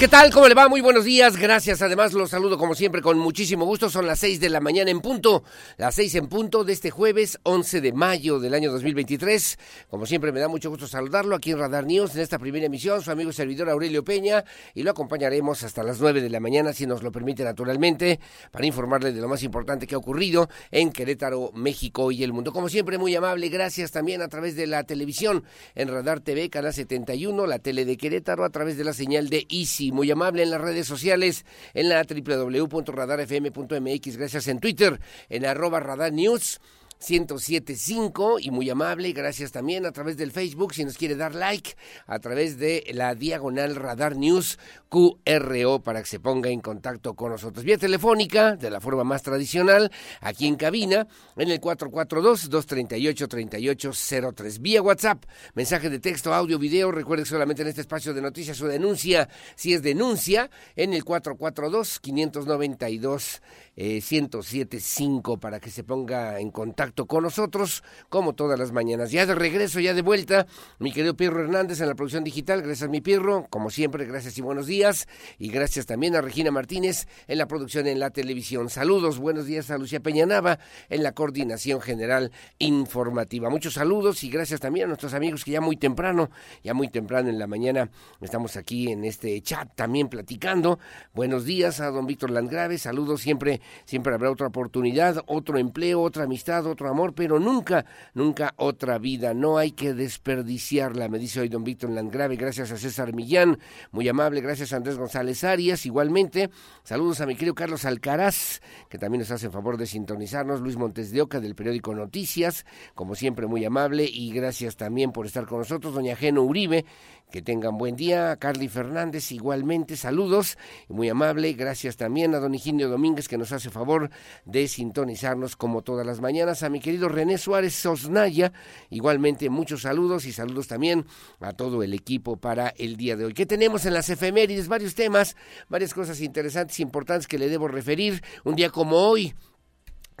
¿Qué tal? ¿Cómo le va? Muy buenos días. Gracias. Además, los saludo como siempre con muchísimo gusto. Son las seis de la mañana en punto. Las seis en punto de este jueves 11 de mayo del año 2023. Como siempre, me da mucho gusto saludarlo aquí en Radar News en esta primera emisión. Su amigo y servidor Aurelio Peña. Y lo acompañaremos hasta las nueve de la mañana, si nos lo permite naturalmente, para informarle de lo más importante que ha ocurrido en Querétaro, México y el mundo. Como siempre, muy amable. Gracias también a través de la televisión en Radar TV, Canal 71, la tele de Querétaro, a través de la señal de Easy muy amable en las redes sociales, en la www.radarfm.mx, gracias en Twitter, en arroba radar news. 1075 y muy amable, gracias también a través del Facebook, si nos quiere dar like, a través de la diagonal Radar News QRO para que se ponga en contacto con nosotros. Vía telefónica, de la forma más tradicional, aquí en cabina, en el 442-238-3803. Vía WhatsApp, mensaje de texto, audio, video, recuerde solamente en este espacio de noticias su denuncia, si es denuncia, en el 442 592 eh, 1075 para que se ponga en contacto con nosotros, como todas las mañanas. Ya de regreso, ya de vuelta, mi querido Pierro Hernández en la producción digital. Gracias, mi Pierro. Como siempre, gracias y buenos días. Y gracias también a Regina Martínez en la producción en la televisión. Saludos, buenos días a Lucía Peñanava en la coordinación general informativa. Muchos saludos y gracias también a nuestros amigos que ya muy temprano, ya muy temprano en la mañana, estamos aquí en este chat también platicando. Buenos días a don Víctor Landgrave. Saludos siempre siempre habrá otra oportunidad, otro empleo, otra amistad, otro amor, pero nunca, nunca otra vida. No hay que desperdiciarla, me dice hoy don Víctor Landgrave. Gracias a César Millán, muy amable. Gracias a Andrés González Arias, igualmente. Saludos a mi querido Carlos Alcaraz, que también nos hace el favor de sintonizarnos. Luis Montes de Oca, del periódico Noticias, como siempre, muy amable. Y gracias también por estar con nosotros. Doña Geno Uribe, que tengan buen día. Carly Fernández, igualmente, saludos. Muy amable. Gracias también a don Higinio Domínguez, que nos hace favor de sintonizarnos como todas las mañanas. A mi querido René Suárez Sosnaya, igualmente, muchos saludos y saludos también a todo el equipo para el día de hoy. ¿Qué tenemos en las efemérides? Varios temas, varias cosas interesantes, importantes que le debo referir. Un día como hoy,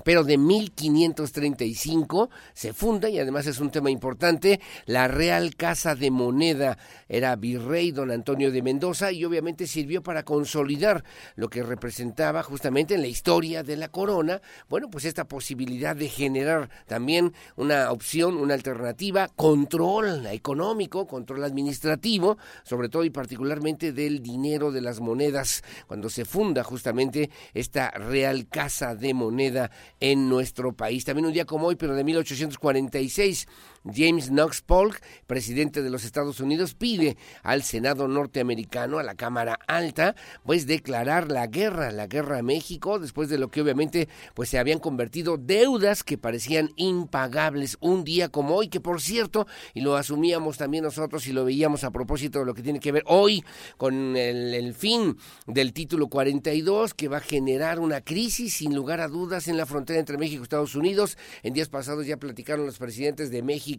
pero de 1535 se funda, y además es un tema importante, la Real Casa de Moneda. Era virrey don Antonio de Mendoza y obviamente sirvió para consolidar lo que representaba justamente en la historia de la corona, bueno, pues esta posibilidad de generar también una opción, una alternativa, control económico, control administrativo, sobre todo y particularmente del dinero de las monedas, cuando se funda justamente esta Real Casa de Moneda en nuestro país. También un día como hoy, pero de 1846, James Knox Polk, presidente de los Estados Unidos, pide al Senado norteamericano, a la Cámara Alta, pues declarar la guerra, la guerra a México, después de lo que obviamente pues se habían convertido deudas que parecían impagables un día como hoy, que por cierto, y lo asumíamos también nosotros y lo veíamos a propósito de lo que tiene que ver hoy con el, el fin del título 42, que va a generar una crisis sin lugar a dudas en la frontera entre México y Estados Unidos. En días pasados ya platicaron los presidentes de México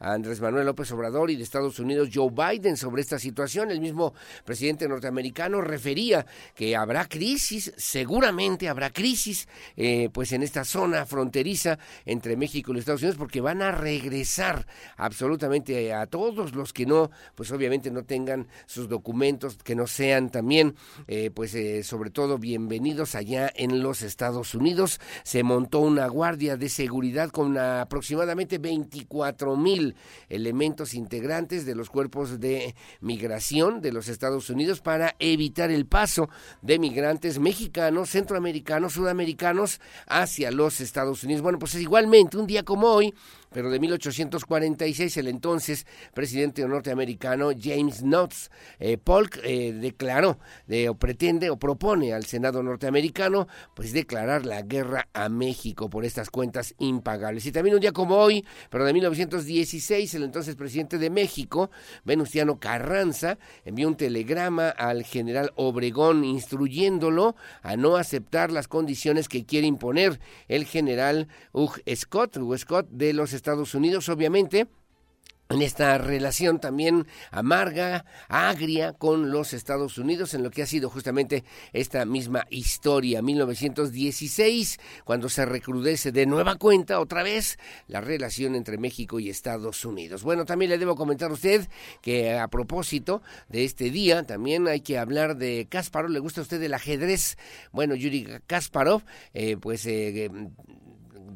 a Andrés Manuel López Obrador y de Estados Unidos Joe Biden sobre esta situación. El mismo presidente norteamericano refería que habrá crisis, seguramente habrá crisis, eh, pues en esta zona fronteriza entre México y los Estados Unidos, porque van a regresar absolutamente a todos los que no, pues obviamente no tengan sus documentos, que no sean también, eh, pues eh, sobre todo bienvenidos allá en los Estados Unidos. se montó una guardia de seguridad con aproximadamente 24 mil elementos integrantes de los cuerpos de migración de los Estados Unidos para evitar el paso de migrantes mexicanos, centroamericanos, sudamericanos hacia los Estados Unidos. Bueno, pues igualmente un día como hoy, pero de 1846 el entonces presidente norteamericano James Knotts eh, Polk eh, declaró o pretende o propone al Senado norteamericano pues declarar la guerra a México por estas cuentas impagables. Y también un día como hoy, pero de 1916, el entonces presidente de México, Venustiano Carranza, envió un telegrama al general Obregón instruyéndolo a no aceptar las condiciones que quiere imponer el general Hugh Scott, Hugh Scott de los Estados Unidos, obviamente en esta relación también amarga, agria con los Estados Unidos, en lo que ha sido justamente esta misma historia. 1916, cuando se recrudece de nueva cuenta otra vez la relación entre México y Estados Unidos. Bueno, también le debo comentar a usted que a propósito de este día, también hay que hablar de Kasparov. ¿Le gusta a usted el ajedrez? Bueno, Yuri Kasparov, eh, pues... Eh,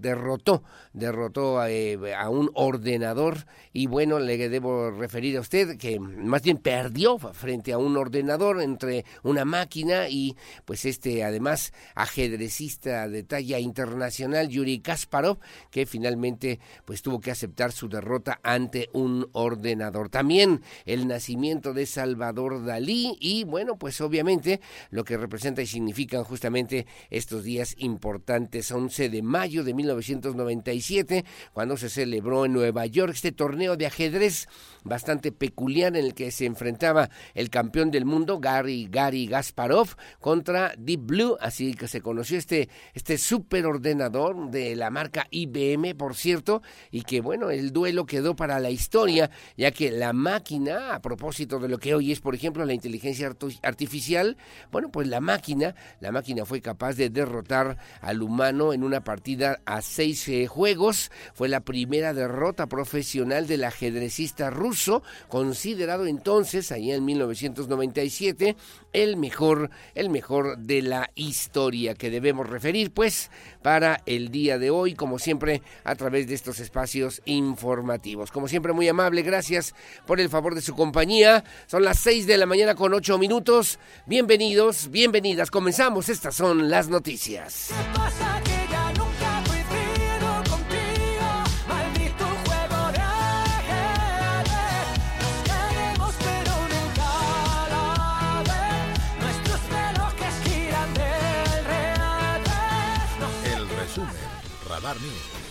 derrotó, derrotó eh, a, un ordenador y bueno, le debo referir a usted que más bien perdió frente a un ordenador entre una máquina y pues este además ajedrecista de talla internacional Yuri Kasparov que finalmente pues tuvo que aceptar su derrota ante un ordenador. También el nacimiento de Salvador Dalí y bueno, pues obviamente lo que representa y significan justamente estos días importantes, 11 de mayo de 1997, cuando se celebró en Nueva York este torneo de ajedrez bastante peculiar en el que se enfrentaba el campeón del mundo, Gary, Gary Gasparov, contra Deep Blue, así que se conoció este, este superordenador de la marca IBM, por cierto, y que bueno, el duelo quedó para la historia, ya que la máquina, a propósito de lo que hoy es, por ejemplo, la inteligencia artificial, bueno, pues la máquina, la máquina fue capaz de derrotar al humano en una partida a seis eh, juegos, fue la primera derrota profesional del ajedrecista ruso, considerado entonces, ahí en 1997, el mejor, el mejor de la historia que debemos referir, pues, para el día de hoy, como siempre, a través de estos espacios informativos. Como siempre, muy amable, gracias por el favor de su compañía. Son las 6 de la mañana con 8 minutos. Bienvenidos, bienvenidas. Comenzamos, estas son las noticias. News.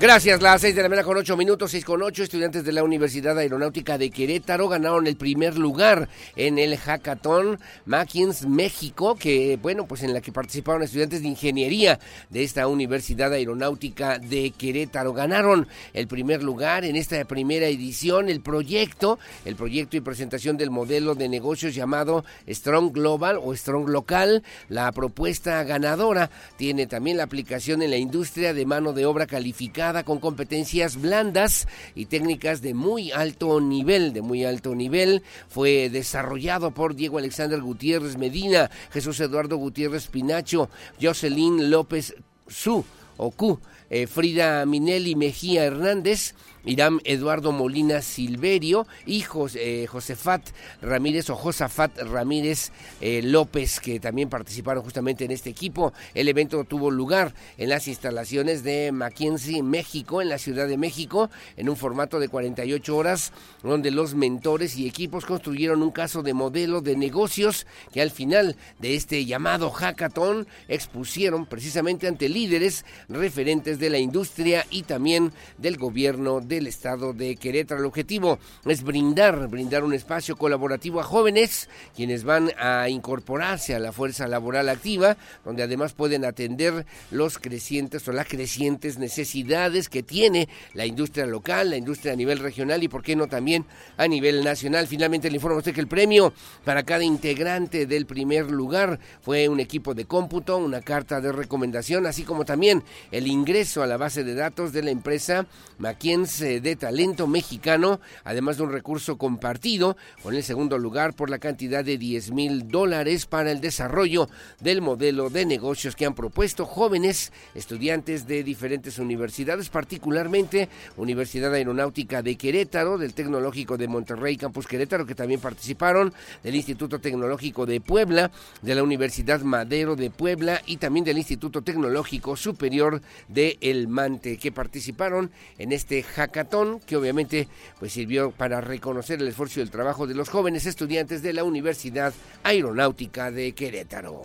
Gracias, las seis de la mañana con ocho minutos, seis con ocho, estudiantes de la Universidad Aeronáutica de Querétaro ganaron el primer lugar en el Hackathon Mackins México, que bueno, pues en la que participaron estudiantes de ingeniería de esta Universidad Aeronáutica de Querétaro. Ganaron el primer lugar en esta primera edición, el proyecto, el proyecto y presentación del modelo de negocios llamado Strong Global o Strong Local. La propuesta ganadora tiene también la aplicación en la industria de mano de obra calificada con competencias blandas y técnicas de muy alto nivel, de muy alto nivel. Fue desarrollado por Diego Alexander Gutiérrez Medina, Jesús Eduardo Gutiérrez Pinacho, Jocelyn López Su o Q, eh, Frida Minelli Mejía Hernández, Irán Eduardo Molina Silverio y eh, Josefat Ramírez o Josafat Ramírez eh, López, que también participaron justamente en este equipo. El evento tuvo lugar en las instalaciones de Mackenzie, México, en la Ciudad de México, en un formato de 48 horas, donde los mentores y equipos construyeron un caso de modelo de negocios que al final de este llamado hackathon expusieron precisamente ante líderes referentes de la industria y también del gobierno de el estado de Querétaro. El objetivo es brindar, brindar un espacio colaborativo a jóvenes quienes van a incorporarse a la fuerza laboral activa, donde además pueden atender los crecientes o las crecientes necesidades que tiene la industria local, la industria a nivel regional y por qué no también a nivel nacional. Finalmente le informo a usted que el premio para cada integrante del primer lugar fue un equipo de cómputo, una carta de recomendación, así como también el ingreso a la base de datos de la empresa Mackenzie eh, de talento mexicano, además de un recurso compartido con el segundo lugar por la cantidad de 10 mil dólares para el desarrollo del modelo de negocios que han propuesto jóvenes estudiantes de diferentes universidades, particularmente Universidad Aeronáutica de Querétaro, del Tecnológico de Monterrey, Campus Querétaro, que también participaron, del Instituto Tecnológico de Puebla, de la Universidad Madero de Puebla y también del Instituto Tecnológico Superior de El Mante, que participaron en este hackathon que obviamente pues sirvió para reconocer el esfuerzo y el trabajo de los jóvenes estudiantes de la Universidad Aeronáutica de Querétaro.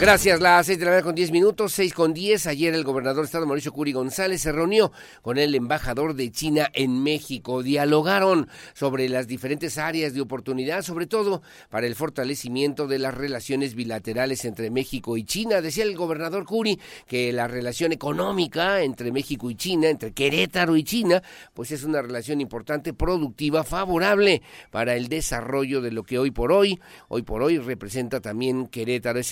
Gracias, las seis de la mañana con 10 minutos, seis con 10. Ayer el gobernador de Estado Mauricio Curi González se reunió con el embajador de China en México. Dialogaron sobre las diferentes áreas de oportunidad, sobre todo para el fortalecimiento de las relaciones bilaterales entre México y China. Decía el gobernador Curi que la relación económica entre México y China, entre Querétaro y China, pues es una relación importante, productiva, favorable para el desarrollo de lo que hoy por hoy, hoy por hoy representa también Querétaro. Es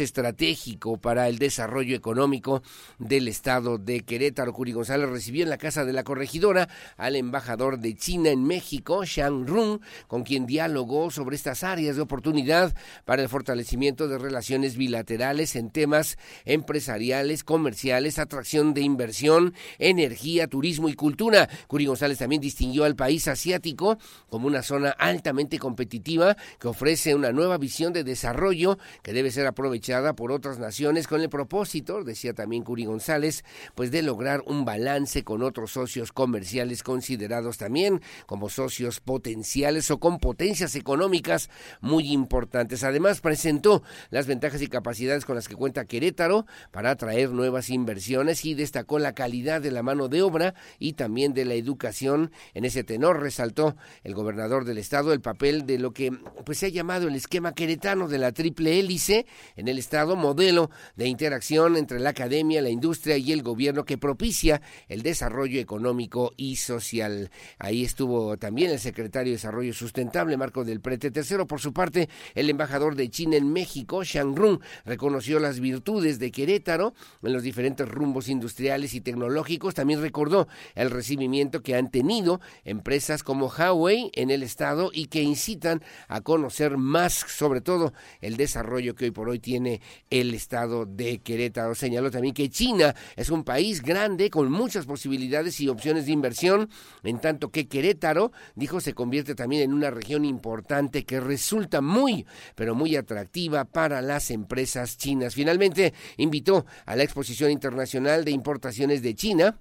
estratégico para el desarrollo económico del estado de Querétaro. Curi González recibió en la casa de la corregidora al embajador de China en México, Shang Run, con quien dialogó sobre estas áreas de oportunidad para el fortalecimiento de relaciones bilaterales en temas empresariales, comerciales, atracción de inversión, energía, turismo y cultura. Curi González también distinguió al país asiático como una zona altamente competitiva que ofrece una nueva visión de desarrollo que debe ser aprovechada por otras naciones con el propósito, decía también Curi González, pues de lograr un balance con otros socios comerciales considerados también como socios potenciales o con potencias económicas muy importantes. Además, presentó las ventajas y capacidades con las que cuenta Querétaro para atraer nuevas inversiones y destacó la calidad de la mano de obra y también de la educación. En ese tenor resaltó el gobernador del estado el papel de lo que pues se ha llamado el esquema queretano de la triple hélice en el estado modelo de interacción entre la academia, la industria y el gobierno que propicia el desarrollo económico y social. Ahí estuvo también el secretario de Desarrollo Sustentable, Marco del Prete Tercero. Por su parte, el embajador de China en México, Shang Run, reconoció las virtudes de Querétaro en los diferentes rumbos industriales y tecnológicos. También recordó el recibimiento que han tenido empresas como Huawei en el estado y que incitan a conocer más, sobre todo, el desarrollo que hoy por hoy tiene el estado de Querétaro. Señaló también que China es un país grande con muchas posibilidades y opciones de inversión, en tanto que Querétaro, dijo, se convierte también en una región importante que resulta muy, pero muy atractiva para las empresas chinas. Finalmente, invitó a la Exposición Internacional de Importaciones de China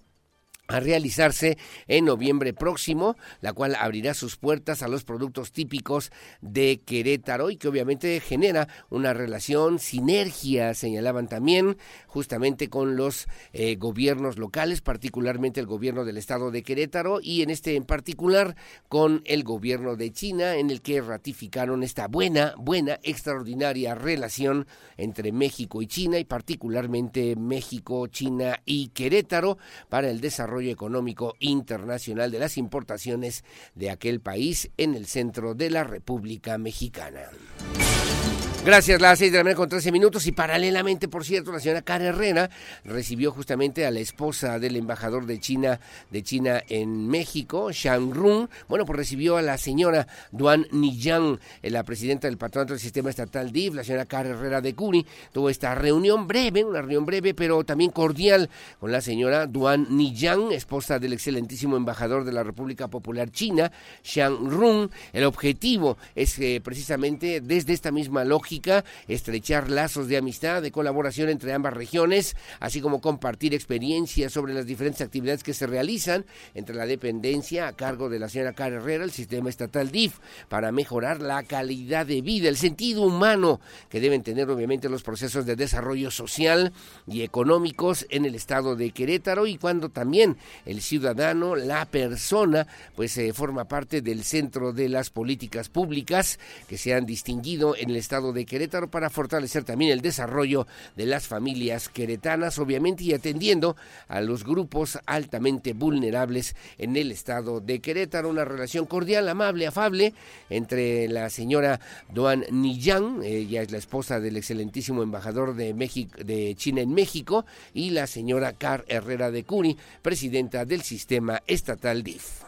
a realizarse en noviembre próximo, la cual abrirá sus puertas a los productos típicos de Querétaro y que obviamente genera una relación, sinergia, señalaban también, justamente con los eh, gobiernos locales, particularmente el gobierno del estado de Querétaro y en este en particular con el gobierno de China, en el que ratificaron esta buena, buena, extraordinaria relación entre México y China y particularmente México, China y Querétaro para el desarrollo Económico Internacional de las Importaciones de aquel país en el centro de la República Mexicana. Gracias, las seis de la mañana con 13 minutos. Y paralelamente, por cierto, la señora Cara Herrera recibió justamente a la esposa del embajador de China, de China en México, Shang Run. Bueno, pues recibió a la señora Duan Niyang, eh, la presidenta del patronato del sistema estatal DIF, la señora Cara Herrera de Curi. Tuvo esta reunión breve, una reunión breve, pero también cordial con la señora Duan Niyang, esposa del excelentísimo embajador de la República Popular China, Shang Run. El objetivo es eh, precisamente desde esta misma lógica estrechar lazos de amistad, de colaboración entre ambas regiones, así como compartir experiencias sobre las diferentes actividades que se realizan entre la dependencia a cargo de la señora Cara Herrera, el sistema estatal DIF, para mejorar la calidad de vida, el sentido humano que deben tener obviamente los procesos de desarrollo social y económicos en el estado de Querétaro y cuando también el ciudadano, la persona, pues eh, forma parte del centro de las políticas públicas que se han distinguido en el estado de de Querétaro para fortalecer también el desarrollo de las familias queretanas, obviamente, y atendiendo a los grupos altamente vulnerables en el estado de Querétaro. Una relación cordial, amable, afable entre la señora Doan Niyang, ella es la esposa del excelentísimo embajador de, México, de China en México, y la señora Car Herrera de Cuni, presidenta del sistema estatal DIF.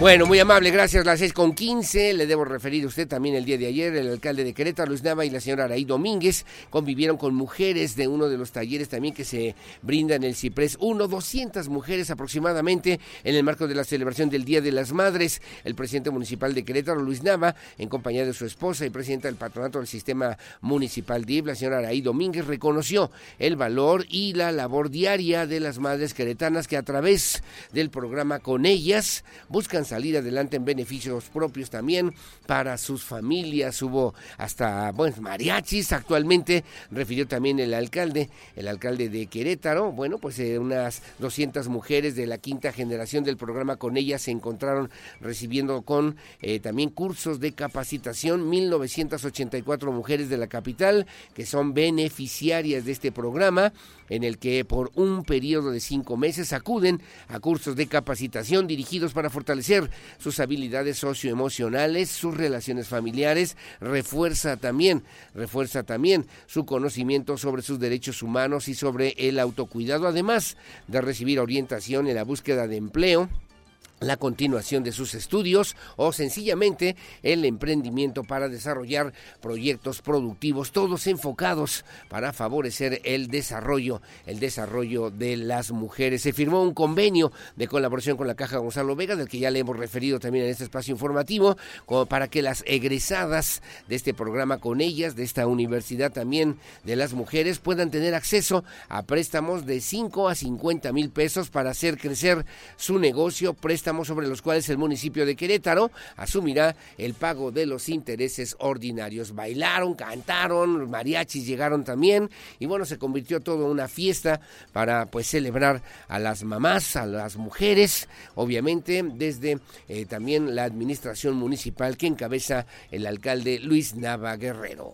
Bueno, muy amable, gracias. Las seis con quince, le debo referir a usted también el día de ayer, el alcalde de Querétaro, Luis Nava, y la señora Araí Domínguez convivieron con mujeres de uno de los talleres también que se brinda en el Ciprés 1, 200 mujeres aproximadamente en el marco de la celebración del Día de las Madres. El presidente municipal de Querétaro, Luis Nava, en compañía de su esposa y presidenta del patronato del sistema municipal DIV, la señora Araí Domínguez, reconoció el valor y la labor diaria de las madres queretanas que a través del programa Con ellas buscan salir adelante en beneficios propios también para sus familias. Hubo hasta bueno, mariachis actualmente, refirió también el alcalde, el alcalde de Querétaro. Bueno, pues eh, unas 200 mujeres de la quinta generación del programa con ellas se encontraron recibiendo con eh, también cursos de capacitación. 1984 mujeres de la capital que son beneficiarias de este programa en el que por un periodo de cinco meses acuden a cursos de capacitación dirigidos para fortalecer sus habilidades socioemocionales, sus relaciones familiares, refuerza también, refuerza también su conocimiento sobre sus derechos humanos y sobre el autocuidado, además de recibir orientación en la búsqueda de empleo la continuación de sus estudios o sencillamente el emprendimiento para desarrollar proyectos productivos, todos enfocados para favorecer el desarrollo, el desarrollo de las mujeres. Se firmó un convenio de colaboración con la Caja Gonzalo Vega, del que ya le hemos referido también en este espacio informativo, como para que las egresadas de este programa con ellas, de esta universidad también de las mujeres, puedan tener acceso a préstamos de 5 a 50 mil pesos para hacer crecer su negocio, sobre los cuales el municipio de Querétaro asumirá el pago de los intereses ordinarios. Bailaron, cantaron, los mariachis llegaron también y bueno, se convirtió todo en una fiesta para pues celebrar a las mamás, a las mujeres, obviamente desde eh, también la administración municipal que encabeza el alcalde Luis Nava Guerrero.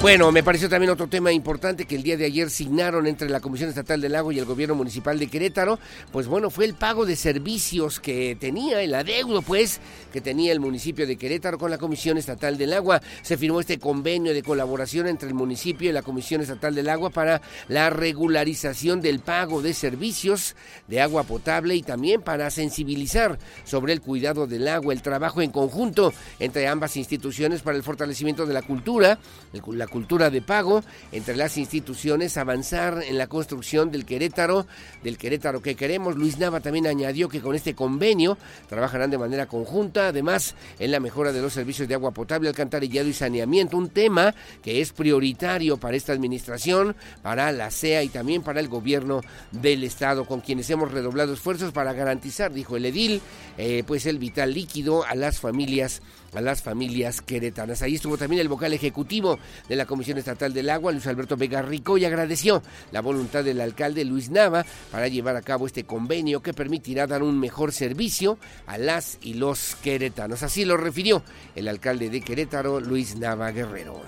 Bueno, me pareció también otro tema importante que el día de ayer signaron entre la Comisión Estatal del Agua y el Gobierno Municipal de Querétaro, pues bueno, fue el pago de servicios que tenía, el adeudo pues, que tenía el municipio de Querétaro con la Comisión Estatal del Agua. Se firmó este convenio de colaboración entre el municipio y la Comisión Estatal del Agua para la regularización del pago de servicios de agua potable y también para sensibilizar sobre el cuidado del agua, el trabajo en conjunto entre ambas instituciones para el fortalecimiento de la cultura, la cultura de pago entre las instituciones, avanzar en la construcción del Querétaro, del Querétaro que queremos. Luis Nava también añadió que con este convenio trabajarán de manera conjunta, además en la mejora de los servicios de agua potable, alcantarillado y saneamiento, un tema que es prioritario para esta administración, para la CEA y también para el gobierno del Estado, con quienes hemos redoblado esfuerzos para garantizar, dijo el edil, eh, pues el vital líquido a las familias a las familias queretanas. Ahí estuvo también el vocal ejecutivo de la Comisión Estatal del Agua, Luis Alberto Vega Rico, y agradeció la voluntad del alcalde Luis Nava para llevar a cabo este convenio que permitirá dar un mejor servicio a las y los queretanos. Así lo refirió el alcalde de Querétaro, Luis Nava Guerrero.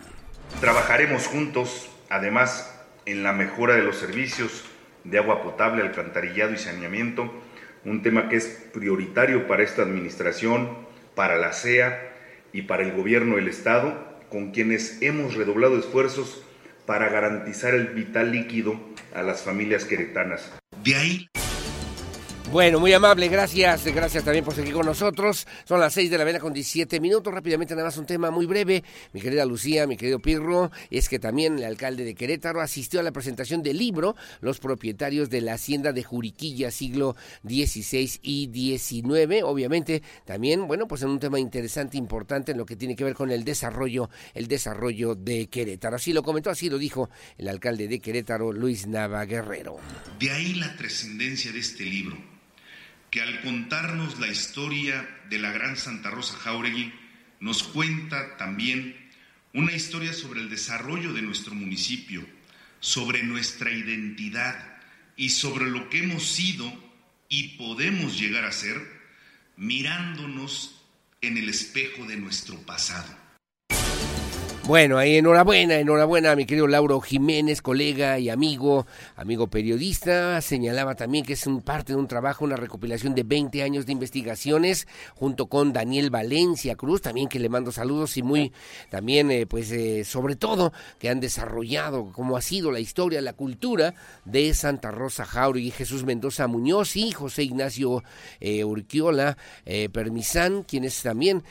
Trabajaremos juntos, además, en la mejora de los servicios de agua potable, alcantarillado y saneamiento, un tema que es prioritario para esta administración, para la CEA y para el gobierno del Estado, con quienes hemos redoblado esfuerzos para garantizar el vital líquido a las familias queretanas. De ahí bueno, muy amable, gracias, gracias también por seguir con nosotros. Son las 6 de la mañana con 17 minutos. Rápidamente, nada más un tema muy breve. Mi querida Lucía, mi querido Pirro, es que también el alcalde de Querétaro asistió a la presentación del libro Los propietarios de la hacienda de Juriquilla, siglo XVI y XIX. Obviamente, también, bueno, pues en un tema interesante, importante en lo que tiene que ver con el desarrollo, el desarrollo de Querétaro. Así lo comentó, así lo dijo el alcalde de Querétaro, Luis Nava Guerrero. De ahí la trascendencia de este libro que al contarnos la historia de la gran Santa Rosa Jauregui, nos cuenta también una historia sobre el desarrollo de nuestro municipio, sobre nuestra identidad y sobre lo que hemos sido y podemos llegar a ser, mirándonos en el espejo de nuestro pasado. Bueno, ahí enhorabuena, enhorabuena mi querido Lauro Jiménez, colega y amigo, amigo periodista. Señalaba también que es un parte de un trabajo, una recopilación de 20 años de investigaciones, junto con Daniel Valencia Cruz, también que le mando saludos y muy, también, eh, pues, eh, sobre todo, que han desarrollado cómo ha sido la historia, la cultura de Santa Rosa Jauregui, Jesús Mendoza Muñoz y José Ignacio eh, Urquiola Permisán, quienes también,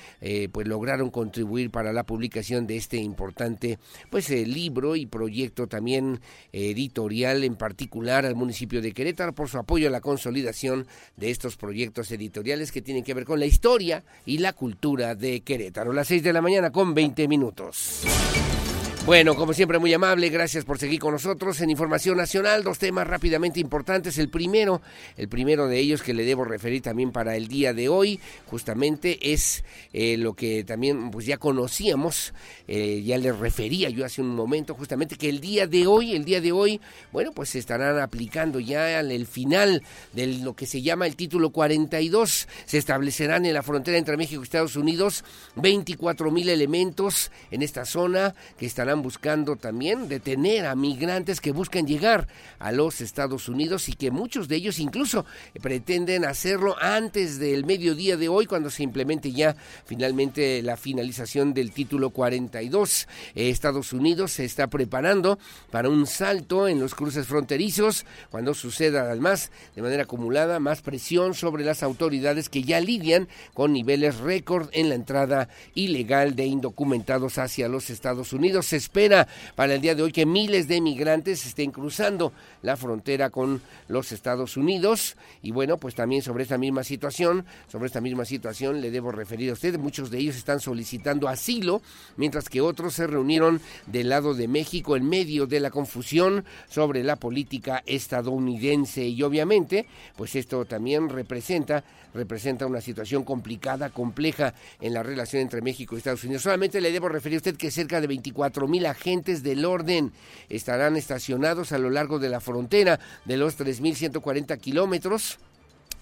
pues, lograron contribuir para la publicación de este importante pues el eh, libro y proyecto también editorial en particular al municipio de Querétaro por su apoyo a la consolidación de estos proyectos editoriales que tienen que ver con la historia y la cultura de Querétaro. Las seis de la mañana con 20 minutos. Bueno, como siempre, muy amable, gracias por seguir con nosotros en Información Nacional. Dos temas rápidamente importantes. El primero, el primero de ellos que le debo referir también para el día de hoy, justamente es eh, lo que también pues ya conocíamos, eh, ya le refería yo hace un momento, justamente que el día de hoy, el día de hoy, bueno, pues se estarán aplicando ya el final de lo que se llama el título 42. Se establecerán en la frontera entre México y Estados Unidos 24 mil elementos en esta zona que estarán buscando también detener a migrantes que buscan llegar a los Estados Unidos y que muchos de ellos incluso pretenden hacerlo antes del mediodía de hoy cuando se implemente ya finalmente la finalización del título 42. Estados Unidos se está preparando para un salto en los cruces fronterizos cuando suceda además de manera acumulada más presión sobre las autoridades que ya lidian con niveles récord en la entrada ilegal de indocumentados hacia los Estados Unidos espera para el día de hoy que miles de migrantes estén cruzando la frontera con los Estados Unidos. Y bueno, pues también sobre esta misma situación, sobre esta misma situación le debo referir a usted, muchos de ellos están solicitando asilo, mientras que otros se reunieron del lado de México en medio de la confusión sobre la política estadounidense. Y obviamente, pues esto también representa, representa una situación complicada, compleja en la relación entre México y Estados Unidos. Solamente le debo referir a usted que cerca de 24 mil agentes del orden estarán estacionados a lo largo de la frontera de los 3.140 kilómetros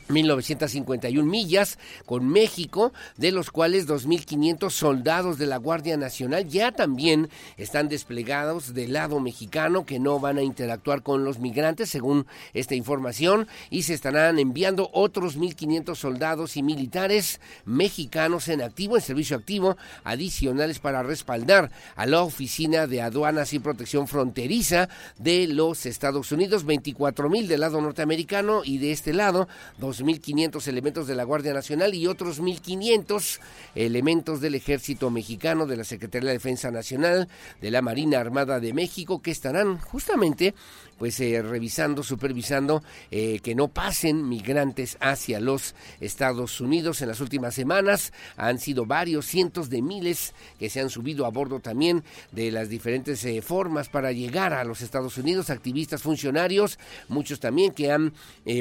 1951 millas con México, de los cuales 2.500 soldados de la Guardia Nacional ya también están desplegados del lado mexicano que no van a interactuar con los migrantes, según esta información, y se estarán enviando otros 1.500 soldados y militares mexicanos en activo, en servicio activo, adicionales para respaldar a la Oficina de Aduanas y Protección Fronteriza de los Estados Unidos, 24.000 del lado norteamericano y de este lado, 2 1.500 elementos de la Guardia Nacional y otros 1.500 elementos del Ejército Mexicano, de la Secretaría de Defensa Nacional, de la Marina Armada de México, que estarán justamente pues eh, revisando, supervisando eh, que no pasen migrantes hacia los Estados Unidos. En las últimas semanas han sido varios cientos de miles que se han subido a bordo también de las diferentes eh, formas para llegar a los Estados Unidos, activistas, funcionarios, muchos también que han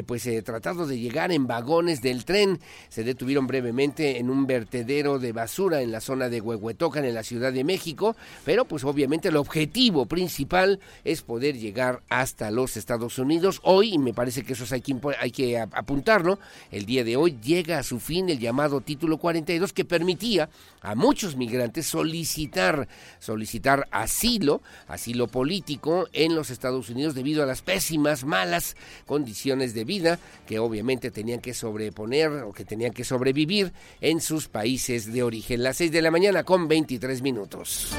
pues tratado de llegar en vagones del tren, se detuvieron brevemente en un vertedero de basura en la zona de Huehuetocan en la Ciudad de México, pero pues obviamente el objetivo principal es poder llegar hasta los Estados Unidos. Hoy, y me parece que eso hay que, hay que apuntarlo, el día de hoy llega a su fin el llamado título 42 que permitía a muchos migrantes solicitar, solicitar asilo, asilo político en los Estados Unidos debido a las pésimas, malas condiciones de vida que obviamente tenían que sobreponer o que tenían que sobrevivir en sus países de origen. Las 6 de la mañana con 23 minutos.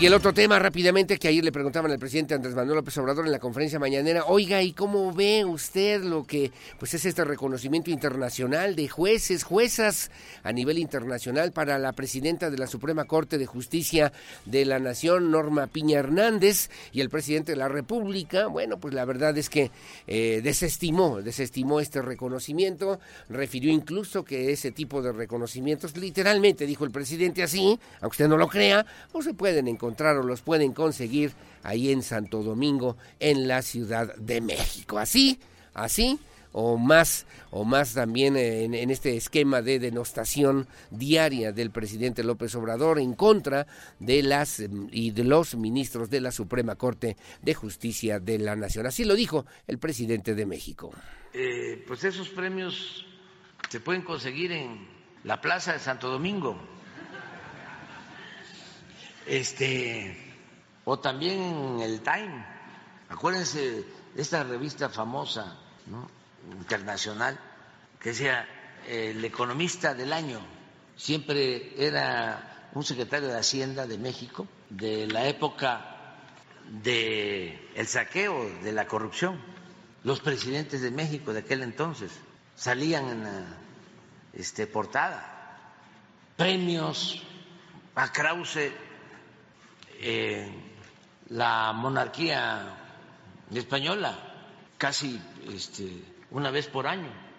Y el otro tema rápidamente que ayer le preguntaban al presidente Andrés Manuel López Obrador en la conferencia mañanera, oiga, ¿y cómo ve usted lo que pues es este reconocimiento internacional de jueces, juezas a nivel internacional para la presidenta de la Suprema Corte de Justicia de la Nación, Norma Piña Hernández, y el presidente de la República? Bueno, pues la verdad es que eh, desestimó, desestimó este reconocimiento, refirió incluso que ese tipo de reconocimientos, literalmente dijo el presidente así, aunque usted no lo crea, no pueden encontrar o los pueden conseguir ahí en Santo Domingo, en la Ciudad de México. Así, así o más o más también en, en, este esquema de denostación diaria del presidente López Obrador en contra de las y de los ministros de la Suprema Corte de Justicia de la Nación. Así lo dijo el presidente de México. Eh, pues esos premios se pueden conseguir en la Plaza de Santo Domingo. Este, o también en el Time. Acuérdense de esta revista famosa, internacional, que decía el economista del año. Siempre era un secretario de Hacienda de México de la época del el saqueo, de la corrupción. Los presidentes de México de aquel entonces salían en la este, portada. Premios a Krause, eh, la monarquía española, casi este, una vez por año.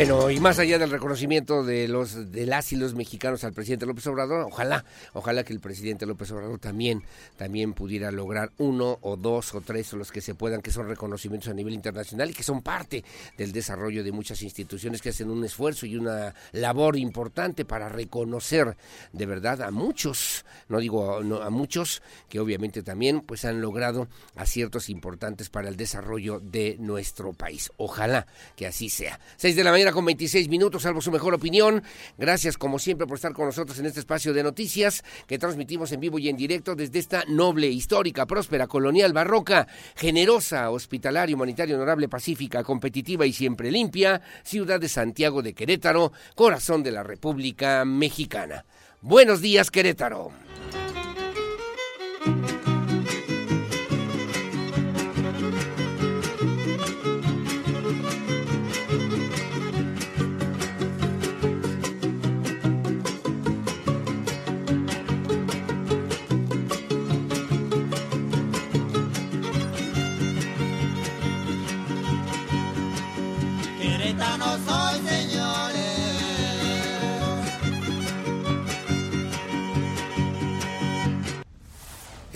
Bueno, y más allá del reconocimiento de los de las y los mexicanos al presidente López Obrador, ojalá, ojalá que el presidente López Obrador también, también pudiera lograr uno o dos o tres o los que se puedan, que son reconocimientos a nivel internacional y que son parte del desarrollo de muchas instituciones que hacen un esfuerzo y una labor importante para reconocer de verdad a muchos, no digo a, a muchos, que obviamente también pues han logrado aciertos importantes para el desarrollo de nuestro país. Ojalá que así sea. Seis de la mañana con 26 minutos, salvo su mejor opinión. Gracias, como siempre, por estar con nosotros en este espacio de noticias que transmitimos en vivo y en directo desde esta noble, histórica, próspera, colonial, barroca, generosa, hospitalaria, humanitaria, honorable, pacífica, competitiva y siempre limpia, ciudad de Santiago de Querétaro, corazón de la República Mexicana. Buenos días, Querétaro.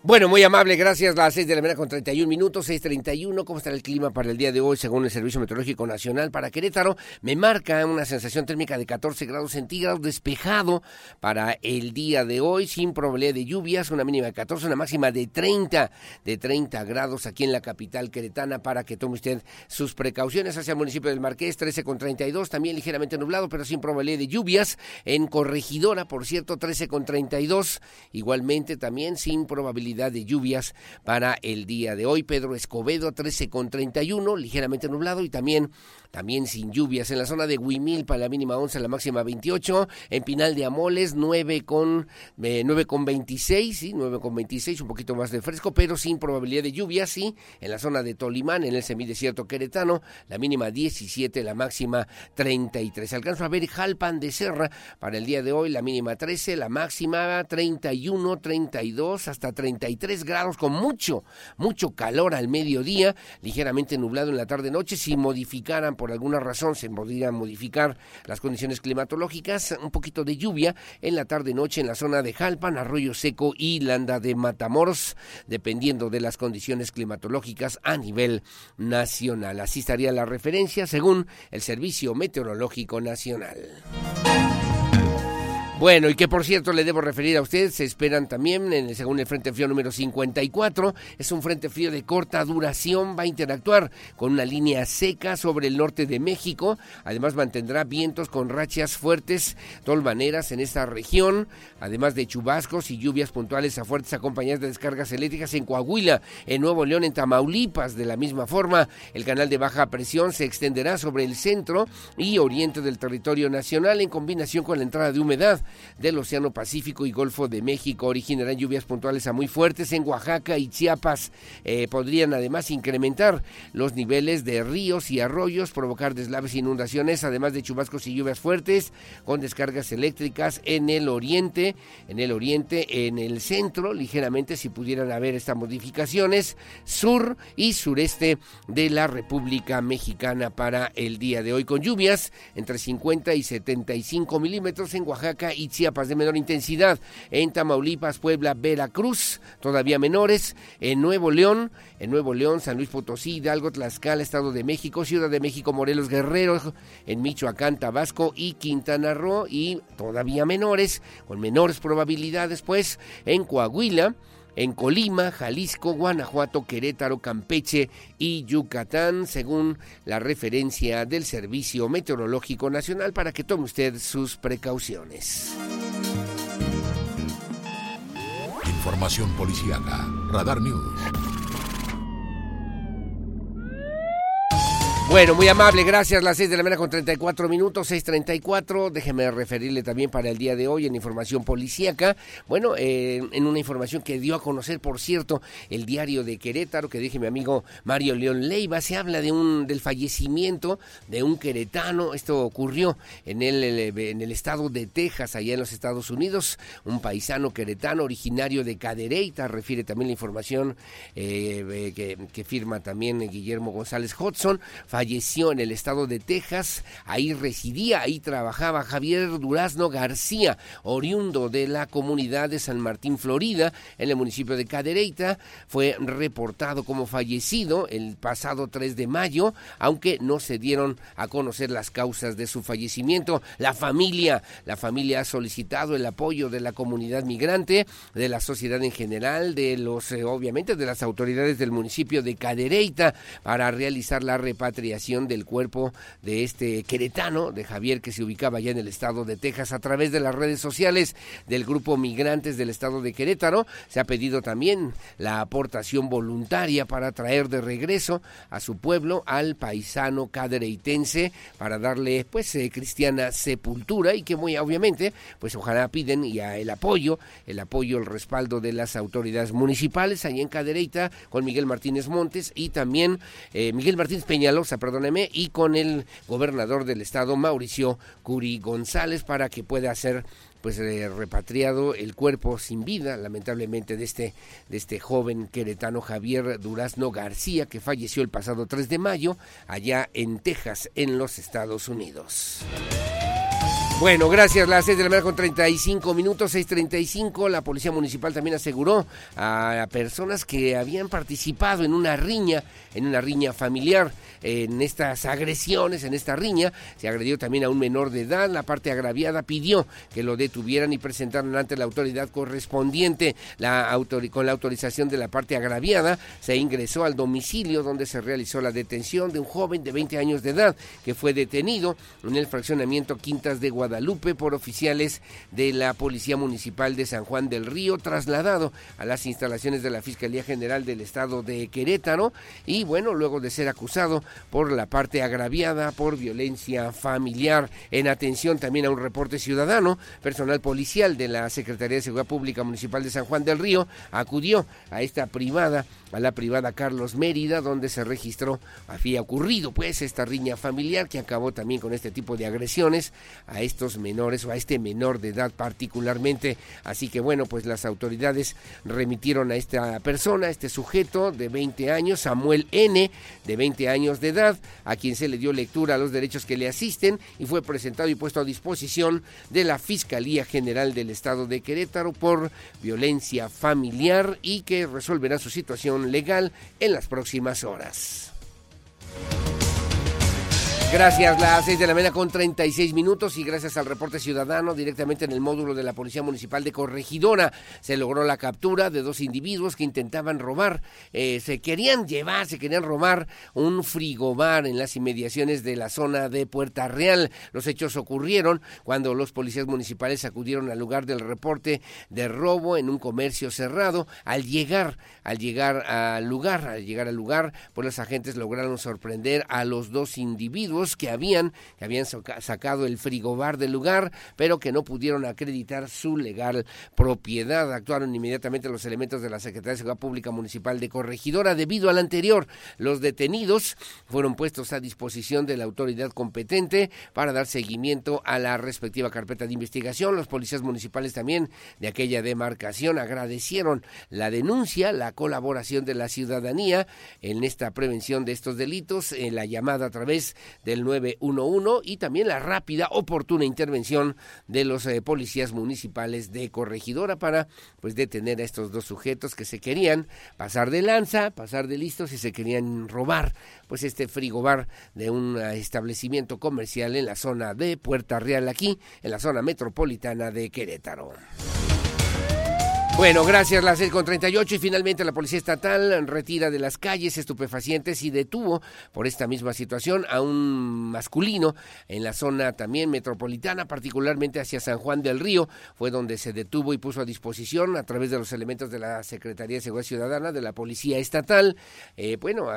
Bueno, muy amable, gracias. Las 6 de la mañana con 31 minutos, 6.31. ¿Cómo está el clima para el día de hoy según el Servicio Meteorológico Nacional? Para Querétaro me marca una sensación térmica de 14 grados centígrados, despejado para el día de hoy, sin probabilidad de lluvias, una mínima de 14, una máxima de 30, de 30 grados aquí en la capital queretana para que tome usted sus precauciones hacia el municipio del Marqués, 13 con 32, también ligeramente nublado, pero sin probabilidad de lluvias. En Corregidora, por cierto, 13 con 32, igualmente también sin probabilidad de lluvias para el día de hoy. Pedro Escobedo 13 con 31, ligeramente nublado y también también sin lluvias. En la zona de para la mínima 11, la máxima 28. En Pinal de Amoles 9 con, eh, 9 con 26, sí, 9 con 26, un poquito más de fresco, pero sin probabilidad de lluvias, sí. En la zona de Tolimán, en el semidesierto queretano, la mínima 17, la máxima 33. Alcanzo a ver Jalpan de Serra para el día de hoy, la mínima 13, la máxima 31, 32, hasta 33 grados, con mucho, mucho calor al mediodía, ligeramente nublado en la tarde-noche, si modificaran por alguna razón se podrían modificar las condiciones climatológicas, un poquito de lluvia en la tarde-noche en la zona de Jalpan, Arroyo Seco y Landa de Matamoros, dependiendo de las condiciones climatológicas a nivel nacional. Así estaría la referencia según el Servicio Meteorológico Nacional. Bueno, y que por cierto le debo referir a usted, se esperan también, en, según el Frente Frío número 54, es un Frente Frío de corta duración, va a interactuar con una línea seca sobre el norte de México, además mantendrá vientos con rachas fuertes, tolvaneras en esta región, además de chubascos y lluvias puntuales a fuertes acompañadas de descargas eléctricas en Coahuila, en Nuevo León, en Tamaulipas. De la misma forma, el canal de baja presión se extenderá sobre el centro y oriente del territorio nacional en combinación con la entrada de humedad del Océano Pacífico y Golfo de México originarán lluvias puntuales a muy fuertes en Oaxaca y Chiapas. Eh, podrían además incrementar los niveles de ríos y arroyos, provocar deslaves e inundaciones, además de chubascos y lluvias fuertes con descargas eléctricas en el oriente, en el oriente, en el centro, ligeramente si pudieran haber estas modificaciones, sur y sureste de la República Mexicana para el día de hoy, con lluvias entre 50 y 75 milímetros en Oaxaca y Chiapas de menor intensidad. En Tamaulipas, Puebla, Veracruz, todavía menores. En Nuevo León, en Nuevo León, San Luis Potosí, Hidalgo, Tlaxcala, Estado de México, Ciudad de México, Morelos, Guerrero, en Michoacán, Tabasco y Quintana Roo y todavía menores, con menores probabilidades, pues en Coahuila, en Colima, Jalisco, Guanajuato, Querétaro, Campeche y Yucatán, según la referencia del Servicio Meteorológico Nacional, para que tome usted sus precauciones. Información policiaca, Radar News. Bueno, muy amable, gracias. Las 6 de la mañana con 34 minutos, 6.34. Déjeme referirle también para el día de hoy en información policíaca. Bueno, eh, en una información que dio a conocer, por cierto, el diario de Querétaro, que dije mi amigo Mario León Leiva, se habla de un del fallecimiento de un queretano. Esto ocurrió en el, en el estado de Texas, allá en los Estados Unidos. Un paisano queretano originario de Cadereyta, refiere también la información eh, eh, que, firma también Guillermo González Hudson falleció en el estado de Texas. Ahí residía, ahí trabajaba Javier Durazno García, oriundo de la comunidad de San Martín, Florida, en el municipio de Cadereyta. Fue reportado como fallecido el pasado 3 de mayo, aunque no se dieron a conocer las causas de su fallecimiento. La familia, la familia ha solicitado el apoyo de la comunidad migrante, de la sociedad en general, de los, eh, obviamente, de las autoridades del municipio de Cadereyta para realizar la repatriación del cuerpo de este queretano, de Javier, que se ubicaba ya en el estado de Texas a través de las redes sociales del grupo Migrantes del estado de Querétaro. Se ha pedido también la aportación voluntaria para traer de regreso a su pueblo al paisano cadereitense para darle pues eh, cristiana sepultura y que muy obviamente pues ojalá piden ya el apoyo, el apoyo, el respaldo de las autoridades municipales ahí en Cadereyta con Miguel Martínez Montes y también eh, Miguel Martínez Peñalosa perdóneme, y con el gobernador del estado, Mauricio Curi González, para que pueda ser pues eh, repatriado el cuerpo sin vida, lamentablemente, de este, de este joven queretano Javier Durazno García, que falleció el pasado 3 de mayo allá en Texas, en los Estados Unidos. Bueno, gracias. Las 6 de la mañana con 35 minutos, 6.35. La Policía Municipal también aseguró a personas que habían participado en una riña, en una riña familiar, en estas agresiones, en esta riña. Se agredió también a un menor de edad. La parte agraviada pidió que lo detuvieran y presentaran ante la autoridad correspondiente. La con la autorización de la parte agraviada, se ingresó al domicilio donde se realizó la detención de un joven de 20 años de edad que fue detenido en el fraccionamiento Quintas de Guadalajara Guadalupe por oficiales de la Policía Municipal de San Juan del Río, trasladado a las instalaciones de la Fiscalía General del Estado de Querétaro y bueno, luego de ser acusado por la parte agraviada por violencia familiar. En atención también a un reporte ciudadano, personal policial de la Secretaría de Seguridad Pública Municipal de San Juan del Río acudió a esta privada a la privada Carlos Mérida, donde se registró, había ocurrido pues esta riña familiar que acabó también con este tipo de agresiones a estos menores o a este menor de edad particularmente. Así que bueno, pues las autoridades remitieron a esta persona, a este sujeto de 20 años, Samuel N, de 20 años de edad, a quien se le dio lectura a los derechos que le asisten y fue presentado y puesto a disposición de la Fiscalía General del Estado de Querétaro por violencia familiar y que resolverá su situación legal en las próximas horas. Gracias, las 6 de la mañana con 36 minutos y gracias al reporte ciudadano directamente en el módulo de la Policía Municipal de Corregidora se logró la captura de dos individuos que intentaban robar, eh, se querían llevar, se querían robar un frigobar en las inmediaciones de la zona de Puerta Real. Los hechos ocurrieron cuando los policías municipales acudieron al lugar del reporte de robo en un comercio cerrado. Al llegar, al llegar al lugar, al llegar al lugar, pues los agentes lograron sorprender a los dos individuos que habían, que habían sacado el frigobar del lugar, pero que no pudieron acreditar su legal propiedad. Actuaron inmediatamente los elementos de la Secretaría de Seguridad Pública Municipal de Corregidora. Debido al anterior, los detenidos fueron puestos a disposición de la autoridad competente para dar seguimiento a la respectiva carpeta de investigación. Los policías municipales también de aquella demarcación agradecieron la denuncia, la colaboración de la ciudadanía en esta prevención de estos delitos, en la llamada a través de del 911 y también la rápida, oportuna intervención de los eh, policías municipales de Corregidora para pues detener a estos dos sujetos que se querían pasar de lanza, pasar de listos y se querían robar pues este frigobar de un eh, establecimiento comercial en la zona de Puerta Real aquí, en la zona metropolitana de Querétaro. Bueno, gracias, las 6 con 38 y finalmente la Policía Estatal retira de las calles estupefacientes y detuvo por esta misma situación a un masculino en la zona también metropolitana, particularmente hacia San Juan del Río, fue donde se detuvo y puso a disposición a través de los elementos de la Secretaría de Seguridad Ciudadana, de la Policía Estatal, eh, bueno,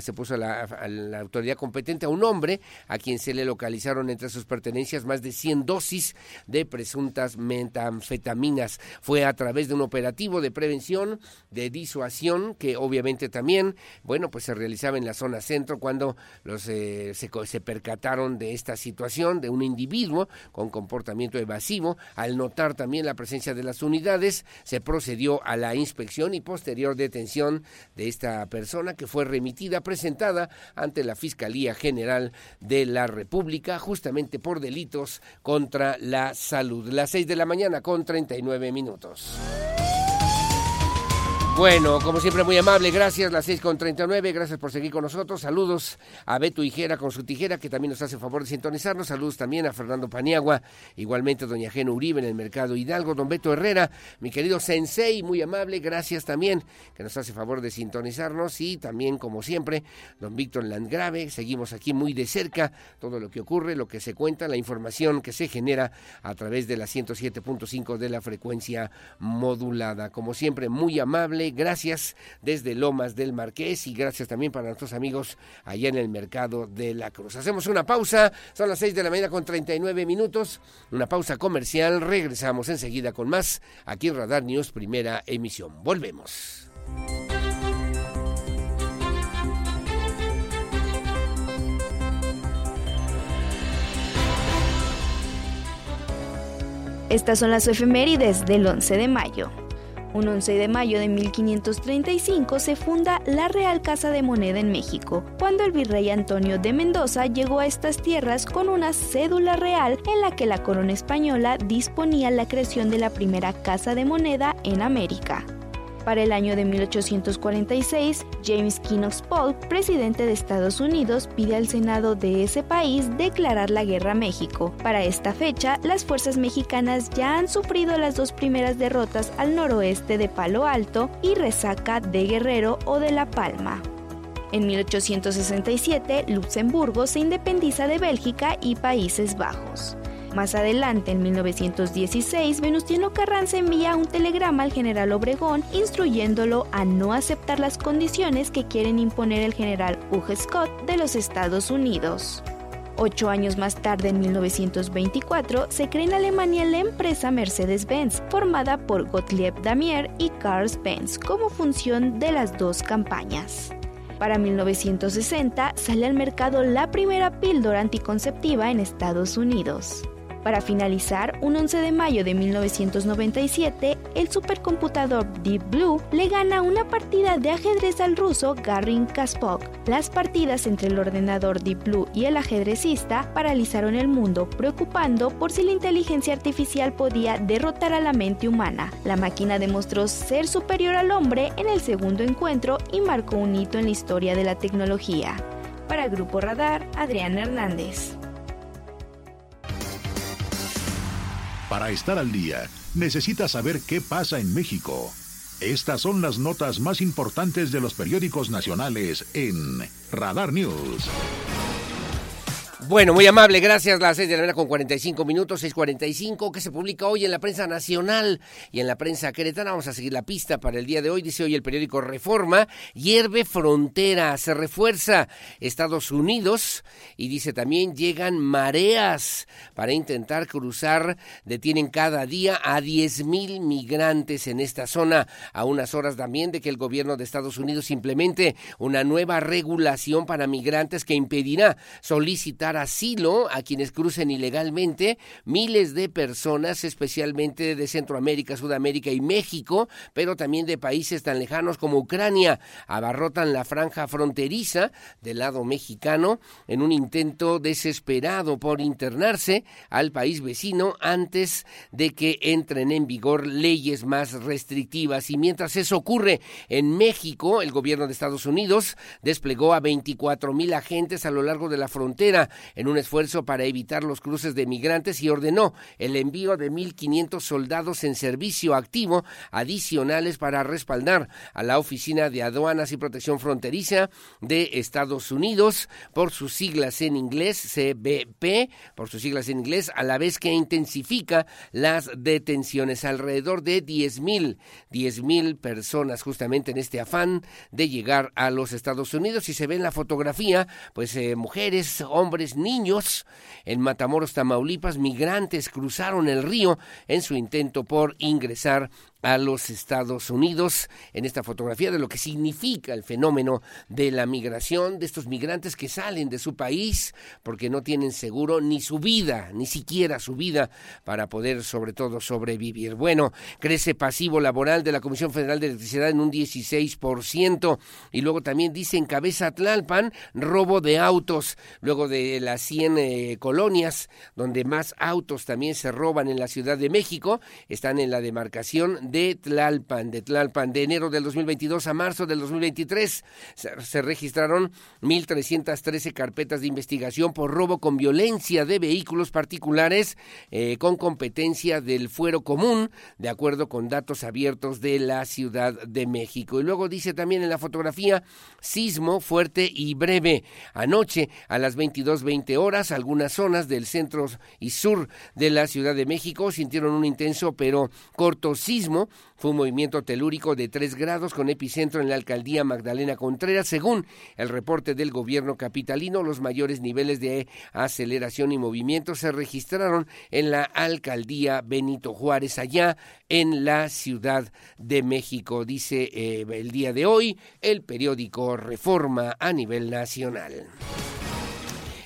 se puso a la, a la, autoridad competente a un hombre a quien se le localizaron entre sus pertenencias más de 100 dosis de presuntas metanfetaminas. Fue a través de un operativo de prevención, de disuasión, que obviamente también, bueno, pues se realizaba en la zona centro cuando los eh, se, se percataron de esta situación de un individuo con comportamiento evasivo. Al notar también la presencia de las unidades, se procedió a la inspección y posterior detención de esta persona que fue remitida, presentada ante la Fiscalía General de la República, justamente por delitos contra la salud. Las seis de la mañana con 39 minutos. Yeah. Bueno, como siempre, muy amable, gracias, las 6 con 39, gracias por seguir con nosotros. Saludos a Beto Hijera con su tijera, que también nos hace favor de sintonizarnos. Saludos también a Fernando Paniagua, igualmente a doña Geno Uribe en el Mercado Hidalgo, don Beto Herrera, mi querido Sensei, muy amable, gracias también, que nos hace favor de sintonizarnos. Y también, como siempre, don Víctor Landgrave, seguimos aquí muy de cerca todo lo que ocurre, lo que se cuenta, la información que se genera a través de la 107.5 de la frecuencia modulada. Como siempre, muy amable gracias desde Lomas del Marqués y gracias también para nuestros amigos allá en el mercado de la Cruz. Hacemos una pausa, son las 6 de la mañana con 39 minutos, una pausa comercial, regresamos enseguida con más aquí en Radar News, primera emisión. Volvemos. Estas son las efemérides del 11 de mayo. Un 11 de mayo de 1535 se funda la Real Casa de Moneda en México, cuando el virrey Antonio de Mendoza llegó a estas tierras con una cédula real en la que la corona española disponía la creación de la primera casa de moneda en América. Para el año de 1846, James Knox Polk, presidente de Estados Unidos, pide al Senado de ese país declarar la guerra a México. Para esta fecha, las fuerzas mexicanas ya han sufrido las dos primeras derrotas al noroeste de Palo Alto y resaca de Guerrero o de La Palma. En 1867, Luxemburgo se independiza de Bélgica y Países Bajos. Más adelante, en 1916, Venustiano Carranza envía un telegrama al general Obregón instruyéndolo a no aceptar las condiciones que quieren imponer el general Hugh Scott de los Estados Unidos. Ocho años más tarde, en 1924, se crea en Alemania la empresa Mercedes-Benz, formada por Gottlieb Damier y Karl Benz como función de las dos campañas. Para 1960 sale al mercado la primera píldora anticonceptiva en Estados Unidos. Para finalizar, un 11 de mayo de 1997, el supercomputador Deep Blue le gana una partida de ajedrez al ruso Garrin Kasparov. Las partidas entre el ordenador Deep Blue y el ajedrecista paralizaron el mundo, preocupando por si la inteligencia artificial podía derrotar a la mente humana. La máquina demostró ser superior al hombre en el segundo encuentro y marcó un hito en la historia de la tecnología. Para Grupo Radar, Adrián Hernández. Para estar al día, necesita saber qué pasa en México. Estas son las notas más importantes de los periódicos nacionales en Radar News. Bueno, muy amable, gracias. Las 6 de la mañana con 45 minutos, 6.45, que se publica hoy en la prensa nacional y en la prensa queretana. Vamos a seguir la pista para el día de hoy. Dice hoy el periódico Reforma, hierve frontera, se refuerza Estados Unidos y dice también llegan mareas para intentar cruzar. Detienen cada día a 10 mil migrantes en esta zona, a unas horas también de que el gobierno de Estados Unidos implemente una nueva regulación para migrantes que impedirá solicitar asilo a quienes crucen ilegalmente. Miles de personas, especialmente de Centroamérica, Sudamérica y México, pero también de países tan lejanos como Ucrania, abarrotan la franja fronteriza del lado mexicano en un intento desesperado por internarse al país vecino antes de que entren en vigor leyes más restrictivas. Y mientras eso ocurre en México, el gobierno de Estados Unidos desplegó a 24 mil agentes a lo largo de la frontera en un esfuerzo para evitar los cruces de migrantes y ordenó el envío de 1.500 soldados en servicio activo adicionales para respaldar a la Oficina de Aduanas y Protección Fronteriza de Estados Unidos por sus siglas en inglés, CBP, por sus siglas en inglés, a la vez que intensifica las detenciones. Alrededor de 10 mil, 10 mil personas justamente en este afán de llegar a los Estados Unidos. Y se ve en la fotografía, pues eh, mujeres, hombres, niños en Matamoros, Tamaulipas, migrantes cruzaron el río en su intento por ingresar a los Estados Unidos en esta fotografía de lo que significa el fenómeno de la migración, de estos migrantes que salen de su país porque no tienen seguro ni su vida, ni siquiera su vida para poder sobre todo sobrevivir. Bueno, crece pasivo laboral de la Comisión Federal de Electricidad en un 16% y luego también dice en cabeza Tlalpan robo de autos, luego de las 100 eh, colonias donde más autos también se roban en la Ciudad de México, están en la demarcación de Tlalpan, de Tlalpan, de enero del 2022 a marzo del 2023. Se, registraron 1.313 carpetas de investigación por robo con violencia de vehículos particulares eh, con competencia del fuero común, de acuerdo con datos abiertos de la Ciudad de México. Y luego dice también en la fotografía, sismo fuerte y breve. Anoche, a las 22.20 horas, algunas zonas del centro y sur de la Ciudad de México sintieron un intenso pero corto sismo fue un movimiento telúrico de 3 grados con epicentro en la alcaldía Magdalena Contreras. Según el reporte del gobierno capitalino, los mayores niveles de aceleración y movimiento se registraron en la alcaldía Benito Juárez, allá en la Ciudad de México, dice eh, el día de hoy el periódico Reforma a nivel nacional.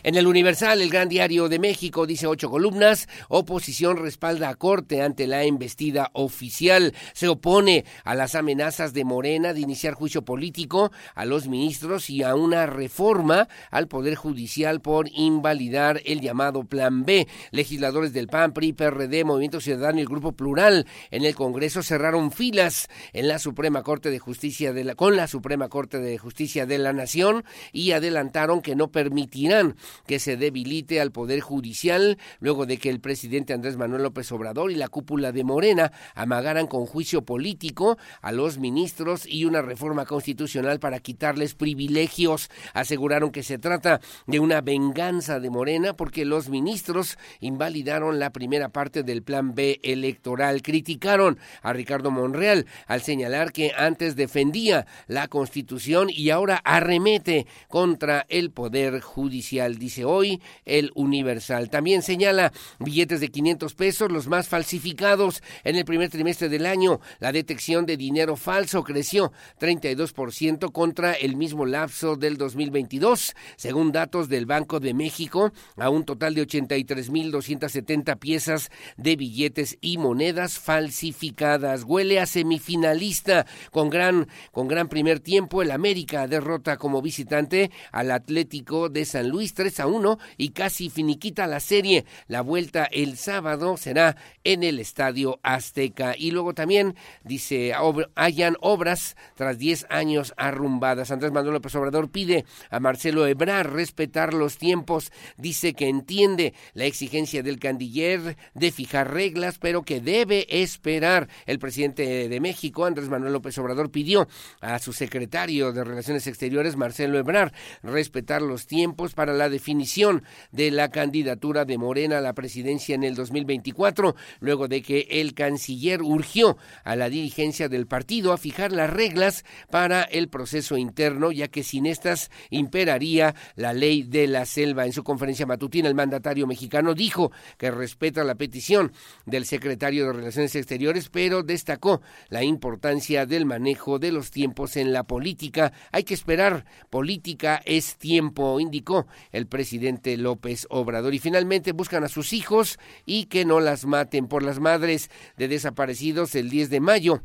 En el Universal, el Gran Diario de México, dice ocho columnas, oposición respalda a corte ante la embestida oficial, se opone a las amenazas de Morena de iniciar juicio político a los ministros y a una reforma al Poder Judicial por invalidar el llamado Plan B. Legisladores del PAN, PRI, PRD, Movimiento Ciudadano y el Grupo Plural en el Congreso cerraron filas en la Suprema Corte de Justicia de la, con la Suprema Corte de Justicia de la Nación y adelantaron que no permitirán que se debilite al Poder Judicial luego de que el presidente Andrés Manuel López Obrador y la cúpula de Morena amagaran con juicio político a los ministros y una reforma constitucional para quitarles privilegios. Aseguraron que se trata de una venganza de Morena porque los ministros invalidaron la primera parte del Plan B electoral. Criticaron a Ricardo Monreal al señalar que antes defendía la Constitución y ahora arremete contra el Poder Judicial dice hoy el Universal. También señala billetes de 500 pesos, los más falsificados en el primer trimestre del año. La detección de dinero falso creció 32% contra el mismo lapso del 2022, según datos del Banco de México, a un total de 83.270 piezas de billetes y monedas falsificadas. Huele a semifinalista con gran, con gran primer tiempo. El América derrota como visitante al Atlético de San Luis 3 a 1 y casi finiquita la serie. La vuelta el sábado será en el Estadio Azteca. Y luego también dice, hayan obras tras 10 años arrumbadas. Andrés Manuel López Obrador pide a Marcelo Ebrard respetar los tiempos. Dice que entiende la exigencia del candiller de fijar reglas, pero que debe esperar. El presidente de México, Andrés Manuel López Obrador, pidió a su secretario de Relaciones Exteriores, Marcelo Ebrard, respetar los tiempos para la definición definición de la candidatura de Morena a la presidencia en el 2024, luego de que el canciller urgió a la dirigencia del partido a fijar las reglas para el proceso interno, ya que sin estas imperaría la ley de la selva. En su conferencia matutina, el mandatario mexicano dijo que respeta la petición del secretario de Relaciones Exteriores, pero destacó la importancia del manejo de los tiempos en la política. Hay que esperar, política es tiempo, indicó el presidente López Obrador. Y finalmente buscan a sus hijos y que no las maten por las madres de desaparecidos el 10 de mayo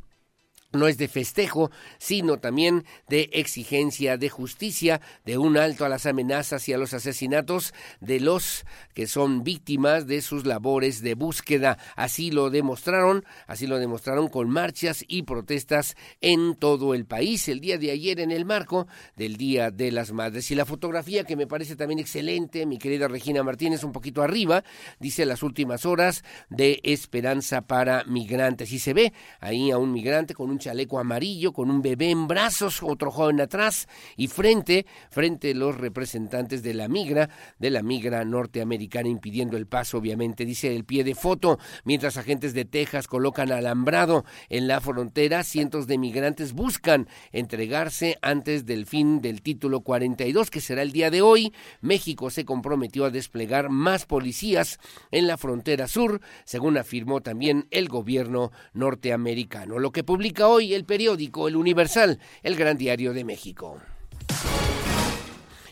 no es de festejo, sino también de exigencia de justicia, de un alto a las amenazas y a los asesinatos de los que son víctimas de sus labores de búsqueda. Así lo demostraron, así lo demostraron con marchas y protestas en todo el país el día de ayer en el marco del Día de las Madres. Y la fotografía que me parece también excelente, mi querida Regina Martínez, un poquito arriba, dice las últimas horas de esperanza para migrantes. Y se ve ahí a un migrante con un chaleco amarillo con un bebé en brazos, otro joven atrás y frente, frente los representantes de la migra, de la migra norteamericana impidiendo el paso, obviamente, dice el pie de foto, mientras agentes de Texas colocan alambrado en la frontera, cientos de migrantes buscan entregarse antes del fin del título 42, que será el día de hoy. México se comprometió a desplegar más policías en la frontera sur, según afirmó también el gobierno norteamericano. Lo que publica hoy el periódico El Universal, el gran diario de México.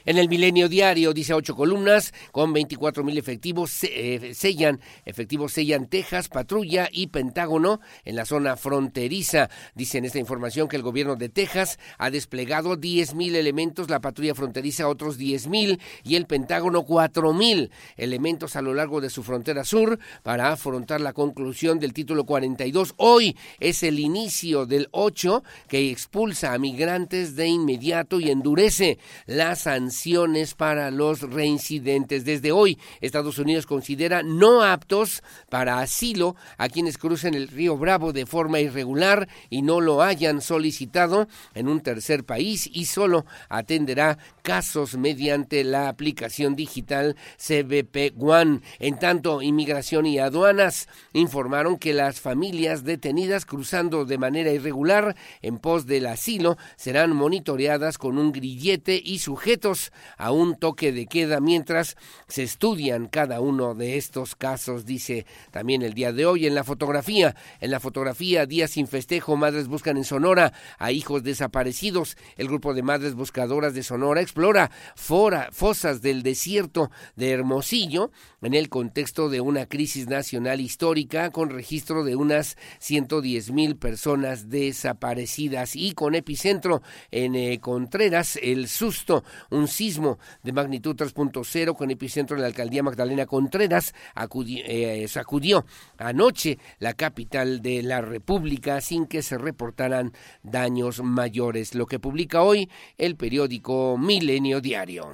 En el Milenio Diario dice ocho columnas con 24 mil efectivos eh, sellan, efectivos sellan Texas, patrulla y Pentágono en la zona fronteriza. Dice en esta información que el gobierno de Texas ha desplegado 10 mil elementos, la patrulla fronteriza otros 10 mil y el Pentágono 4 mil elementos a lo largo de su frontera sur para afrontar la conclusión del título 42. Hoy es el inicio del 8 que expulsa a migrantes de inmediato y endurece las sanciones para los reincidentes. Desde hoy, Estados Unidos considera no aptos para asilo a quienes crucen el río Bravo de forma irregular y no lo hayan solicitado en un tercer país y solo atenderá casos mediante la aplicación digital CBP One. En tanto, Inmigración y Aduanas informaron que las familias detenidas cruzando de manera irregular en pos del asilo serán monitoreadas con un grillete y sujetos a un toque de queda mientras se estudian cada uno de estos casos, dice también el día de hoy en la fotografía. En la fotografía, Día sin festejo, madres buscan en Sonora a hijos desaparecidos. El grupo de madres buscadoras de Sonora explora fora, fosas del desierto de Hermosillo en el contexto de una crisis nacional histórica con registro de unas 110 mil personas desaparecidas y con epicentro en eh, Contreras, el susto, un sismo de magnitud 3.0 con epicentro en la alcaldía Magdalena Contreras eh, sacudió anoche la capital de la República sin que se reportaran daños mayores, lo que publica hoy el periódico Milenio Diario.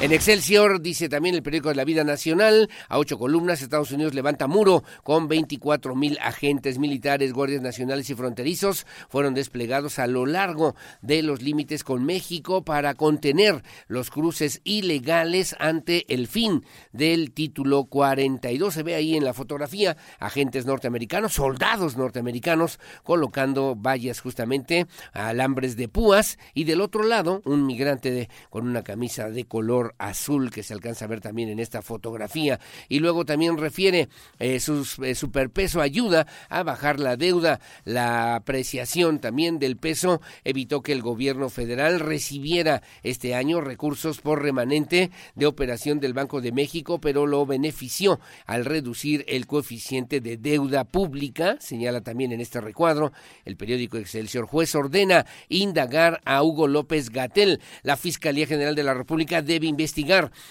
En Excelsior, dice también el periódico de la vida nacional, a ocho columnas, Estados Unidos levanta muro con 24 mil agentes militares, guardias nacionales y fronterizos fueron desplegados a lo largo de los límites con México para contener los cruces ilegales ante el fin del título 42. Se ve ahí en la fotografía agentes norteamericanos, soldados norteamericanos, colocando vallas justamente alambres de púas y del otro lado un migrante con una camisa de color azul que se alcanza a ver también en esta fotografía. Y luego también refiere eh, su eh, superpeso ayuda a bajar la deuda. La apreciación también del peso evitó que el gobierno federal recibiera este año recursos por remanente de operación del Banco de México, pero lo benefició al reducir el coeficiente de deuda pública, señala también en este recuadro el periódico Excelsior. Juez ordena indagar a Hugo López Gatel. La Fiscalía General de la República debe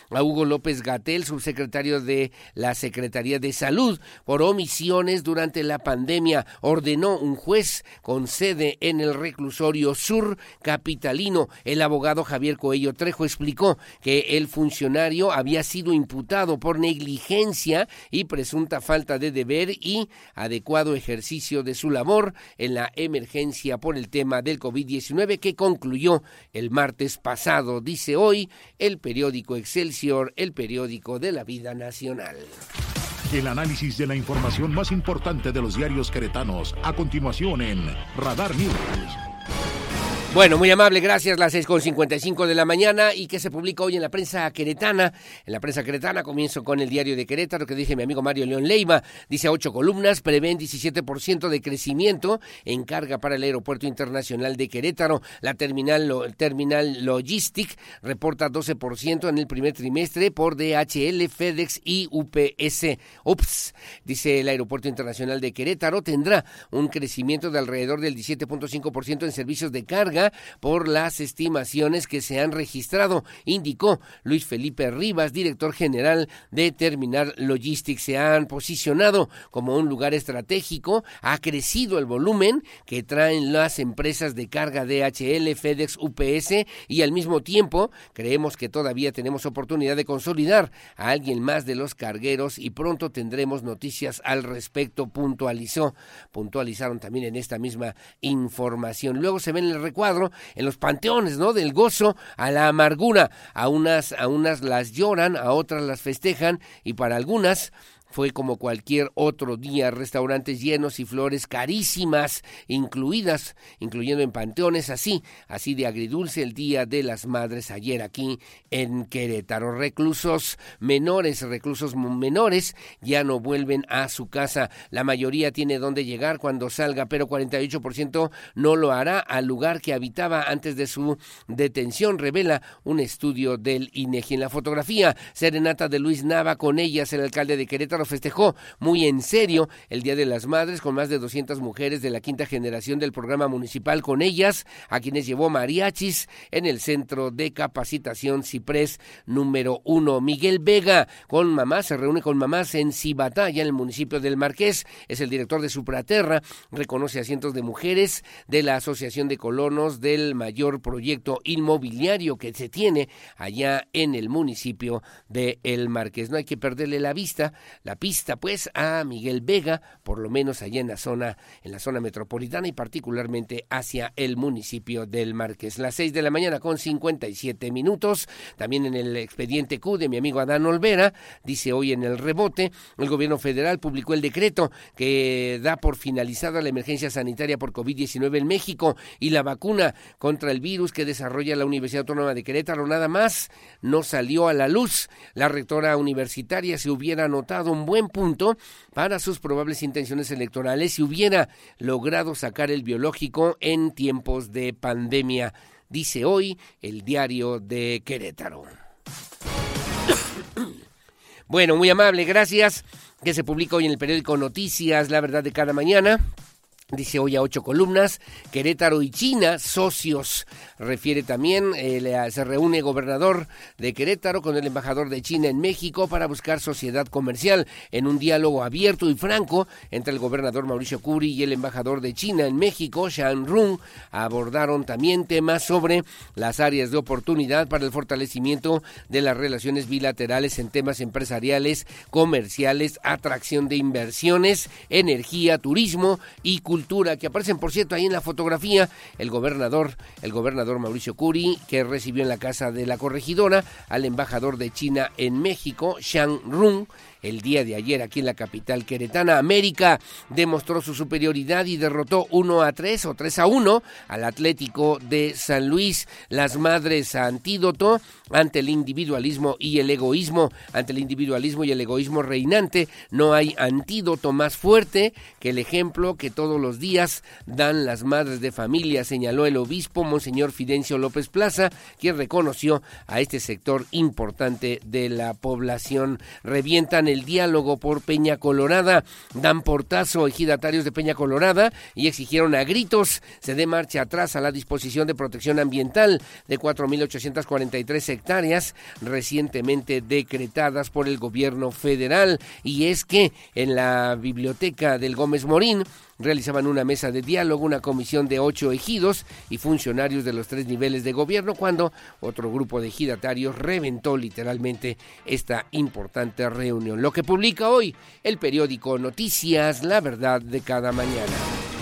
a Hugo López Gatel, subsecretario de la Secretaría de Salud, por omisiones durante la pandemia. Ordenó un juez con sede en el reclusorio sur capitalino. El abogado Javier Coello Trejo explicó que el funcionario había sido imputado por negligencia y presunta falta de deber y adecuado ejercicio de su labor en la emergencia por el tema del COVID-19 que concluyó el martes pasado, dice hoy el periódico periódico Excelsior, el periódico de la vida nacional. El análisis de la información más importante de los diarios queretanos, a continuación en Radar News. Bueno, muy amable, gracias. Las 6.55 de la mañana y que se publica hoy en la prensa queretana. En la prensa queretana comienzo con el diario de Querétaro que dije mi amigo Mario León Leiva. Dice ocho columnas, prevén 17% de crecimiento en carga para el Aeropuerto Internacional de Querétaro. La terminal, terminal Logistic reporta 12% en el primer trimestre por DHL, FedEx y UPS. Ups, dice el Aeropuerto Internacional de Querétaro tendrá un crecimiento de alrededor del 17.5% en servicios de carga por las estimaciones que se han registrado, indicó Luis Felipe Rivas, director general de Terminal Logistics. Se han posicionado como un lugar estratégico, ha crecido el volumen que traen las empresas de carga DHL, FedEx, UPS y al mismo tiempo creemos que todavía tenemos oportunidad de consolidar a alguien más de los cargueros y pronto tendremos noticias al respecto, puntualizó. Puntualizaron también en esta misma información. Luego se ven el en los panteones, ¿no? Del gozo a la amargura. A unas, a unas las lloran, a otras las festejan y para algunas fue como cualquier otro día, restaurantes llenos y flores carísimas incluidas, incluyendo en panteones, así, así de agridulce el Día de las Madres ayer aquí en Querétaro. Reclusos menores, reclusos menores ya no vuelven a su casa. La mayoría tiene dónde llegar cuando salga, pero 48% no lo hará al lugar que habitaba antes de su detención, revela un estudio del INEGI. En la fotografía, serenata de Luis Nava con ellas, el alcalde de Querétaro festejó muy en serio el Día de las Madres con más de 200 mujeres de la quinta generación del programa municipal con ellas, a quienes llevó mariachis en el centro de capacitación Ciprés número uno. Miguel Vega con mamás, se reúne con mamás en Cibatá, ya en el municipio del Marqués, es el director de Supraterra, reconoce a cientos de mujeres de la Asociación de Colonos del mayor proyecto inmobiliario que se tiene allá en el municipio de El Marqués. No hay que perderle la vista, la pista pues a Miguel Vega, por lo menos allá en la zona, en la zona metropolitana y particularmente hacia el municipio del Marqués. Las seis de la mañana con 57 minutos. También en el expediente Q de mi amigo Adán Olvera, dice hoy en el rebote, el gobierno federal publicó el decreto que da por finalizada la emergencia sanitaria por COVID-19 en México y la vacuna contra el virus que desarrolla la Universidad Autónoma de Querétaro nada más no salió a la luz. La rectora universitaria se hubiera anotado un buen punto para sus probables intenciones electorales si hubiera logrado sacar el biológico en tiempos de pandemia, dice hoy el diario de Querétaro. Bueno, muy amable, gracias. Que se publica hoy en el periódico Noticias, la verdad de cada mañana. Dice hoy a ocho columnas, Querétaro y China, socios. Refiere también, eh, se reúne gobernador de Querétaro con el embajador de China en México para buscar sociedad comercial en un diálogo abierto y franco entre el gobernador Mauricio Curi y el embajador de China en México, Shan Rung. Abordaron también temas sobre las áreas de oportunidad para el fortalecimiento de las relaciones bilaterales en temas empresariales, comerciales, atracción de inversiones, energía, turismo y cultura que aparecen por cierto ahí en la fotografía, el gobernador, el gobernador Mauricio Curi, que recibió en la casa de la corregidora al embajador de China en México, Shang Rung, el día de ayer aquí en la capital queretana. América demostró su superioridad y derrotó 1 a 3 o 3 a 1 al Atlético de San Luis. Las madres antídoto ante el individualismo y el egoísmo, ante el individualismo y el egoísmo reinante, no hay antídoto más fuerte que el ejemplo que todos los días dan las madres de familia, señaló el obispo Monseñor Fidencio López Plaza, quien reconoció a este sector importante de la población. Revientan el diálogo por Peña Colorada, dan portazo ejidatarios de Peña Colorada y exigieron a gritos se dé marcha atrás a la disposición de protección ambiental de 4.843 hectáreas recientemente decretadas por el gobierno federal. Y es que en la biblioteca del Gómez Morín, realizaban una mesa de diálogo, una comisión de ocho ejidos y funcionarios de los tres niveles de gobierno, cuando otro grupo de ejidatarios reventó literalmente esta importante reunión. Lo que publica hoy el periódico Noticias, la verdad de cada mañana.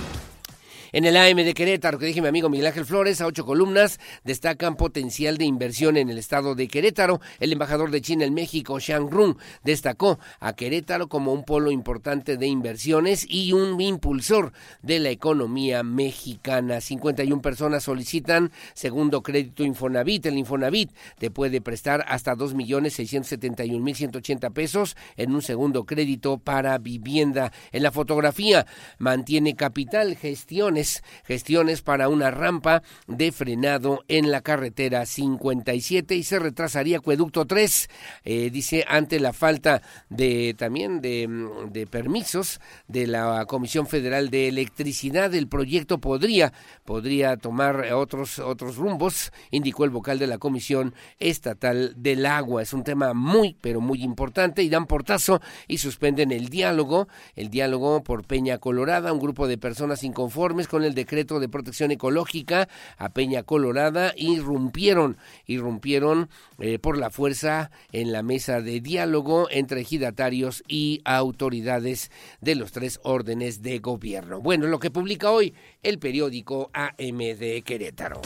En el AM de Querétaro, que dije mi amigo Miguel Ángel Flores, a ocho columnas, destacan potencial de inversión en el estado de Querétaro. El embajador de China en México, Shang Run, destacó a Querétaro como un polo importante de inversiones y un impulsor de la economía mexicana. 51 personas solicitan segundo crédito Infonavit. El Infonavit te puede prestar hasta 2.671.180 pesos en un segundo crédito para vivienda. En la fotografía mantiene capital gestiones, gestiones para una rampa de frenado en la carretera 57 y se retrasaría acueducto 3, eh, dice, ante la falta de también de, de permisos de la Comisión Federal de Electricidad. El proyecto podría, podría tomar otros, otros rumbos, indicó el vocal de la Comisión Estatal del Agua. Es un tema muy, pero muy importante y dan portazo y suspenden el diálogo, el diálogo por Peña Colorada, un grupo de personas inconformes con el decreto de protección ecológica a Peña Colorada irrumpieron, irrumpieron eh, por la fuerza en la mesa de diálogo entre ejidatarios y autoridades de los tres órdenes de gobierno. Bueno, lo que publica hoy el periódico AM de Querétaro.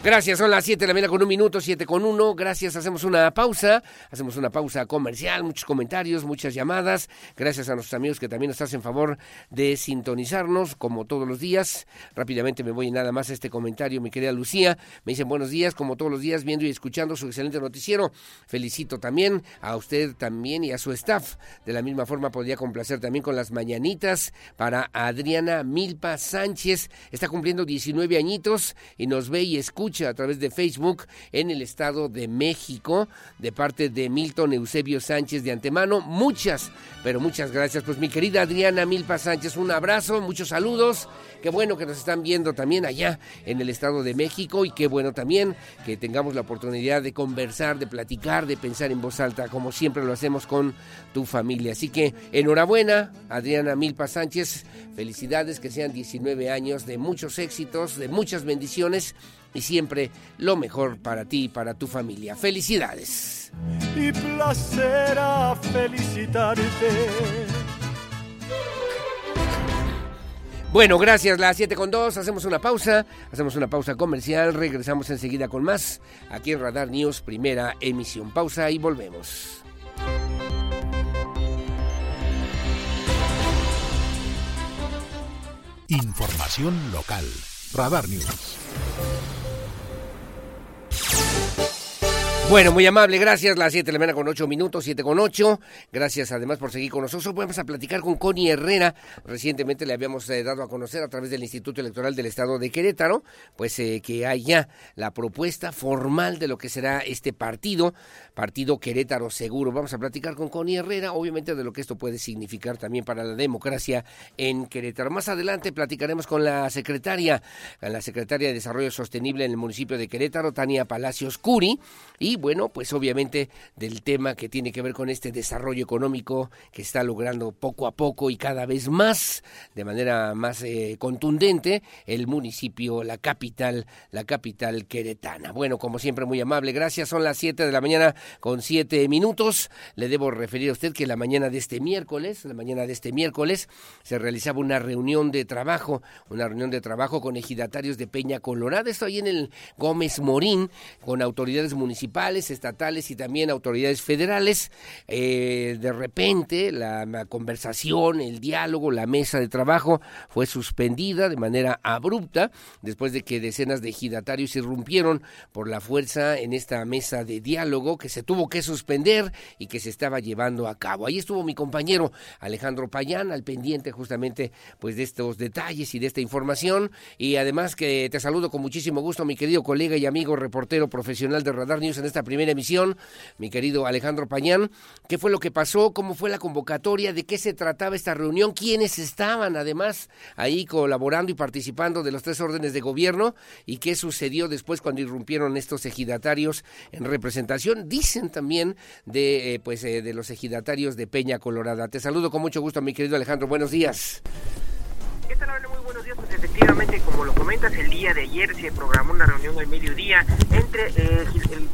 Gracias, son las 7 de la mañana con un minuto, 7 con 1. Gracias, hacemos una pausa, hacemos una pausa comercial, muchos comentarios, muchas llamadas. Gracias a nuestros amigos que también nos hacen favor de sintonizarnos, como todos los días. Rápidamente me voy nada más a este comentario, mi querida Lucía. Me dicen buenos días, como todos los días, viendo y escuchando su excelente noticiero. Felicito también a usted también y a su staff. De la misma forma, podría complacer también con las mañanitas para Adriana Milpa Sánchez. Está cumpliendo 19 añitos y nos ve y escucha a través de Facebook en el Estado de México de parte de Milton Eusebio Sánchez de antemano. Muchas, pero muchas gracias. Pues mi querida Adriana Milpa Sánchez, un abrazo, muchos saludos. Qué bueno que nos están viendo también allá en el Estado de México y qué bueno también que tengamos la oportunidad de conversar, de platicar, de pensar en voz alta, como siempre lo hacemos con tu familia. Así que enhorabuena, Adriana Milpa Sánchez. Felicidades, que sean 19 años de muchos éxitos, de muchas bendiciones y siempre lo mejor para ti y para tu familia. Felicidades. Y placer a felicitarte. Bueno, gracias, las 7 con 2, hacemos una pausa, hacemos una pausa comercial, regresamos enseguida con más, aquí en Radar News, primera emisión. Pausa y volvemos. Información local. Radar News. Bueno, muy amable, gracias. Las 7 de la mañana con 8 minutos, 7 con 8. Gracias además por seguir con nosotros. Vamos a platicar con Connie Herrera. Recientemente le habíamos eh, dado a conocer a través del Instituto Electoral del Estado de Querétaro, pues eh, que hay ya la propuesta formal de lo que será este partido, Partido Querétaro Seguro. Vamos a platicar con Connie Herrera, obviamente de lo que esto puede significar también para la democracia en Querétaro. Más adelante platicaremos con la secretaria, la secretaria de Desarrollo Sostenible en el municipio de Querétaro, Tania Palacios Curi, y bueno, pues obviamente del tema que tiene que ver con este desarrollo económico que está logrando poco a poco y cada vez más, de manera más eh, contundente, el municipio, la capital, la capital queretana. Bueno, como siempre, muy amable, gracias. Son las 7 de la mañana con 7 minutos. Le debo referir a usted que la mañana de este miércoles, la mañana de este miércoles, se realizaba una reunión de trabajo, una reunión de trabajo con ejidatarios de Peña Colorada. Estoy en el Gómez Morín, con autoridades municipales estatales y también autoridades federales. Eh, de repente la, conversación, el diálogo, la mesa de trabajo fue suspendida de manera abrupta después de que decenas de ejidatarios irrumpieron por la fuerza en esta mesa de diálogo que se tuvo que suspender y que se estaba llevando a cabo. Ahí estuvo mi compañero Alejandro Payán al pendiente justamente pues de estos detalles y de esta información y además que te saludo con muchísimo gusto mi querido colega y amigo reportero profesional de Radar News en esta primera emisión, mi querido Alejandro Pañán. ¿Qué fue lo que pasó? ¿Cómo fue la convocatoria? ¿De qué se trataba esta reunión? ¿Quiénes estaban además ahí colaborando y participando de los tres órdenes de gobierno? ¿Y qué sucedió después cuando irrumpieron estos ejidatarios en representación? Dicen también de, eh, pues, eh, de los ejidatarios de Peña Colorada. Te saludo con mucho gusto, mi querido Alejandro. Buenos días. ¿Qué tal, efectivamente, como lo comentas, el día de ayer se programó una reunión al mediodía entre eh, el,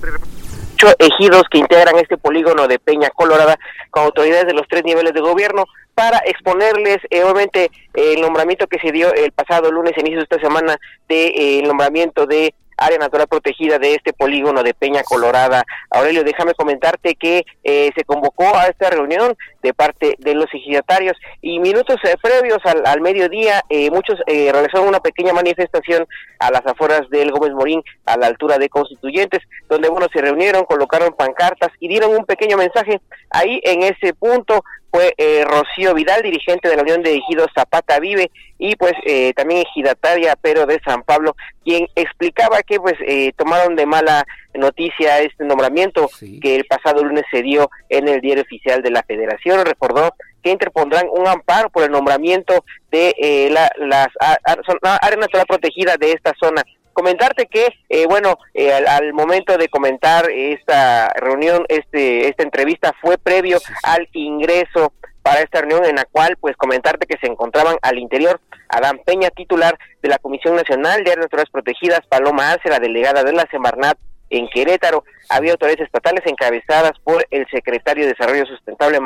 ejidos que integran este polígono de Peña Colorada con autoridades de los tres niveles de gobierno para exponerles eh, obviamente el nombramiento que se dio el pasado lunes, inicio de esta semana, de eh, el nombramiento de área natural protegida de este polígono de Peña Colorada. Aurelio, déjame comentarte que eh, se convocó a esta reunión de parte de los ejidatarios y minutos eh, previos al, mediodía eh, muchos realizaron una pequeña manifestación a las afueras del Gómez Morín a la altura de Constituyentes, donde bueno se reunieron, colocaron pancartas y dieron un pequeño mensaje. Ahí en ese punto fue eh, Rocío Vidal, dirigente de la Unión de Ejidos Zapata Vive, y pues eh, también ejidataria pero de San Pablo, quien explicaba que pues eh, tomaron de mala noticia este nombramiento que el pasado lunes se dio en el diario oficial de la Federación. Recordó que interpondrán un amparo por el nombramiento de la, las áreas natural protegida de esta zona comentarte que eh, bueno eh, al, momento de comentar esta reunión este esta entrevista fue previo al ingreso para esta reunión en la cual pues comentarte que se encontraban al interior Adán Peña titular de la Comisión Nacional de Áreas Naturales Protegidas Paloma Arce la delegada de la Semarnat en Querétaro. Había autoridades estatales encabezadas por el secretario de Desarrollo Sustentable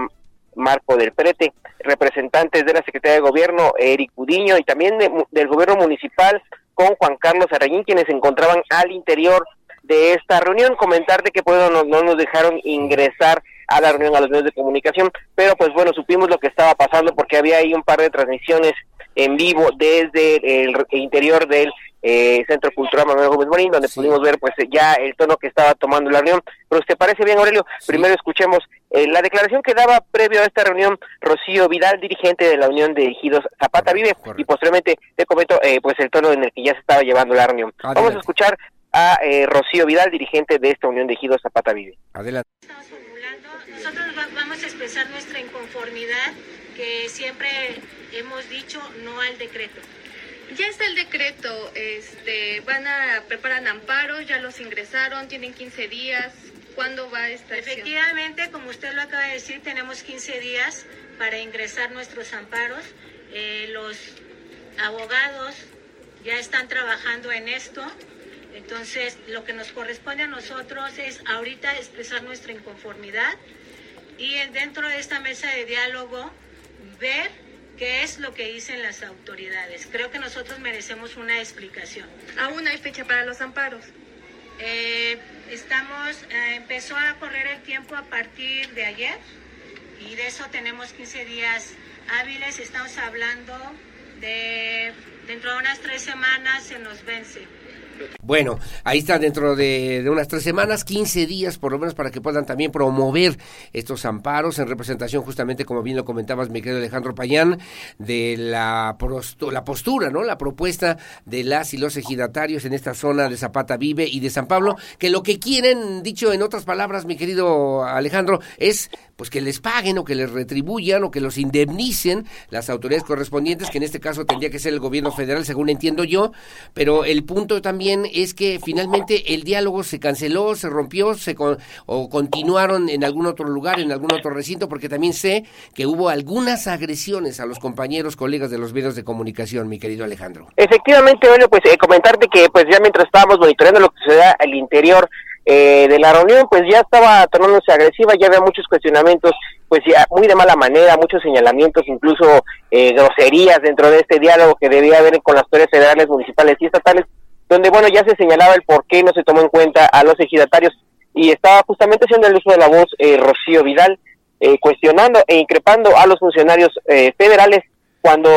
Marco del Prete, representantes de la Secretaría de Gobierno, Eric Udiño, y también del Gobierno Municipal, con Juan Carlos Arayín, quienes se encontraban al interior de esta reunión. Comentarte que pues, no, no nos dejaron ingresar a la reunión a los medios de comunicación, pero pues bueno, supimos lo que estaba pasando porque había ahí un par de transmisiones en vivo desde el interior del eh, Centro Cultural Manuel Gómez Morín, donde pudimos ver pues ya el tono que estaba tomando la reunión. Pero ¿te parece bien, Aurelio? Primero escuchemos eh, la declaración que daba previo a esta reunión Rocío Vidal, dirigente de la Unión de Ejidos Zapata Vive, y posteriormente te comento eh, pues el tono en el que ya se estaba llevando la reunión. Vamos a escuchar a Rocío Vidal, dirigente de esta Unión de Ejidos Zapata Vive. Adelante. Nosotros vamos a expresar nuestra inconformidad que siempre hemos dicho no al decreto. Ya está el decreto, este, van a preparar amparos, ya los ingresaron, tienen 15 días. ¿Cuándo va esta Efectivamente, como usted lo acaba de decir, tenemos 15 días para ingresar nuestros amparos. Eh, los abogados ya están trabajando en esto. Entonces, lo que nos corresponde a nosotros es ahorita expresar nuestra inconformidad y dentro de esta mesa de diálogo ver qué es lo que dicen las autoridades. Creo que nosotros merecemos una explicación. ¿Aún hay fecha para los amparos? Eh, estamos, eh, empezó a correr el tiempo a partir de ayer y de eso tenemos 15 días hábiles. Estamos hablando de dentro de unas tres semanas se nos vence. Bueno, ahí está dentro de, unas tres semanas, 15 días por lo menos para que puedan también promover estos amparos en representación justamente, como bien lo comentabas, mi querido Alejandro Payán, de la, la postura, ¿no? La propuesta de las y los ejidatarios en esta zona de Zapata Vive y de San Pablo, que lo que quieren, dicho en otras palabras, mi querido Alejandro, es pues que les paguen o que les retribuyan o que los indemnicen las autoridades correspondientes, que en este caso tendría que ser el gobierno federal, según entiendo yo, pero el punto también es que finalmente el diálogo se canceló, se rompió, se o continuaron en algún otro lugar, en algún otro recinto, porque también sé que hubo algunas agresiones a los compañeros, colegas de los medios de comunicación, mi querido Alejandro. Efectivamente, bueno, pues eh, comentarte que pues ya mientras estábamos monitoreando lo que se da al interior eh, de la reunión, pues ya estaba tornándose agresiva, ya había muchos cuestionamientos, pues ya muy de mala manera, muchos señalamientos, incluso eh, groserías dentro de este diálogo que debía haber con las autoridades federales, municipales y estatales, donde, bueno, ya se señalaba el por qué no se tomó en cuenta a los ejidatarios y estaba justamente haciendo el uso de la voz eh, Rocío Vidal, cuestionando e increpando a los funcionarios federales cuando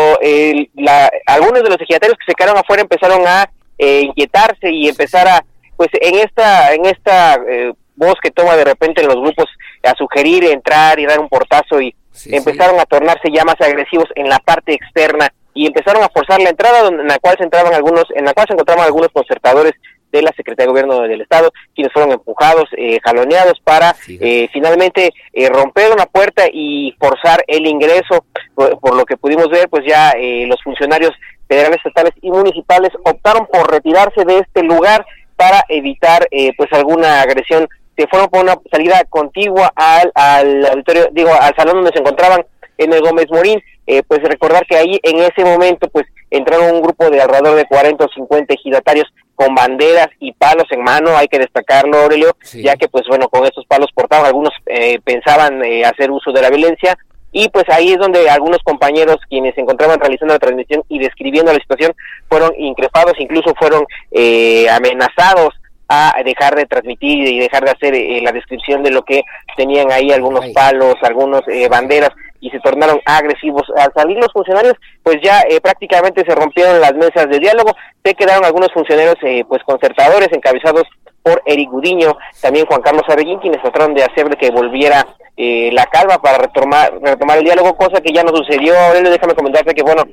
la, algunos de los ejidatarios que se quedaron afuera empezaron a inquietarse y empezar a pues en esta en esta eh, voz que toma de repente en los grupos a sugerir entrar y dar un portazo y empezaron a tornarse ya más agresivos en la parte externa y empezaron a forzar la entrada donde, en la cual se entraban algunos en la cual se encontraban algunos concertadores de la Secretaría de Gobierno del Estado, quienes fueron empujados, eh, jaloneados para eh, finalmente eh, romper una puerta y forzar el ingreso. Por, por lo que pudimos ver, pues ya eh, los funcionarios federales, estatales y municipales optaron por retirarse de este lugar para evitar eh, pues alguna agresión. Se fueron por una salida contigua al, al auditorio, digo, al salón donde se encontraban en el Gómez Morín. Eh, pues recordar que ahí en ese momento pues entraron un grupo de alrededor de 40 o 50 ejidatarios con banderas y palos en mano, hay que destacarlo Aurelio, ya que pues bueno, con estos palos portados algunos eh, pensaban hacer uso de la violencia, y pues ahí es donde algunos compañeros quienes se encontraban realizando la transmisión y describiendo la situación fueron increpados, incluso fueron eh, amenazados a dejar de transmitir y dejar de hacer eh, la descripción de lo que tenían ahí algunos palos, algunos eh, banderas y se tornaron agresivos. Al salir los funcionarios, pues ya eh, prácticamente se rompieron las mesas de diálogo, se quedaron algunos funcionarios pues concertadores encabezados por Eric Gudiño, también Juan Carlos Arreguín, quienes trataron de hacer que volviera la calma para retomar, retomar el diálogo, cosa que ya no sucedió. Aurelio, déjame comentarte que, bueno,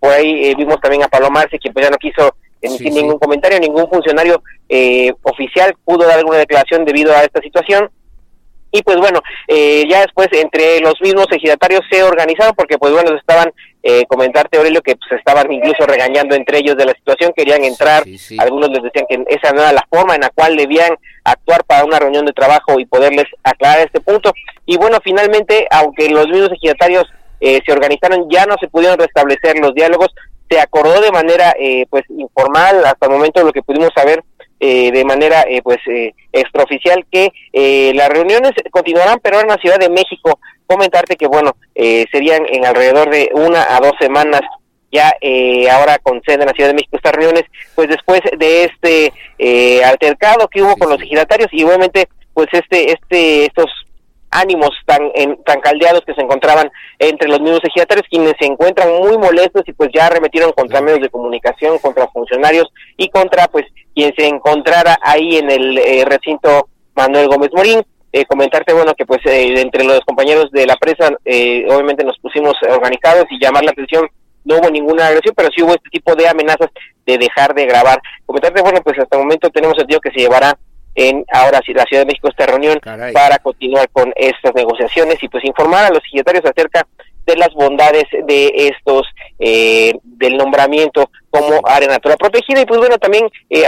por ahí vimos también a Pablo Marci, quien pues ya no quiso emitir ningún comentario, ningún funcionario eh, oficial pudo dar alguna declaración debido a esta situación. Y pues bueno, eh, ya después entre los mismos ejidatarios se organizaron porque pues bueno, estaban, eh, comentarte Aurelio, que pues estaban incluso regañando entre ellos de la situación, querían entrar, algunos les decían que esa no era la forma en la cual debían actuar para una reunión de trabajo y poderles aclarar este punto. Y bueno, finalmente, aunque los mismos ejidatarios eh, se organizaron, ya no se pudieron restablecer los diálogos, se acordó de manera eh, pues informal hasta el momento lo que pudimos saber eh, de manera eh, pues extraoficial que las reuniones continuarán pero en la Ciudad de México. Comentarte que bueno serían en alrededor de una a dos semanas ya ahora con sede en la Ciudad de México estas reuniones pues después de este altercado que hubo con los ejidatarios y obviamente pues este este estos ánimos tan, tan caldeados que se encontraban entre los mismos ejidatarios, quienes se encuentran muy molestos y pues ya arremetieron contra medios de comunicación, contra funcionarios y contra pues quien se encontrara ahí en el eh, recinto Manuel Gómez Morín. Eh, comentarte, bueno, que pues eh, entre los compañeros de la presa, obviamente nos pusimos organizados y llamar la atención, no hubo ninguna agresión, pero sí hubo este tipo de amenazas de dejar de grabar. Comentarte, bueno, pues hasta el momento tenemos sentido que se llevará en ahora la Ciudad de México esta reunión para continuar con estas negociaciones y pues informar a los secretarios acerca de las bondades de estos eh, del nombramiento como área natural protegida. Y pues bueno también eh,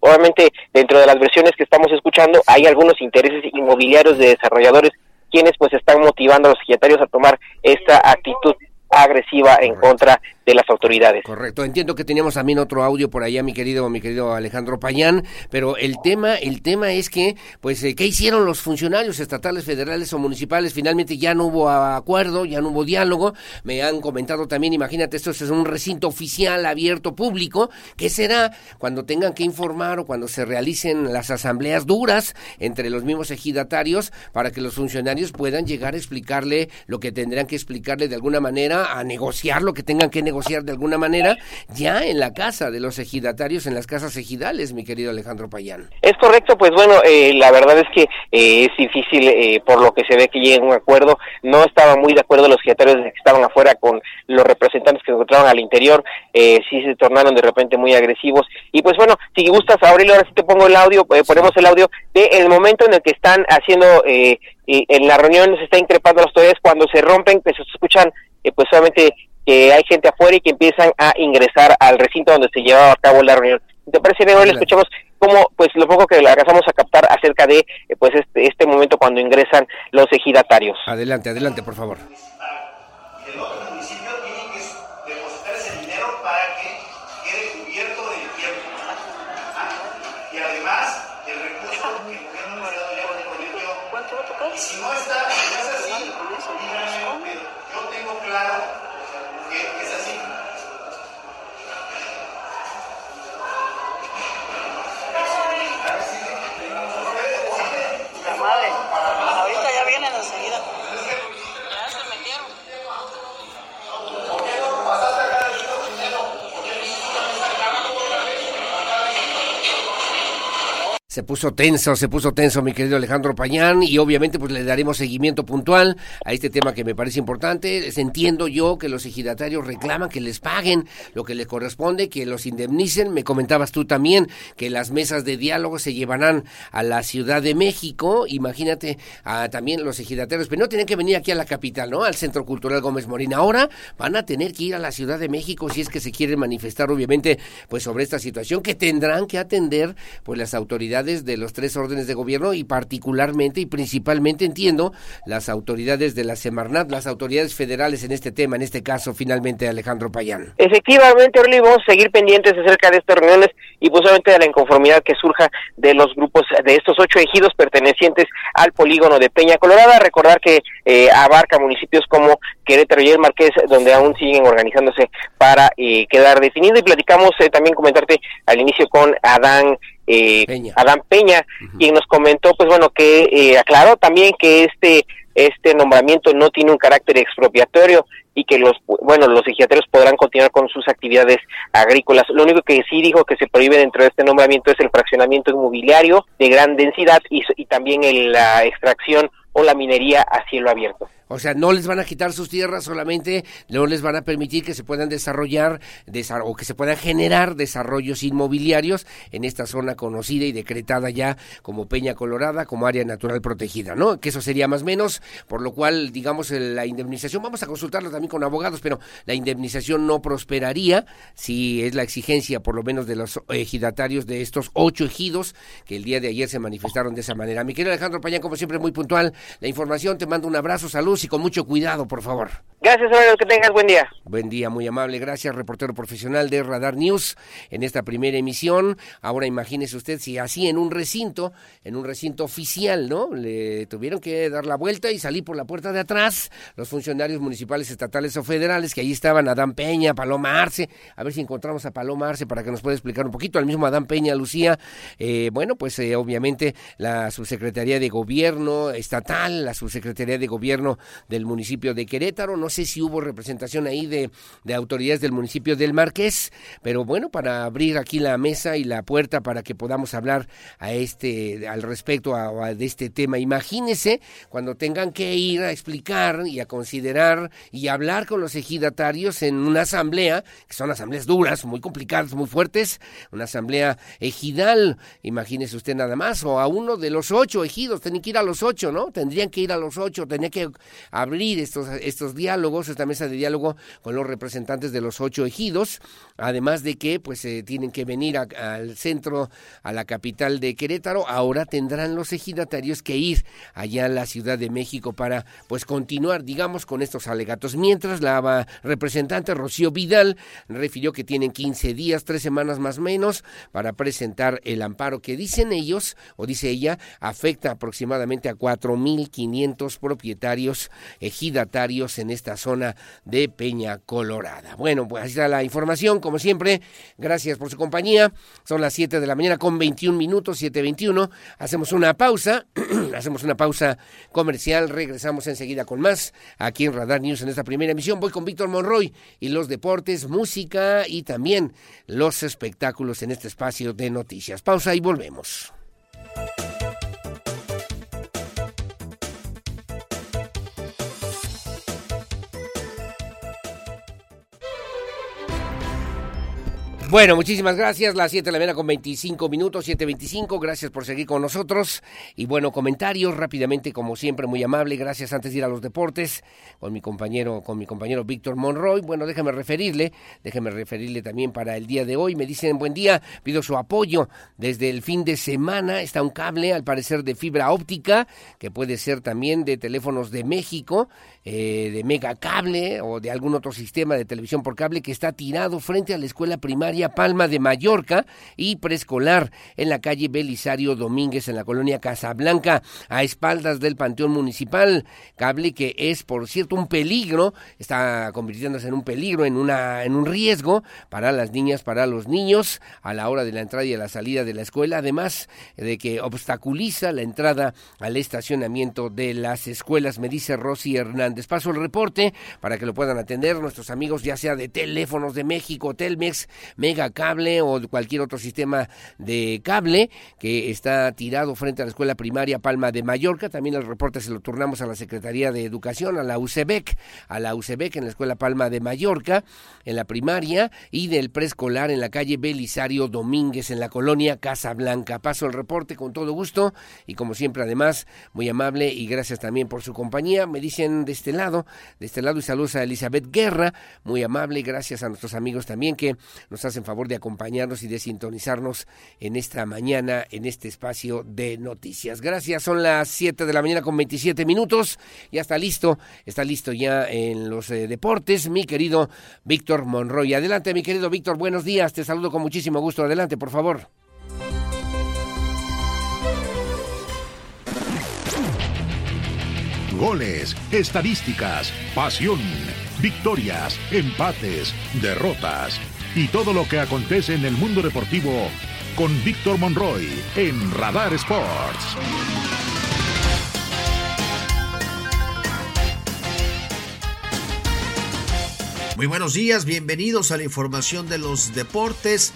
obviamente dentro de las versiones que estamos escuchando hay algunos intereses inmobiliarios de desarrolladores quienes pues están motivando a los secretarios a tomar esta actitud agresiva en contra de las autoridades. Correcto, entiendo que teníamos también otro audio por allá, mi querido, mi querido Alejandro Payán, pero el tema, el tema es que, pues, eh, ¿qué hicieron los funcionarios estatales, federales o municipales? Finalmente ya no hubo acuerdo, ya no hubo diálogo. Me han comentado también, imagínate, esto es un recinto oficial, abierto, público. ¿Qué será cuando tengan que informar o cuando se realicen las asambleas duras entre los mismos ejidatarios para que los funcionarios puedan llegar a explicarle lo que tendrán que explicarle de alguna manera, a negociar lo que tengan que negociar? Negociar de alguna manera ya en la casa de los ejidatarios, en las casas ejidales, mi querido Alejandro Payán. Es correcto, pues bueno, eh, la verdad es que eh, es difícil, eh, por lo que se ve que lleguen a un acuerdo. No estaban muy de acuerdo los ejidatarios que estaban afuera con los representantes que encontraban al interior, sí se tornaron de repente muy agresivos. Y pues bueno, si gustas, Aurelio, ahora sí te pongo el audio, ponemos el audio de el momento en el que están haciendo en la reunión se está increpando las autoridades cuando se rompen, que se escuchan pues solamente que hay gente afuera y que empiezan a ingresar al recinto donde se llevaba a cabo la reunión. ¿Te parece bien? Hoy le escuchamos cómo, pues lo poco que alcanzamos a captar acerca de eh, pues este, este momento cuando ingresan los ejidatarios. Adelante, adelante, por favor. Si no está, Se puso tenso, se puso tenso mi querido Alejandro Pañán y obviamente pues le daremos seguimiento puntual a este tema que me parece importante. Entiendo yo que los ejidatarios reclaman que les paguen lo que les corresponde, que los indemnicen. Me comentabas tú también que las mesas de diálogo se llevarán a la Ciudad de México. Imagínate a también los ejidatarios, pero no tienen que venir aquí a la capital, ¿no? Al Centro Cultural Gómez Morín. Ahora van a tener que ir a la Ciudad de México si es que se quieren manifestar obviamente pues sobre esta situación que tendrán que atender pues las autoridades de los tres órdenes de gobierno y particularmente y principalmente entiendo las autoridades de la Semarnat, las autoridades federales en este tema, en este caso finalmente Alejandro Payán. Efectivamente, Orly, seguir pendientes acerca de estas reuniones y posiblemente de la inconformidad que surja de los grupos de estos ocho ejidos pertenecientes al polígono de Peña Colorada. Recordar que eh, abarca municipios como Querétaro y el Marqués, donde aún siguen organizándose para eh, quedar definido. Y platicamos eh, también comentarte al inicio con Adán eh, Peña. Adán Peña, quien nos comentó, pues bueno, que eh, aclaró también que este este nombramiento no tiene un carácter expropiatorio y que los bueno los ejidatarios podrán continuar con sus actividades agrícolas. Lo único que sí dijo que se prohíbe dentro de este nombramiento es el fraccionamiento inmobiliario de gran densidad y, y también el, la extracción o la minería a cielo abierto. O sea, no les van a quitar sus tierras, solamente no les van a permitir que se puedan desarrollar o que se puedan generar desarrollos inmobiliarios en esta zona conocida y decretada ya como Peña Colorada, como área natural protegida, ¿no? Que eso sería más o menos, por lo cual, digamos, la indemnización, vamos a consultarlo también con abogados, pero la indemnización no prosperaría si es la exigencia, por lo menos, de los ejidatarios de estos ocho ejidos que el día de ayer se manifestaron de esa manera. Mi querido Alejandro Payán, como siempre, muy puntual la información, te mando un abrazo, salud y con mucho cuidado, por favor. Gracias, Horacio, que tengas buen día. Buen día, muy amable. Gracias, reportero profesional de Radar News en esta primera emisión. Ahora imagínese usted si así en un recinto, en un recinto oficial, ¿no? Le tuvieron que dar la vuelta y salir por la puerta de atrás los funcionarios municipales, estatales o federales, que ahí estaban Adán Peña, Paloma Arce. A ver si encontramos a Paloma Arce para que nos pueda explicar un poquito. Al mismo Adán Peña, Lucía. Eh, bueno, pues eh, obviamente la subsecretaría de gobierno estatal, la subsecretaría de gobierno del municipio de Querétaro. No sé si hubo representación ahí de, de, autoridades del municipio del Marqués, pero bueno, para abrir aquí la mesa y la puerta para que podamos hablar a este, al respecto a, de este tema. Imagínense cuando tengan que ir a explicar y a considerar y hablar con los ejidatarios en una asamblea, que son asambleas duras, muy complicadas, muy fuertes, una asamblea ejidal, imagínese usted nada más, o a uno de los ocho ejidos, tienen que ir a los ocho, ¿no? Tendrían que ir a los ocho, tendría que abrir estos, estos diálogos, esta mesa de diálogo con los representantes de los ocho ejidos, además de que pues eh, tienen que venir al centro, a la capital de Querétaro, ahora tendrán los ejidatarios que ir allá a la Ciudad de México para pues continuar, digamos, con estos alegatos. Mientras la representante Rocío Vidal refirió que tienen 15 días, tres semanas más o menos, para presentar el amparo que dicen ellos, o dice ella, afecta aproximadamente a 4.500 propietarios ejidatarios en esta zona de Peña Colorada. Bueno, pues ahí está la información, como siempre, gracias por su compañía. Son las 7 de la mañana con 21 minutos, 7.21. Hacemos una pausa, hacemos una pausa comercial, regresamos enseguida con más aquí en Radar News en esta primera emisión. Voy con Víctor Monroy y los deportes, música y también los espectáculos en este espacio de noticias. Pausa y volvemos. Bueno, muchísimas gracias. Las 7 de la mañana con 25 minutos, 7.25. Gracias por seguir con nosotros. Y bueno, comentarios rápidamente, como siempre, muy amable. Gracias antes de ir a los deportes con mi compañero, con mi compañero Víctor Monroy. Bueno, déjeme referirle, déjeme referirle también para el día de hoy. Me dicen buen día, pido su apoyo. Desde el fin de semana está un cable, al parecer, de fibra óptica, que puede ser también de teléfonos de México, eh, de mega cable o de algún otro sistema de televisión por cable que está tirado frente a la escuela primaria Palma de Mallorca y preescolar en la calle Belisario Domínguez en la colonia Casablanca, a espaldas del Panteón Municipal. Cable que es, por cierto, un peligro, está convirtiéndose en un peligro, en, una, en un riesgo para las niñas, para los niños, a la hora de la entrada y a la salida de la escuela, además de que obstaculiza la entrada al estacionamiento de las escuelas, me dice Rosy Hernández. Paso el reporte para que lo puedan atender nuestros amigos, ya sea de teléfonos de México, Telmex, Mega Cable o cualquier otro sistema de cable que está tirado frente a la escuela primaria Palma de Mallorca. También el reporte se lo turnamos a la Secretaría de Educación, a la UCEBEC, a la UCEBEC en la escuela Palma de Mallorca, en la primaria y del preescolar en la calle Belisario Domínguez en la colonia Casa Blanca. Paso el reporte con todo gusto y como siempre además muy amable y gracias también por su compañía. Me dicen este lado, de este lado y saludos a Elizabeth Guerra, muy amable gracias a nuestros amigos también que nos hacen hacen favor de acompañarnos y de sintonizarnos en esta mañana, en este espacio de noticias. Gracias, son las 7 de la mañana con 27 minutos. Ya está listo, está listo ya en los eh, deportes, mi querido Víctor Monroy. Adelante, mi querido Víctor, buenos días, te saludo con muchísimo gusto. Adelante, por favor. Goles, estadísticas, pasión, victorias, empates, derrotas y todo lo que acontece en el mundo deportivo con Víctor Monroy en Radar Sports. Muy buenos días, bienvenidos a la información de los deportes.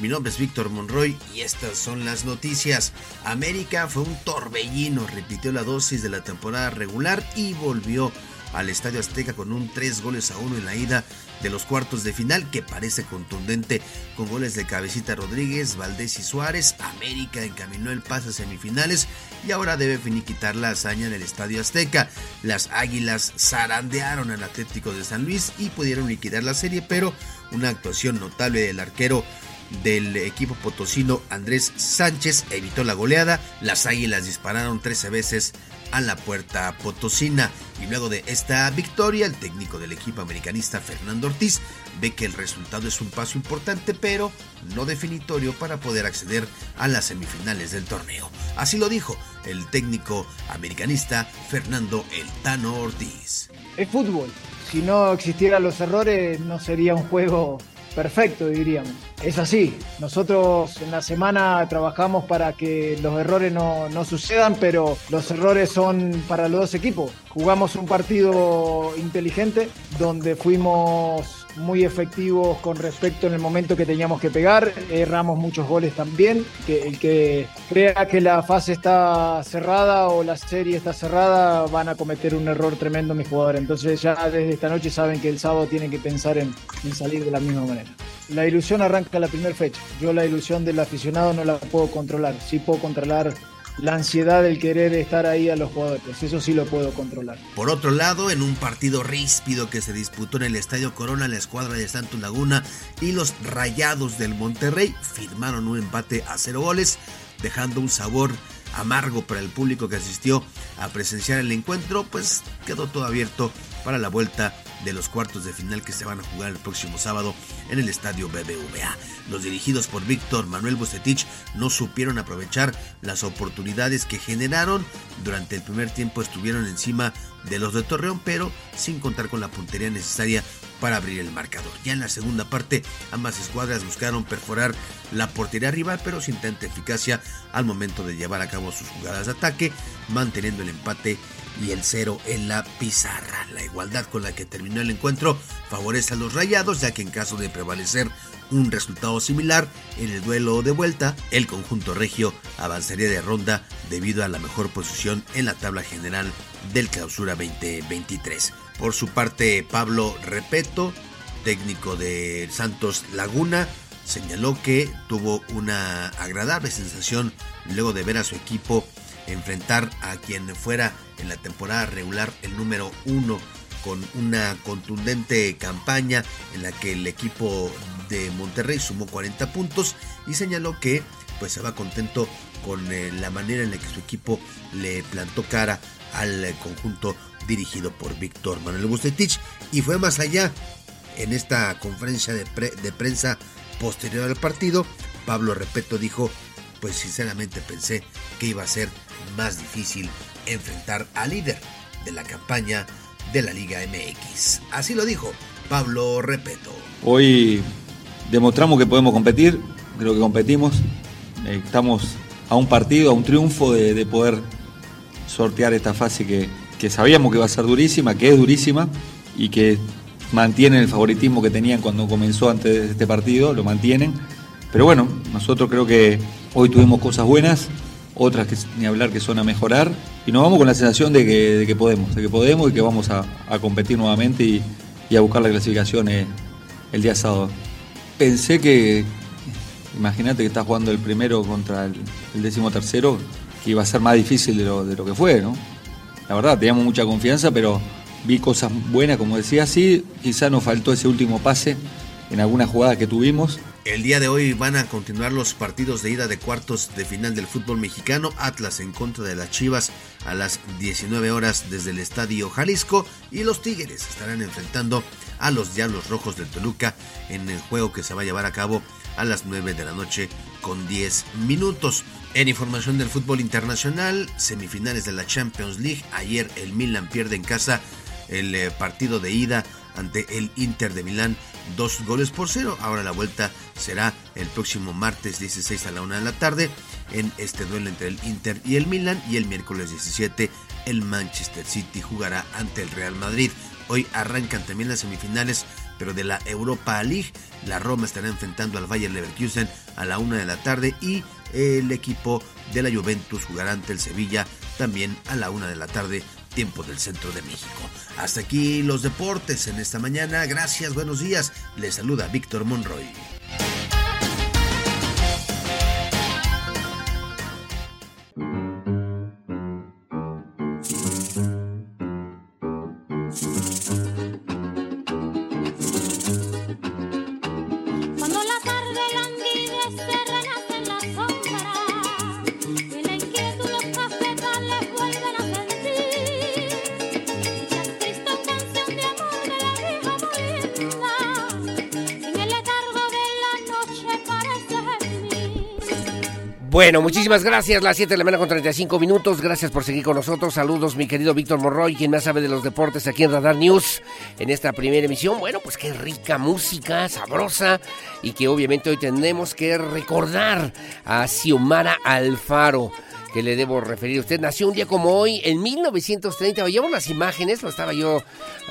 Mi nombre es Víctor Monroy y estas son las noticias. América fue un torbellino, repitió la dosis de la temporada regular y volvió al Estadio Azteca con un 3 goles a 1 en la ida de los cuartos de final que parece contundente con goles de Cabecita Rodríguez, Valdés y Suárez. América encaminó el pase a semifinales y ahora debe finiquitar la hazaña en el Estadio Azteca. Las Águilas zarandearon al Atlético de San Luis y pudieron liquidar la serie, pero una actuación notable del arquero del equipo potosino Andrés Sánchez evitó la goleada. Las Águilas dispararon 13 veces a la puerta potosina. Y luego de esta victoria, el técnico del equipo americanista Fernando Ortiz ve que el resultado es un paso importante, pero no definitorio para poder acceder a las semifinales del torneo. Así lo dijo el técnico americanista Fernando El Tano Ortiz. Es fútbol. Si no existieran los errores, no sería un juego perfecto, diríamos. Es así, nosotros en la semana trabajamos para que los errores no, no, sucedan, pero los errores son para los dos equipos. Jugamos un partido inteligente donde fuimos muy efectivos con respecto en el momento que teníamos que pegar, erramos muchos goles también, que el que crea que la fase está cerrada o la serie está cerrada van a cometer un error tremendo mis jugadores, entonces ya desde esta noche saben que el sábado tienen que pensar en, en salir de la misma manera. La ilusión arranca la primera fecha, yo la ilusión del aficionado no la puedo controlar, sí puedo controlar la ansiedad del querer estar ahí a los jugadores. Eso sí lo puedo controlar. Por otro lado, en un partido ríspido que se disputó en el Estadio Corona, la escuadra de Santos Laguna y los Rayados del Monterrey firmaron un empate a cero goles, dejando un sabor amargo para el público que asistió a presenciar el encuentro, pues quedó todo abierto para la vuelta de los cuartos de final que se van a jugar el próximo sábado en el estadio BBVA. Los dirigidos por Víctor Manuel Bucetich no supieron aprovechar las oportunidades que generaron. Durante el primer tiempo estuvieron encima de los de Torreón, pero sin contar con la puntería necesaria para abrir el marcador. Ya en la segunda parte, ambas escuadras buscaron perforar la portería rival, pero sin tanta eficacia al momento de llevar a cabo sus jugadas de ataque, manteniendo el empate y el cero en la pizarra. La igualdad con la que terminó el encuentro favorece a los rayados, ya que en caso de prevalecer un resultado similar en el duelo de vuelta, el conjunto regio avanzaría de ronda debido a la mejor posición en la tabla general del clausura 2023. Por su parte, Pablo Repeto, técnico de Santos Laguna, señaló que tuvo una agradable sensación luego de ver a su equipo enfrentar a quien fuera en la temporada regular el número uno con una contundente campaña en la que el equipo de Monterrey sumó 40 puntos y señaló que pues se va contento con eh, la manera en la que su equipo le plantó cara al conjunto dirigido por Víctor Manuel Bucetich. Y fue más allá. En esta conferencia de, de prensa posterior al partido Pablo Repeto dijo pues sinceramente pensé que iba a ser más difícil enfrentar al líder de la campaña de la Liga MX. Así lo dijo Pablo Repeto. Hoy demostramos que podemos competir, creo que competimos, estamos a un partido, a un triunfo de, poder sortear esta fase que, que, sabíamos que va a ser durísima, que es durísima y que mantienen el favoritismo que tenían cuando comenzó antes de este partido, lo mantienen. Pero bueno, nosotros creo que hoy tuvimos cosas buenas, otras que ni hablar que son a mejorar, y nos vamos con la sensación de que, de que podemos, de que podemos y que vamos a, a competir nuevamente y, a buscar la clasificación eh, el día sábado. Pensé que, imagínate que estás jugando el primero contra el, el décimo tercero, que iba a ser más difícil de lo, de lo que fue, ¿no? La verdad, teníamos mucha confianza, pero vi cosas buenas, como decía, sí, quizá nos faltó ese último pase en algunas jugadas que tuvimos, El día de hoy van a continuar los partidos de ida de cuartos de final del fútbol mexicano. Atlas en contra de las Chivas a las 19 horas desde el Estadio Jalisco. Y los Tigres estarán enfrentando a los Diablos Rojos de Toluca en el juego que se va a llevar a cabo a las 9 de la noche con 10 minutos. En información del fútbol internacional, semifinales de la Champions League. Ayer el Milan pierde en casa el eh, partido de ida ante el Inter de Milán dos goles por cero. Ahora la vuelta será el próximo martes 16 a la una de la tarde en este duelo entre el Inter y el Milan y el miércoles 17 el Manchester City jugará ante el Real Madrid. Hoy arrancan también las semifinales pero de la Europa League. La Roma estará enfrentando al Bayern Leverkusen a la una de la tarde y el equipo de la Juventus jugará ante el Sevilla también a la una de la tarde tiempo del centro de México. Hasta aquí los deportes en esta mañana. Gracias, buenos días. Les saluda Víctor Monroy. Bueno, muchísimas gracias. Las 7 de la mañana con 35 minutos. Gracias por seguir con nosotros. Saludos, mi querido Víctor Morroy, quien más sabe de los deportes aquí en Radar News en esta primera emisión. Bueno, pues qué rica música, sabrosa, y que obviamente hoy tenemos que recordar a Xiomara Alfaro que le debo referir. Usted nació un día como hoy, en 1930. Veíamos las imágenes, lo estaba yo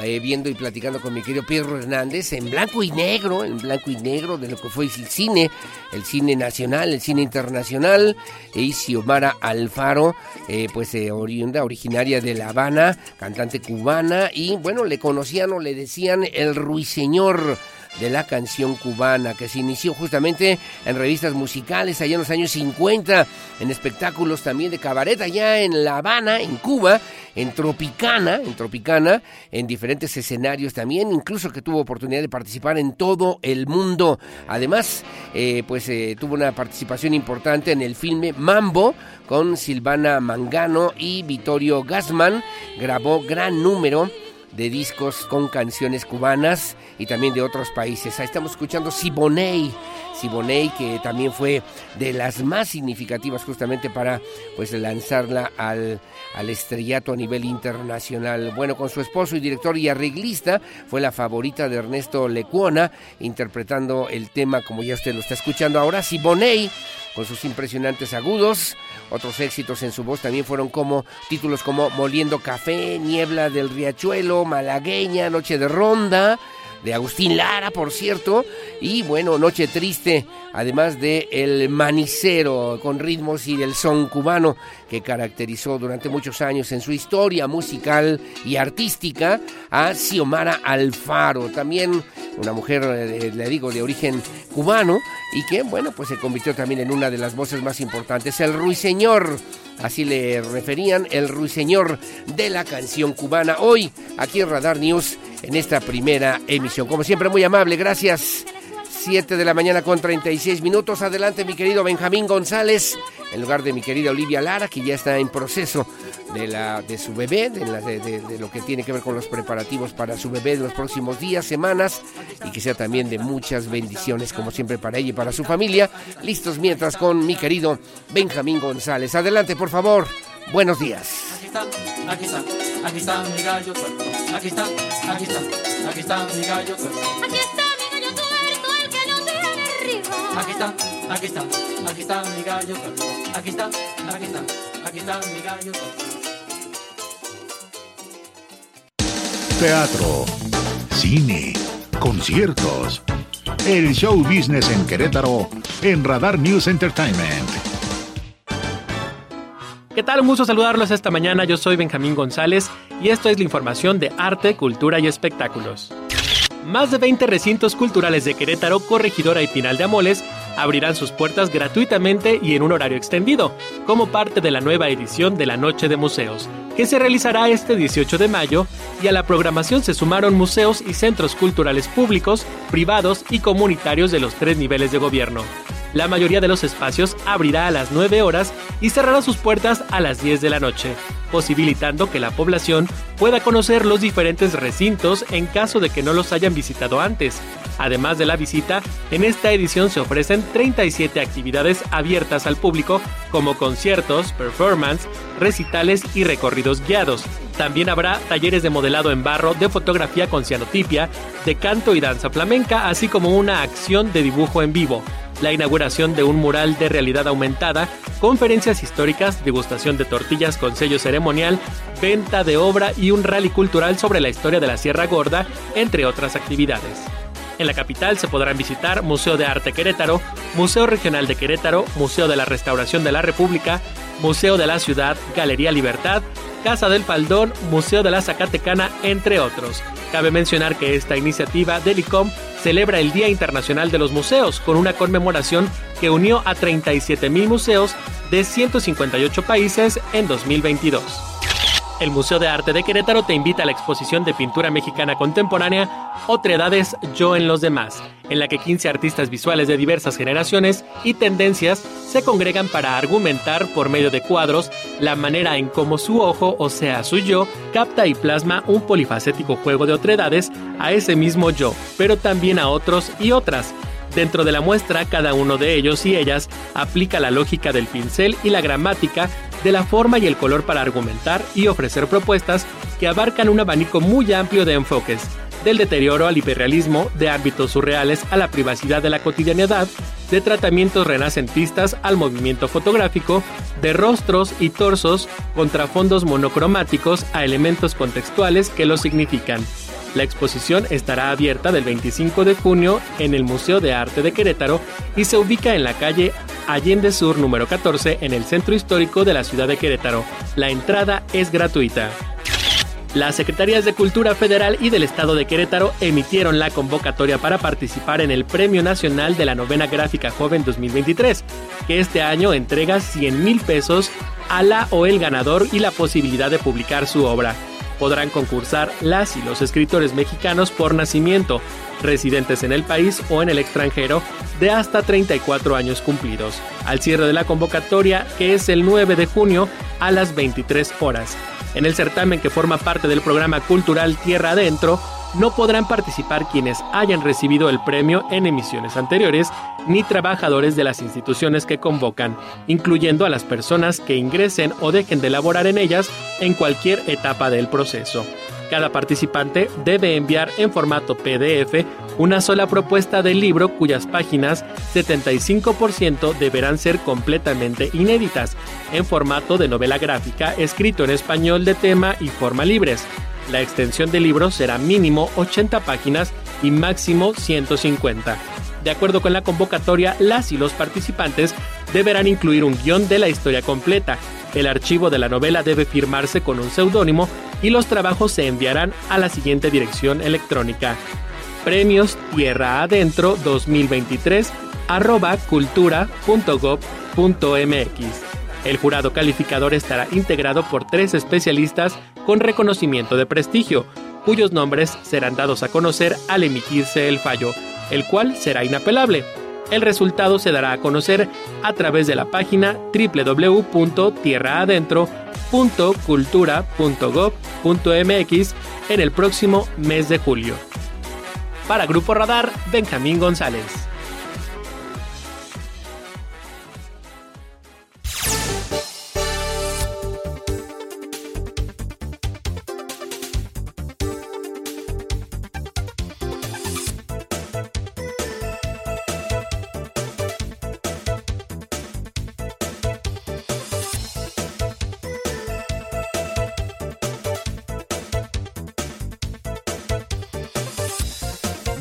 eh, viendo y platicando con mi querido Pedro Hernández, en blanco y negro, en blanco y negro de lo que fue el cine, el cine nacional, el cine internacional. E Xiomara Alfaro, eh, pues eh, oriunda, originaria de La Habana, cantante cubana, y bueno, le conocían o le decían el ruiseñor de la canción cubana, que se inició justamente en revistas musicales allá en los años 50, en espectáculos también de cabaret allá en La Habana, en Cuba, en Tropicana, en Tropicana, en diferentes escenarios también, incluso que tuvo oportunidad de participar en todo el mundo. Además, eh, pues eh, tuvo una participación importante en el filme Mambo con Silvana Mangano y Vittorio Gassman, grabó gran número de discos con canciones cubanas y también de otros países. Ahí estamos escuchando Siboney, Siboney que también fue de las más significativas justamente para pues lanzarla al, al estrellato a nivel internacional. Bueno, con su esposo y director y arreglista fue la favorita de Ernesto Lecuona interpretando el tema como ya usted lo está escuchando ahora, Siboney con sus impresionantes agudos. Otros éxitos en su voz también fueron como títulos como Moliendo Café, Niebla del Riachuelo, Malagueña, Noche de Ronda, de Agustín Lara, por cierto, y bueno, Noche Triste, además de El Manicero, con ritmos y del son cubano que caracterizó durante muchos años en su historia musical y artística a Xiomara Alfaro, también una mujer, eh, le digo, de origen cubano y que, bueno, pues se convirtió también en una de las voces más importantes, el Ruiseñor así le referían, el ruiseñor de la canción cubana. Hoy, aquí en Radar News, en esta primera emisión. Como siempre, muy amable, gracias. 7 de la mañana con 36 minutos. Adelante, mi querido Benjamín González, en lugar de mi querida Olivia Lara, que ya está en proceso de, la, de su bebé, de, de, lo que tiene que ver con los preparativos para su bebé en los próximos días, semanas, y que sea también de muchas bendiciones, como siempre, para ella y para su familia. Listos mientras con mi querido Benjamín González. Adelante, por favor. Buenos días. Aquí está, aquí está, aquí está mi gallo Aquí está, aquí está, aquí está mi gallo Aquí está. Aquí está, aquí está, aquí está mi gallo. Aquí está, aquí está, aquí está mi gallo. Teatro, cine, conciertos. El show business en Querétaro en Radar News Entertainment. ¿Qué tal? Un gusto saludarlos esta mañana. Yo soy Benjamín González y esto es la información de arte, cultura y espectáculos. Más de 20 recintos culturales de Querétaro, Corregidora y Pinal de Amoles abrirán sus puertas gratuitamente y en un horario extendido, como parte de la nueva edición de la Noche de Museos, que se realizará este 18 de mayo y a la programación se sumaron museos y centros culturales públicos, privados y comunitarios de los tres niveles de gobierno. La mayoría de los espacios abrirá a las 9 horas y cerrará sus puertas a las 10 de la noche, posibilitando que la población pueda conocer los diferentes recintos en caso de que no los hayan visitado antes. Además de la visita, en esta edición se ofrecen 37 actividades abiertas al público como conciertos, performance, recitales y recorridos guiados. También habrá talleres de modelado en barro, de fotografía con cianotipia, de canto y danza flamenca, así como una acción de dibujo en vivo la inauguración de un mural de realidad aumentada, conferencias históricas, degustación de tortillas con sello ceremonial, venta de obra y un rally cultural sobre la historia de la Sierra Gorda, entre otras actividades. En la capital se podrán visitar Museo de Arte Querétaro, Museo Regional de Querétaro, Museo de la Restauración de la República, Museo de la Ciudad, Galería Libertad, Casa del Faldón, Museo de la Zacatecana, entre otros. Cabe mencionar que esta iniciativa del ICOM celebra el Día Internacional de los Museos con una conmemoración que unió a 37.000 museos de 158 países en 2022. El Museo de Arte de Querétaro te invita a la exposición de pintura mexicana contemporánea Otredades Yo en los demás, en la que 15 artistas visuales de diversas generaciones y tendencias se congregan para argumentar por medio de cuadros la manera en cómo su ojo, o sea, su yo, capta y plasma un polifacético juego de otredades a ese mismo yo, pero también a otros y otras. Dentro de la muestra, cada uno de ellos y ellas aplica la lógica del pincel y la gramática de la forma y el color para argumentar y ofrecer propuestas que abarcan un abanico muy amplio de enfoques, del deterioro al hiperrealismo, de ámbitos surreales a la privacidad de la cotidianidad, de tratamientos renacentistas al movimiento fotográfico, de rostros y torsos contra fondos monocromáticos a elementos contextuales que lo significan. La exposición estará abierta del 25 de junio en el Museo de Arte de Querétaro y se ubica en la calle Allende Sur número 14 en el centro histórico de la ciudad de Querétaro. La entrada es gratuita. Las Secretarías de Cultura Federal y del Estado de Querétaro emitieron la convocatoria para participar en el Premio Nacional de la Novena Gráfica Joven 2023, que este año entrega 100 mil pesos a la o el ganador y la posibilidad de publicar su obra. Podrán concursar las y los escritores mexicanos por nacimiento, residentes en el país o en el extranjero de hasta 34 años cumplidos, al cierre de la convocatoria que es el 9 de junio a las 23 horas. En el certamen que forma parte del programa cultural Tierra Adentro, no podrán participar quienes hayan recibido el premio en emisiones anteriores, ni trabajadores de las instituciones que convocan, incluyendo a las personas que ingresen o dejen de laborar en ellas en cualquier etapa del proceso. Cada participante debe enviar en formato PDF una sola propuesta del libro cuyas páginas 75% deberán ser completamente inéditas, en formato de novela gráfica escrito en español de tema y forma libres. La extensión del libro será mínimo 80 páginas y máximo 150. De acuerdo con la convocatoria, las y los participantes deberán incluir un guion de la historia completa. El archivo de la novela debe firmarse con un seudónimo y los trabajos se enviarán a la siguiente dirección electrónica. Premios Tierra Adentro 2023 arroba cultura.gov.mx. El jurado calificador estará integrado por tres especialistas con reconocimiento de prestigio, cuyos nombres serán dados a conocer al emitirse el fallo, el cual será inapelable. El resultado se dará a conocer a través de la página www.tierraadentro.cultura.gov.mx en el próximo mes de julio. Para Grupo Radar, Benjamín González.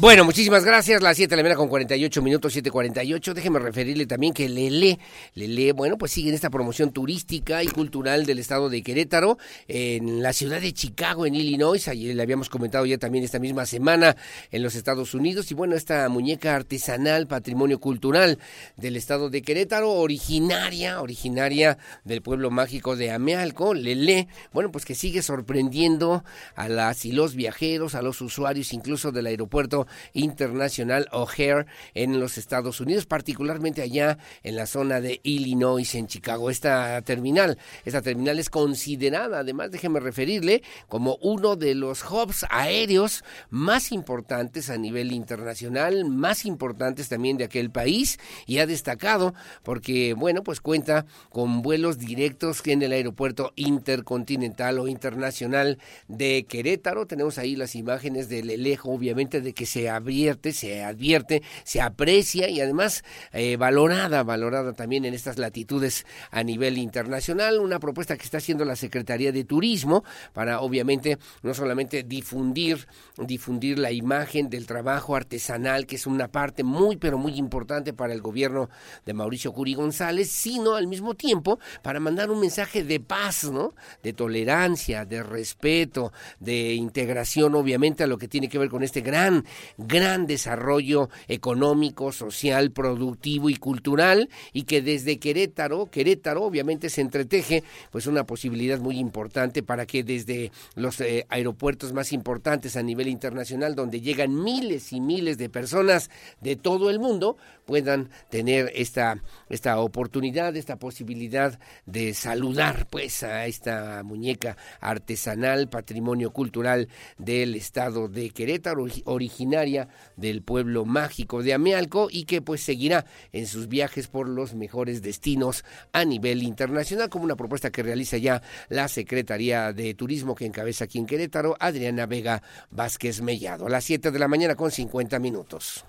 Bueno, muchísimas gracias. Las 7 de la mañana con 48 minutos, 7.48. Déjeme referirle también que Lele, Lele, bueno, pues sigue en esta promoción turística y cultural del estado de Querétaro, en la ciudad de Chicago, en Illinois. Ayer le habíamos comentado ya también esta misma semana en los Estados Unidos. Y bueno, esta muñeca artesanal, patrimonio cultural del estado de Querétaro, originaria, originaria del pueblo mágico de Amealco, Lele, bueno, pues que sigue sorprendiendo a las y los viajeros, a los usuarios, incluso del aeropuerto internacional O'Hare en los Estados Unidos, particularmente allá en la zona de Illinois, en Chicago. Esta terminal, esta terminal es considerada, además, déjeme referirle, como uno de los hubs aéreos más importantes a nivel internacional, más importantes también de aquel país y ha destacado porque, bueno, pues cuenta con vuelos directos en el aeropuerto intercontinental o internacional de Querétaro. Tenemos ahí las imágenes del Elejo, obviamente, de que se advierte, se advierte, se aprecia y además eh, valorada, valorada también en estas latitudes a nivel internacional. Una propuesta que está haciendo la Secretaría de Turismo para obviamente no solamente difundir, difundir la imagen del trabajo artesanal, que es una parte muy pero muy importante para el gobierno de Mauricio Curi González, sino al mismo tiempo para mandar un mensaje de paz, ¿no? De tolerancia, de respeto, de integración, obviamente, a lo que tiene que ver con este gran gran desarrollo económico, social, productivo y cultural y que desde Querétaro, Querétaro obviamente se entreteje pues una posibilidad muy importante para que desde los eh, aeropuertos más importantes a nivel internacional donde llegan miles y miles de personas de todo el mundo puedan tener esta esta oportunidad, esta posibilidad de saludar pues a esta muñeca artesanal, patrimonio cultural del estado de Querétaro, del pueblo mágico de Amealco y que pues seguirá en sus viajes por los mejores destinos a nivel internacional como una propuesta que realiza ya la Secretaría de Turismo que encabeza aquí en Querétaro, Adriana Vega Vázquez Mellado. A las 7 de la mañana con 50 minutos.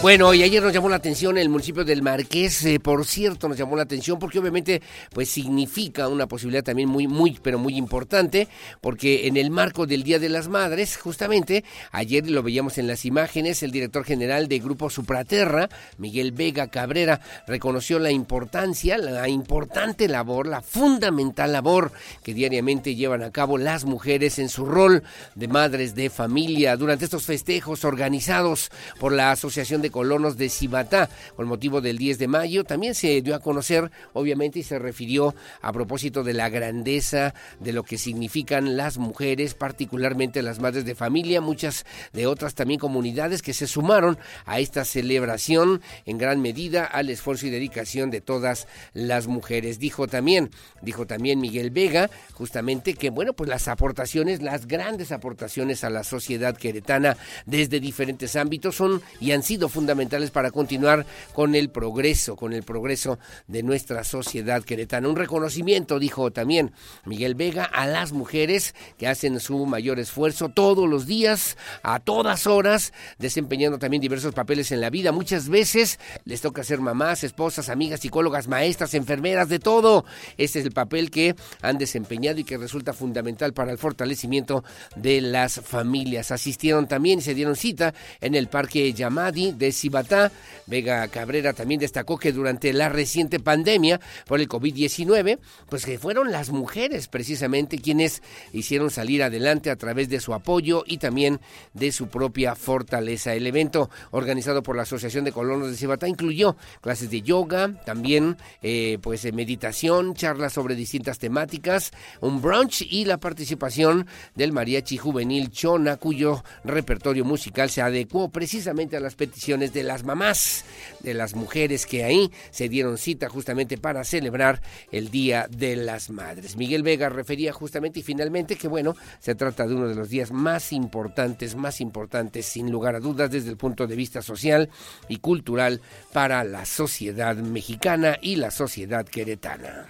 Bueno, y ayer nos llamó la atención el municipio del Marqués, eh, por cierto, nos llamó la atención porque obviamente pues significa una posibilidad también muy, muy, pero muy importante, porque en el marco del Día de las Madres, justamente, ayer lo veíamos en las imágenes, el director general de Grupo Supraterra, Miguel Vega Cabrera, reconoció la importancia, la importante labor, la fundamental labor que diariamente llevan a cabo las mujeres en su rol de madres de familia durante estos festejos organizados por la Asociación de Colonos de Cibatá con motivo del 10 de mayo. También se dio a conocer, obviamente, y se refirió a propósito de la grandeza de lo que significan las mujeres, particularmente las madres de familia, muchas de otras también comunidades que se sumaron a esta celebración en gran medida al esfuerzo y dedicación de todas las mujeres. Dijo también, dijo también Miguel Vega, justamente que bueno, pues las aportaciones, las grandes aportaciones a la sociedad queretana desde diferentes ámbitos son y han sido fundamentales para continuar con el progreso, con el progreso de nuestra sociedad queretana. Un reconocimiento, dijo también Miguel Vega, a las mujeres que hacen su mayor esfuerzo todos los días, a todas horas, desempeñando también diversos papeles en la vida. Muchas veces les toca ser mamás, esposas, amigas, psicólogas, maestras, enfermeras, de todo. Este es el papel que han desempeñado y que resulta fundamental para el fortalecimiento de las familias. Asistieron también y se dieron cita en el Parque Yamadi de Cibatá. Vega Cabrera también destacó que durante la reciente pandemia por el COVID-19, pues que fueron las mujeres precisamente quienes hicieron salir adelante a través de su apoyo y también de su propia fortaleza. El evento organizado por la Asociación de Colonos de Cibatá incluyó clases de yoga, también eh, pues meditación, charlas sobre distintas temáticas, un brunch y la participación del mariachi juvenil Chona, cuyo repertorio musical se adecuó precisamente a las peticiones de las mamás, de las mujeres que ahí se dieron cita justamente para celebrar el Día de las Madres. Miguel Vega refería justamente y finalmente que bueno, se trata de uno de los días más importantes, más importantes sin lugar a dudas desde el punto de vista social y cultural para la sociedad mexicana y la sociedad queretana.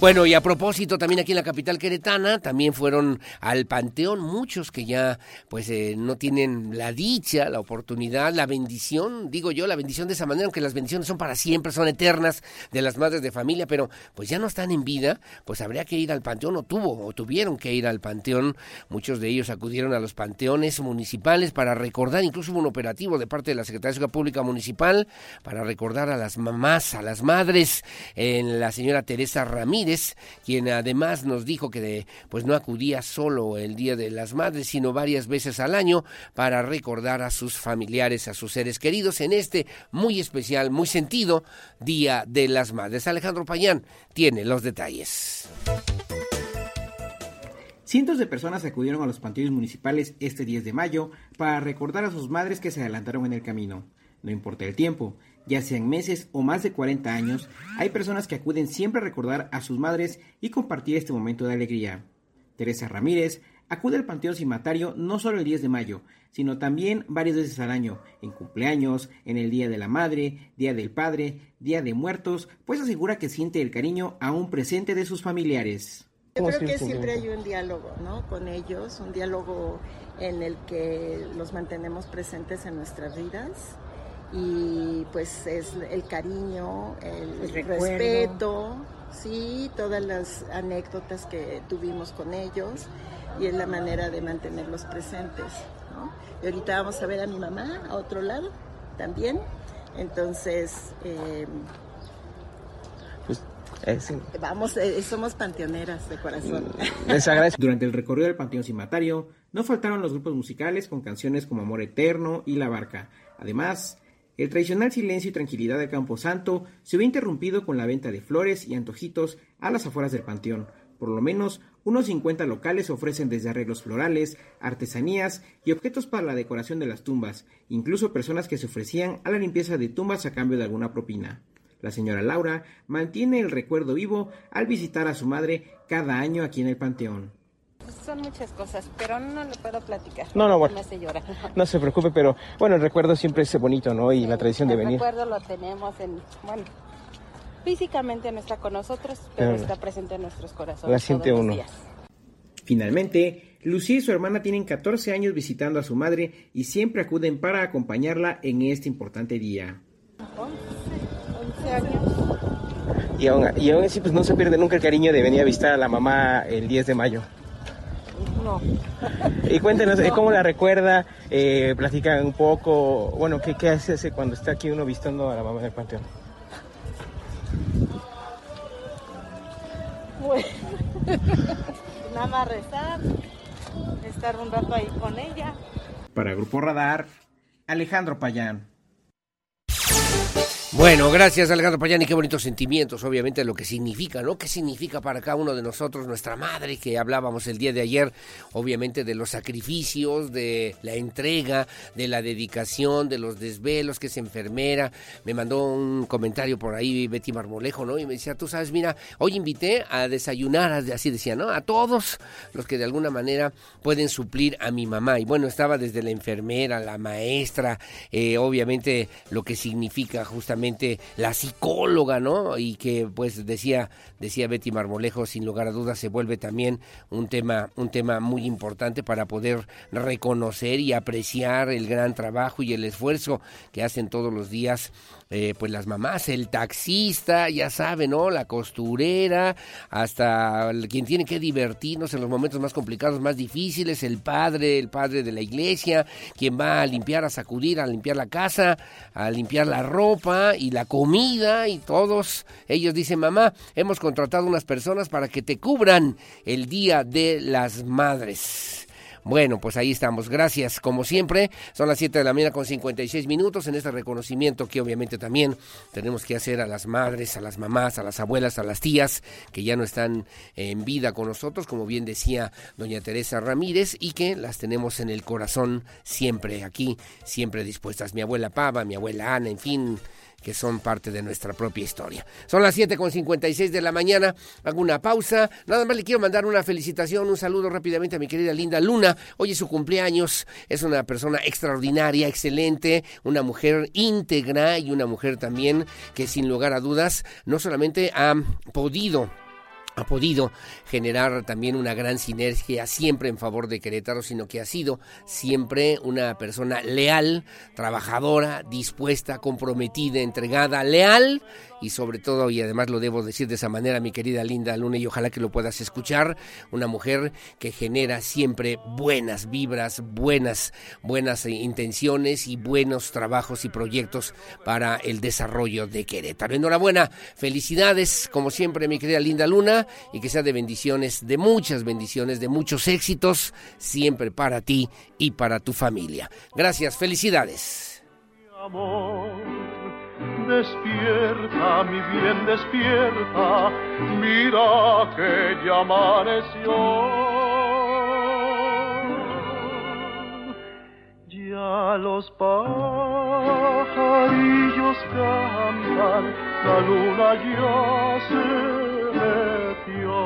Bueno, y a propósito, también aquí en la capital queretana, también fueron al panteón. Muchos que ya pues eh, no tienen la dicha, la oportunidad, la bendición, digo yo, la bendición de esa manera, aunque las bendiciones son para siempre, son eternas de las madres de familia, pero pues ya no están en vida, pues habría que ir al panteón, o tuvo, o tuvieron que ir al panteón, muchos de ellos acudieron a los panteones municipales para recordar, incluso hubo un operativo de parte de la Secretaría de Seguridad Pública Municipal para recordar a las mamás, a las madres, en la señora Teresa Ramírez, quien además nos dijo que pues no acudía solo el Día de las Madres, sino varias veces al año para recordar a sus familiares, a sus seres queridos en este muy especial, muy sentido Día de las Madres. Alejandro Payán tiene los detalles. Cientos de personas acudieron a los panteones municipales este 10 de mayo para recordar a sus madres que se adelantaron en el camino. No importa el tiempo, ya sean meses o más de 40 años, hay personas que acuden siempre a recordar a sus madres y compartir este momento de alegría. Teresa Ramírez acude al Panteón Cimatario no solo el 10 de mayo, sino también varias veces al año, en cumpleaños, en el Día de la Madre, Día del Padre, Día de Muertos, pues asegura que siente el cariño aún presente de sus familiares. Yo creo que siempre hay un diálogo ¿no? con ellos, un diálogo en el que los mantenemos presentes en nuestras vidas y pues es el cariño, el, respeto, sí, todas las anécdotas que tuvimos con ellos y es la manera de mantenerlos presentes. ¿no? Y ahorita vamos a ver a mi mamá a otro lado también, entonces... Em, pues Vamos, eh, somos panteoneras de corazón. Mm, Durante el recorrido del Panteón Cimatario, no faltaron los grupos musicales con canciones como Amor Eterno y La Barca. Además, el tradicional silencio y tranquilidad del Camposanto se ve interrumpido con la venta de flores y antojitos a las afueras del panteón. Por lo menos unos 50 locales ofrecen desde arreglos florales, artesanías y objetos para la decoración de las tumbas, incluso personas que se ofrecían a la limpieza de tumbas a cambio de alguna propina. La señora Laura mantiene el recuerdo vivo al visitar a su madre cada año aquí en el panteón son muchas cosas, pero no lo puedo platicar. No, no, bueno. No se preocupe, pero bueno, el recuerdo siempre es bonito, ¿no? Y la tradición de venir. El recuerdo lo tenemos en, bueno, físicamente no está con nosotros, pero está presente en nuestros corazones. La siente uno. Finalmente, Lucía y su hermana tienen 14 años visitando a su madre y siempre acuden para acompañarla en este importante día. 11, 11 años. Y aún, y aún así, pues no se pierde nunca el cariño de venir a visitar a la mamá el 10 de mayo. Y cuéntenos, eh, ¿cómo la recuerda? Eh, platican un poco, bueno, ¿qué, ¿qué hace cuando está aquí uno visitando a la mamá del panteón? Bueno, nada más rezar, estar un rato ahí con ella. Para Grupo Radar, Alejandro Payán. Bueno, gracias Alejandro Payani, qué bonitos sentimientos, obviamente lo que significa, ¿no? ¿Qué significa para cada uno de nosotros nuestra madre que hablábamos el día de ayer, obviamente de los sacrificios, de la entrega, de la dedicación, de los desvelos, que es enfermera. Me mandó un comentario por ahí Betty Marmolejo, ¿no? Y me decía, tú sabes, mira, hoy invité a desayunar, así decía, ¿no? A todos los que de alguna manera pueden suplir a mi mamá. Y bueno, estaba desde la enfermera, la maestra, eh, obviamente lo que significa justamente la psicóloga, ¿no? Y que pues decía, decía Betty Marmolejo, sin lugar a dudas se vuelve también un tema, un tema muy importante para poder reconocer y apreciar el gran trabajo y el esfuerzo que hacen todos los días eh, pues las mamás, el taxista, ya saben, ¿no? La costurera, hasta quien tiene que divertirnos en los momentos más complicados, más difíciles, el padre, el padre de la iglesia, quien va a limpiar, a sacudir, a limpiar la casa, a limpiar la ropa y la comida y todos ellos dicen, mamá, hemos contratado unas personas para que te cubran el Día de las Madres. Bueno, pues ahí estamos. Gracias, como siempre. Son las 7 de la mañana con 56 minutos en este reconocimiento que obviamente también tenemos que hacer a las madres, a las mamás, a las abuelas, a las tías que ya no están en vida con nosotros, como bien decía doña Teresa Ramírez, y que las tenemos en el corazón siempre aquí, siempre dispuestas. Mi abuela Pava, mi abuela Ana, en fin que son parte de nuestra propia historia. Son las 7.56 de la mañana, hago una pausa, nada más le quiero mandar una felicitación, un saludo rápidamente a mi querida Linda Luna, hoy es su cumpleaños, es una persona extraordinaria, excelente, una mujer íntegra y una mujer también que sin lugar a dudas no solamente ha podido ha podido generar también una gran sinergia siempre en favor de Querétaro, sino que ha sido siempre una persona leal, trabajadora, dispuesta, comprometida, entregada, leal y sobre todo, y además lo debo decir de esa manera, mi querida Linda Luna, y ojalá que lo puedas escuchar, una mujer que genera siempre buenas vibras, buenas, buenas intenciones y buenos trabajos y proyectos para el desarrollo de Querétaro. Enhorabuena, felicidades, como siempre, mi querida Linda Luna, y que sea de bendiciones, de muchas bendiciones, de muchos éxitos, siempre para ti y para tu familia. Gracias, felicidades. Despierta, mi bien, despierta, mira que ya amaneció. Ya los pajarillos cantan, la luna ya se metió.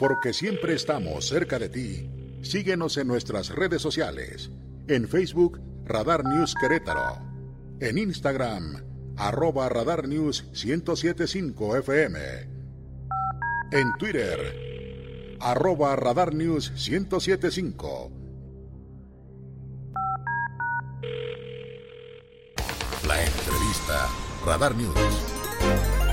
Porque siempre estamos cerca de ti. Síguenos en nuestras redes sociales. En Facebook, Radar News Querétaro en Instagram, arroba Radar News 1075 FM. En Twitter, arroba Radar News 1075. La entrevista, Radar News.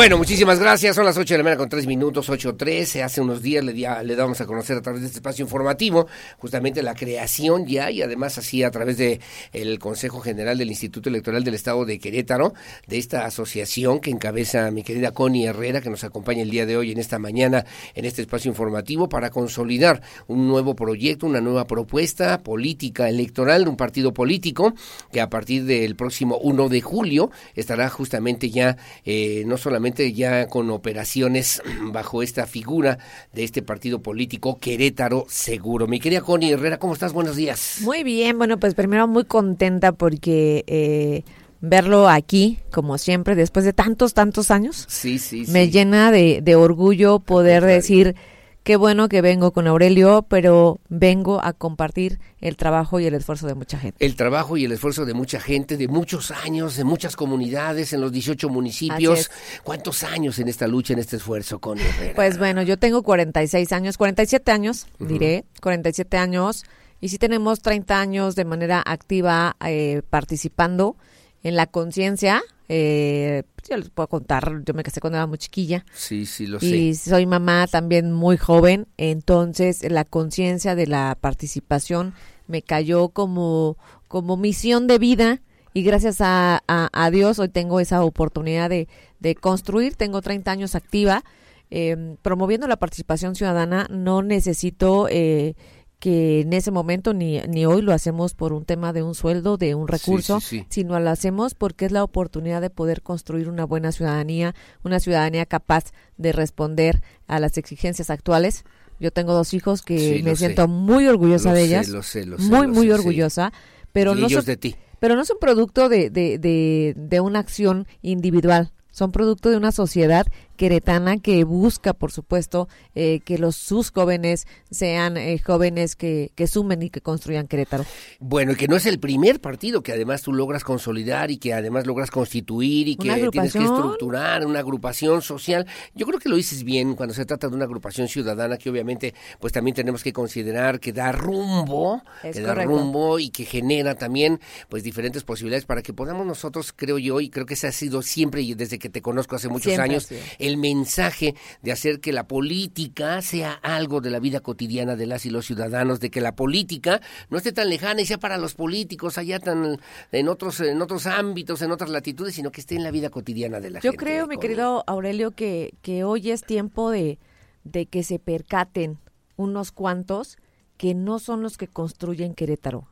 Bueno, muchísimas gracias. Son las 8 de la mañana con 3 minutos, 8.13. Hace unos días le, le damos a conocer a través de este espacio informativo justamente la creación ya y además así a través de el Consejo General del Instituto Electoral del Estado de Querétaro, de esta asociación que encabeza mi querida Connie Herrera, que nos acompaña el día de hoy en esta mañana en este espacio informativo para consolidar un nuevo proyecto, una nueva propuesta política electoral de un partido político que a partir del próximo 1 de julio estará justamente ya eh, no solamente ya con operaciones bajo esta figura de este partido político Querétaro Seguro. Mi querida Connie Herrera, ¿cómo estás? Buenos días. Muy bien, bueno, pues primero muy contenta porque... Eh, verlo aquí, como siempre, después de tantos, tantos años, sí, sí, me llena de, de orgullo poder decir qué bueno que vengo con Aurelio, pero vengo a compartir el trabajo y el esfuerzo de mucha gente. El trabajo y el esfuerzo de mucha gente, de muchos años, de muchas comunidades, en los 18 municipios. ¿Cuántos años en esta lucha, en este esfuerzo con Herrera? Pues bueno, yo tengo 46 años, 47 años, diré, 47 años, y sí tenemos 30 años de manera activa eh, participando en la conciencia eh, pues, yo les puedo contar, yo me casé cuando era muy chiquilla. Sí, sí, lo sé. Y soy mamá también muy joven, entonces la conciencia de la participación me cayó como, como misión de vida y gracias a, Dios hoy tengo esa oportunidad de, de construir, tengo 30 años activa, eh, promoviendo la participación ciudadana, no necesito... Eh, que en ese momento ni, ni hoy lo hacemos por un tema de un sueldo, de un recurso, sino lo hacemos porque es la oportunidad de poder construir una buena ciudadanía, una ciudadanía capaz de responder a las exigencias actuales. Yo tengo dos hijos que me siento muy orgullosa de ellas, muy, muy orgullosa, pero no son, de ti. pero no son producto de, de, de, de una acción individual, son producto de una sociedad queretana que busca, por supuesto, eh, que los sus jóvenes sean eh, jóvenes que, que, sumen y que construyan Querétaro. Bueno, y que no es el primer partido que además tú logras consolidar y que además logras constituir y que tienes que estructurar una agrupación social. Yo creo que lo dices bien cuando se trata de una agrupación ciudadana que obviamente pues también tenemos que considerar que da rumbo, que da rumbo y que genera también pues diferentes posibilidades para que podamos nosotros, creo yo, y creo que ese ha sido siempre y desde que te conozco hace muchos años, el mensaje de hacer que la política sea algo de la vida cotidiana de las y los ciudadanos, de que la política no esté tan lejana y sea para los políticos allá tan en otros en otros ámbitos, en otras latitudes, sino que esté en la vida cotidiana de la Yo gente. Yo creo, mi querido Aurelio, que, que hoy es tiempo de, de que se percaten unos cuantos que no son los que construyen Querétaro.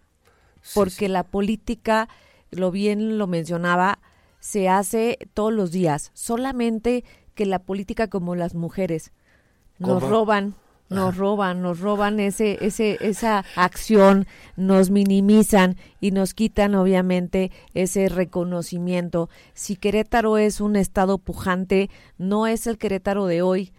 porque la política, lo bien lo mencionaba, se hace todos los días. Solamente que la política como las mujeres nos roban nos roban, nos roban ese, ese, esa acción, nos minimizan y nos quitan obviamente ese reconocimiento. Si Querétaro es un estado pujante, no es el Querétaro de hoy.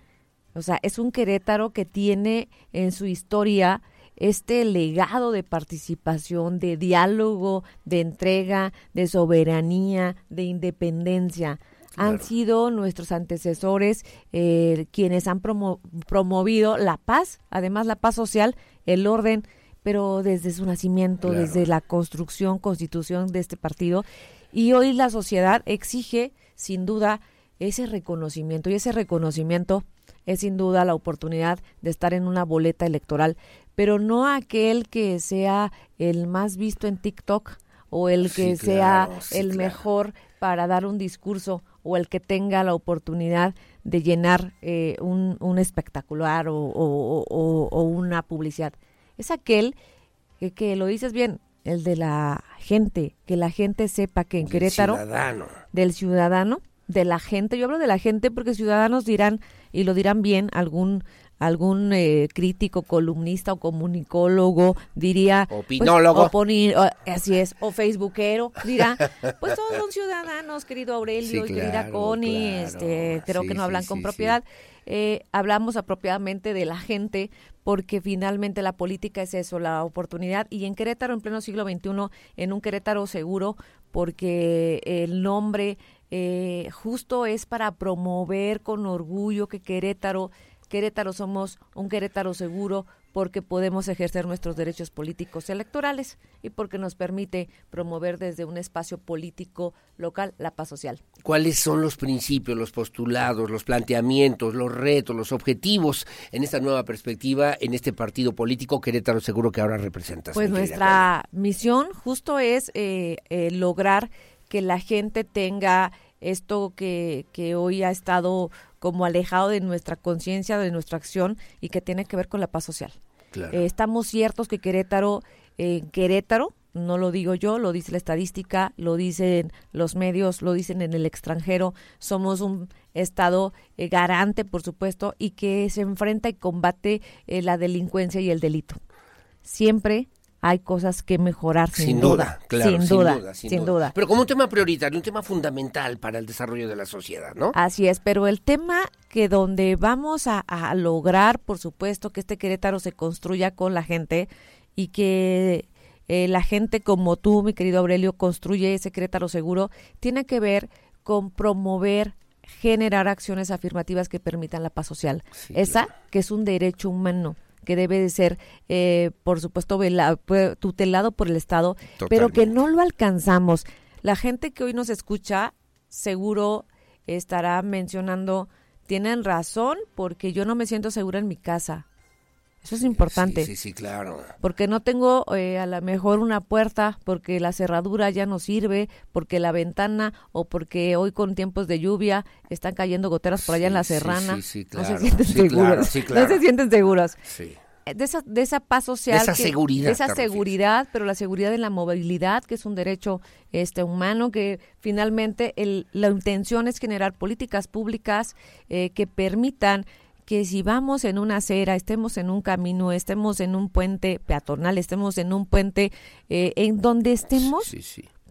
O sea, es un Querétaro que tiene en su historia este legado de participación, de diálogo, de entrega, de soberanía, de independencia. Han sido nuestros antecesores eh, quienes han promo- promovido la paz, además la paz social, el orden, pero desde su nacimiento, Claro. desde la construcción, constitución de este partido. Y hoy la sociedad exige, sin duda, ese reconocimiento. Y ese reconocimiento es sin duda la oportunidad de estar en una boleta electoral, pero no aquel que sea el más visto en TikTok o el que Sí, sea sí, el claro. mejor para dar un discurso o el que tenga la oportunidad de llenar eh, un, un espectacular o, o- o- o una publicidad. Es aquel que, que lo dices bien, el de la gente, que la gente sepa que en Del Querétaro ciudadano. del ciudadano, de la gente. Yo hablo de la gente porque ciudadanos dirán, y lo dirán bien, algún algún eh, crítico, columnista o comunicólogo diría... pues, Opinólogo. o- así es, o facebookero, dirá, pues todos son ciudadanos, querido Aurelio Sí, y querida Connie, claro. este, creo Sí, que no hablan sí, con propiedad. Eh, hablamos apropiadamente de la gente porque finalmente la política es eso, la oportunidad. Y en Querétaro, en pleno siglo XXI, en un Querétaro seguro, porque el nombre eh, justo es para promover con orgullo que Querétaro, Querétaro somos un Querétaro seguro porque podemos ejercer nuestros derechos políticos electorales y porque nos permite promover desde un espacio político local la paz social. ¿Cuáles son los principios, los postulados, los planteamientos, los retos, los objetivos en esta nueva perspectiva, en este partido político Querétaro Seguro que ahora representas? Pues nuestra misión justo es eh, eh, lograr que la gente tenga esto que, que hoy ha estado como alejado de nuestra conciencia, de nuestra acción y que tiene que ver con la paz social. Claro. Eh, estamos ciertos que Querétaro, eh, Querétaro, no lo digo yo, lo dice la estadística, lo dicen los medios, lo dicen en el extranjero, somos un estado eh, garante, por supuesto, y que se enfrenta y combate eh, la delincuencia y el delito. Siempre hay cosas que mejorar, sin, Sin duda, claro, sin, sin duda, duda, sin sin duda. duda. Pero como un tema prioritario, un tema fundamental para el desarrollo de la sociedad, ¿no? Así es, pero el tema que donde vamos a, a lograr, por supuesto, que este Querétaro se construya con la gente y que eh, la gente como tú, mi querido Aurelio, construye ese Querétaro seguro, tiene que ver con promover, generar acciones afirmativas que permitan la paz social. Esa que es un derecho humano que debe de ser, eh, por supuesto, vela- pu- tutelado por el Estado, pero que no lo alcanzamos. La gente que hoy nos escucha seguro estará mencionando, tienen razón porque yo no me siento segura en mi casa. Eso es importante. Sí, sí, sí, claro. Porque no tengo eh, a lo mejor una puerta, porque la cerradura ya no sirve, porque la ventana o porque hoy con tiempos de lluvia están cayendo goteras por allá en la sí, serrana. sí, sí, No claro. se sienten Sí, seguros. claro, sí, No claro. se sienten seguros. Sí. Eh, De esa, de esa paz social. De esa que- seguridad de esa seguridad, pero la seguridad en la movilidad, que es un derecho este humano, que finalmente el, la intención es generar políticas públicas eh, que permitan que si vamos en una acera, estemos en un camino, estemos en un puente peatonal, estemos en un puente eh, en donde estemos,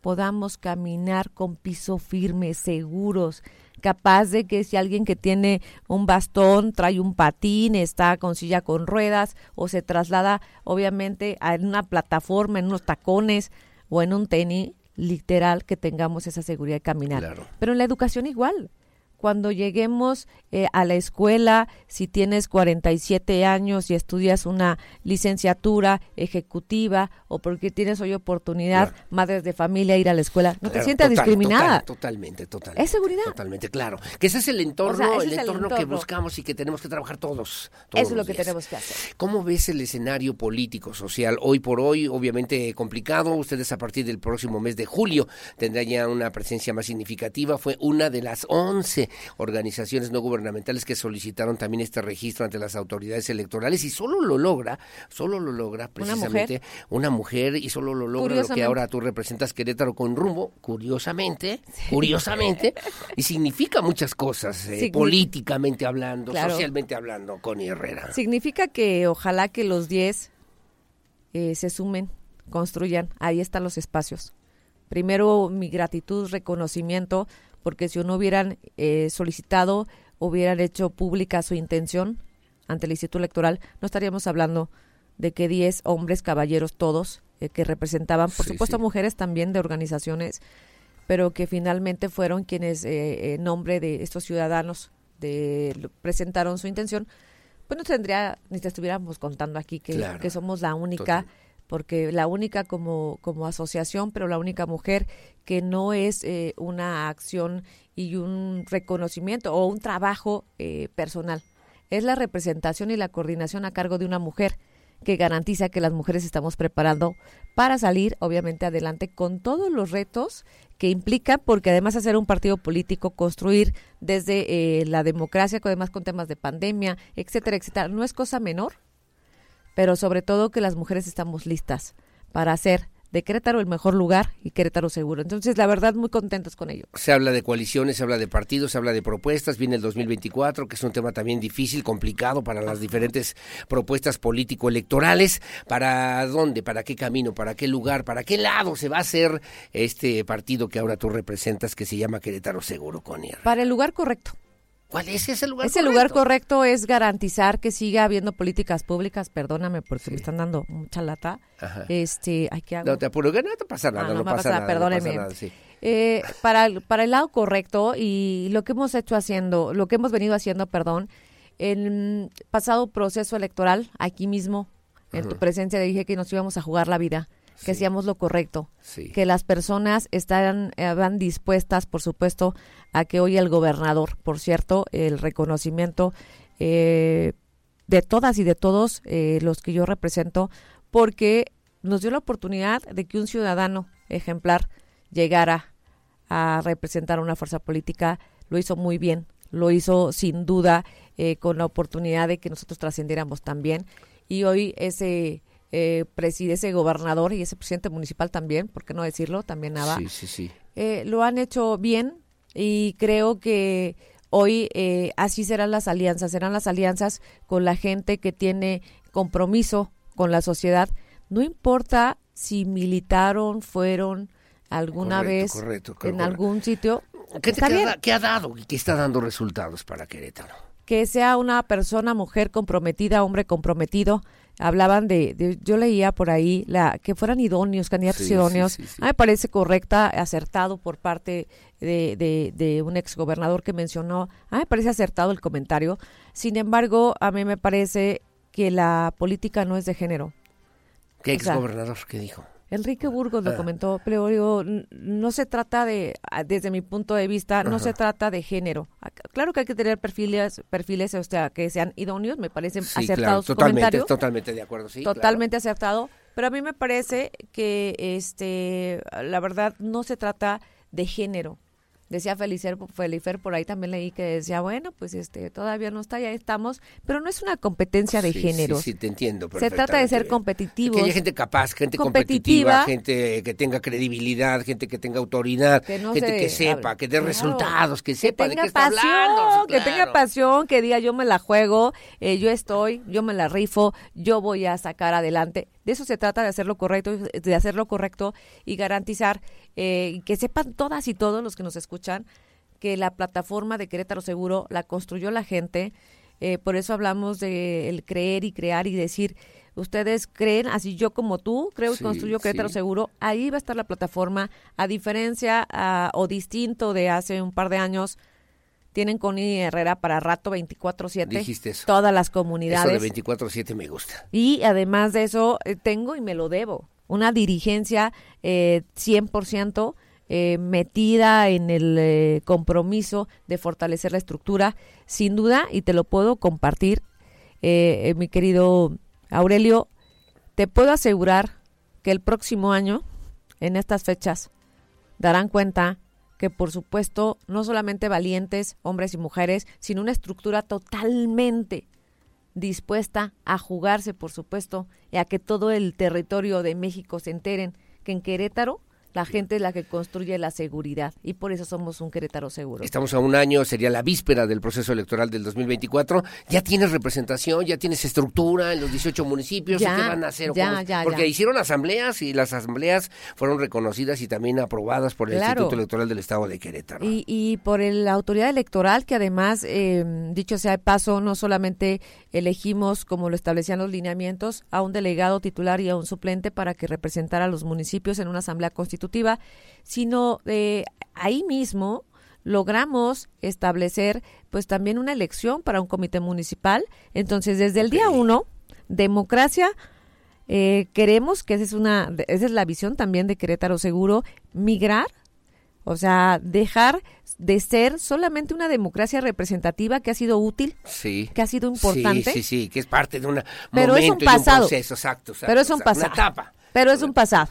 podamos caminar con piso firme, seguros, capaz de que si alguien que tiene un bastón, trae un patín, está con silla con ruedas o se traslada obviamente a en una plataforma, en unos tacones o en un tenis, literal que tengamos esa seguridad de caminar. Pero en la educación igual. Cuando lleguemos eh, a la escuela, si tienes 47 años y estudias una licenciatura ejecutiva o porque tienes hoy oportunidad, madres de familia, ir a la escuela, no te sientas total, discriminada. total, totalmente, totalmente. Es seguridad. Totalmente, claro. Que ese es el entorno, O sea, ese el, es el entorno que buscamos y que tenemos que trabajar todos. todos Eso es lo que días. tenemos que hacer. ¿Cómo ves el escenario político, social? Hoy por hoy, obviamente complicado. Ustedes a partir del próximo mes de julio tendrán ya una presencia más significativa. Fue una de las 11 organizaciones no gubernamentales que solicitaron también este registro ante las autoridades electorales y solo lo logra, solo lo logra Una precisamente una mujer, y solo lo logra lo que ahora tú representas Querétaro con rumbo, curiosamente, curiosamente, y significa muchas cosas, eh, Signi- políticamente hablando, Claro. socialmente hablando, Connie Herrera. Significa que ojalá que los 10 eh, se sumen, construyan. Ahí están los espacios. Primero, mi gratitud, reconocimiento, porque si no hubieran eh, solicitado, hubieran hecho pública su intención ante el Instituto Electoral, no estaríamos hablando de que 10 hombres, caballeros todos, eh, que representaban, por Sí, supuesto, sí. mujeres también de organizaciones, pero que finalmente fueron quienes, eh, en nombre de estos ciudadanos, de, presentaron su intención, pues no tendría, ni te estuviéramos contando aquí que, Claro. que somos la única, porque la única como, como asociación, pero la única mujer que no es eh, una acción y un reconocimiento o un trabajo eh, personal. Es la representación y la coordinación a cargo de una mujer que garantiza que las mujeres estamos preparando para salir, obviamente, adelante con todos los retos que implica, porque además hacer un partido político, construir desde eh, la democracia, además con temas de pandemia, etcétera, etcétera, no es cosa menor, pero sobre todo que las mujeres estamos listas para hacer de Querétaro el mejor lugar y Querétaro seguro. Entonces, la verdad, muy contentos con ello. Se habla de coaliciones, se habla de partidos, se habla de propuestas, viene el 2024, que es un tema también difícil, complicado para las diferentes propuestas político-electorales. ¿Para dónde? ¿Para qué camino? ¿Para qué lugar? ¿Para qué lado se va a hacer este partido que ahora tú representas, que se llama Querétaro Seguro, Conier? Para el lugar correcto. ¿Cuál es ese lugar Ese correcto? lugar correcto es garantizar que siga habiendo políticas públicas, perdóname porque me están dando mucha lata. Ajá. Este, ay, ¿qué hago? No te apuro, que no te pasa nada, Ah, no, me pasa nada. no perdóneme. pasa nada, sí. Eh, para, el, para el lado correcto y lo que hemos hecho haciendo, lo que hemos venido haciendo, perdón, en pasado proceso electoral, aquí mismo, en tu presencia, dije que nos íbamos a jugar la vida, que hacíamos lo correcto, Sí. que las personas estaban, dispuestas, por supuesto, a que hoy el gobernador, por cierto, el reconocimiento eh, de todas y de todos eh, los que yo represento, porque nos dio la oportunidad de que un ciudadano ejemplar llegara a representar una fuerza política, lo hizo muy bien, lo hizo sin duda eh, con la oportunidad de que nosotros trascendiéramos también. Y hoy ese eh, preside, ese gobernador y ese presidente municipal también, ¿por qué no decirlo? También Nava, Sí, sí, sí. eh, lo han hecho bien y creo que hoy eh, así serán las alianzas, serán las alianzas con la gente que tiene compromiso con la sociedad. No importa si militaron, fueron alguna Correcto, vez correcto, en algún sitio. ¿Qué, te, Está qué ha bien. da- qué ha dado y qué está dando resultados para Querétaro? que sea una persona, mujer comprometida, hombre comprometido. Hablaban de, de- yo leía por ahí la que fueran idóneos, candidatos Sí, idóneos. sí, me parece correcta, acertado por parte de, de, de un exgobernador que mencionó. Me parece acertado el comentario. Sin embargo, a mí me parece que la política no es de género. ¿Qué O sea, exgobernador qué dijo? Enrique Burgos lo Ah. comentó, pero digo, no se trata de, desde mi punto de vista, no Ajá. se trata de género. Claro que hay que tener perfiles, perfiles, o sea, que sean idóneos, me parecen Sí, acertados totalmente, de acuerdo, sí. claro. totalmente acertado, pero a mí me parece que, este, la verdad, no se trata de género. Decía Felicer, Felifer, por ahí también leí que decía, bueno, pues este todavía no está, ya estamos, pero no es una competencia de Sí, géneros. Sí, sí, te entiendo. Se trata de ser competitivos. Que haya gente capaz, gente competitiva, competitiva, gente que tenga credibilidad, gente que tenga autoridad, que no gente se- que sepa, que dé Claro. resultados, que que sepa de tenga qué está pasión, hablando. sí, que tenga pasión, que diga yo me la juego, eh, yo estoy, yo me la rifo, yo voy a sacar adelante. De eso se trata de hacer lo correcto, de hacer lo correcto y garantizar eh, que sepan todas y todos los que nos escuchan que la plataforma de Querétaro Seguro la construyó la gente. eh, por eso hablamos de el creer y crear y decir, ustedes creen, así yo como tú, creo y construyo Querétaro sí. Seguro, ahí va a estar la plataforma, a diferencia o distinto de hace un par de años, tienen Connie Herrera para rato 24/7, Dijiste eso. todas las Eso comunidades. de 24-7 me gusta. Y además de eso, eh, tengo y me lo debo. Una dirigencia eh, 100% eh, metida en el eh, compromiso de fortalecer la estructura, sin duda, y te lo puedo compartir, eh, eh, mi querido Aurelio, te puedo asegurar que el próximo año, en estas fechas, darán cuenta que por supuesto no solamente valientes, hombres y mujeres, sino una estructura totalmente dispuesta a jugarse, por supuesto, y a que todo el territorio de México se enteren que en Querétaro La gente es la que construye la seguridad y por eso somos un Querétaro seguro. Estamos a un año, sería la víspera del proceso electoral del 2024. ¿Ya tienes representación? ¿Ya tienes estructura en los 18 municipios? Ya, ¿Qué van a hacer? ya, ya, Porque hicieron asambleas y las asambleas fueron reconocidas y también aprobadas por el Claro. Instituto Electoral del Estado de Querétaro. Y, y por el- la autoridad electoral, que además, eh, dicho sea de paso, no solamente elegimos, como lo establecían los lineamientos, a un delegado titular y a un suplente para que representara a los municipios en una asamblea constitutiva, sino eh, ahí mismo logramos establecer pues también una elección para un comité municipal. Entonces, desde el día uno, democracia, eh, queremos, que esa es, una, esa es la visión también de Querétaro Seguro, migrar o sea, dejar de ser solamente una democracia representativa que ha sido útil, Sí. que ha sido importante. Sí, sí, sí, que es parte de una pero es un momento y de pasado. proceso, exacto, exacto, pero es un pasado. etapa. Pero es un pasado.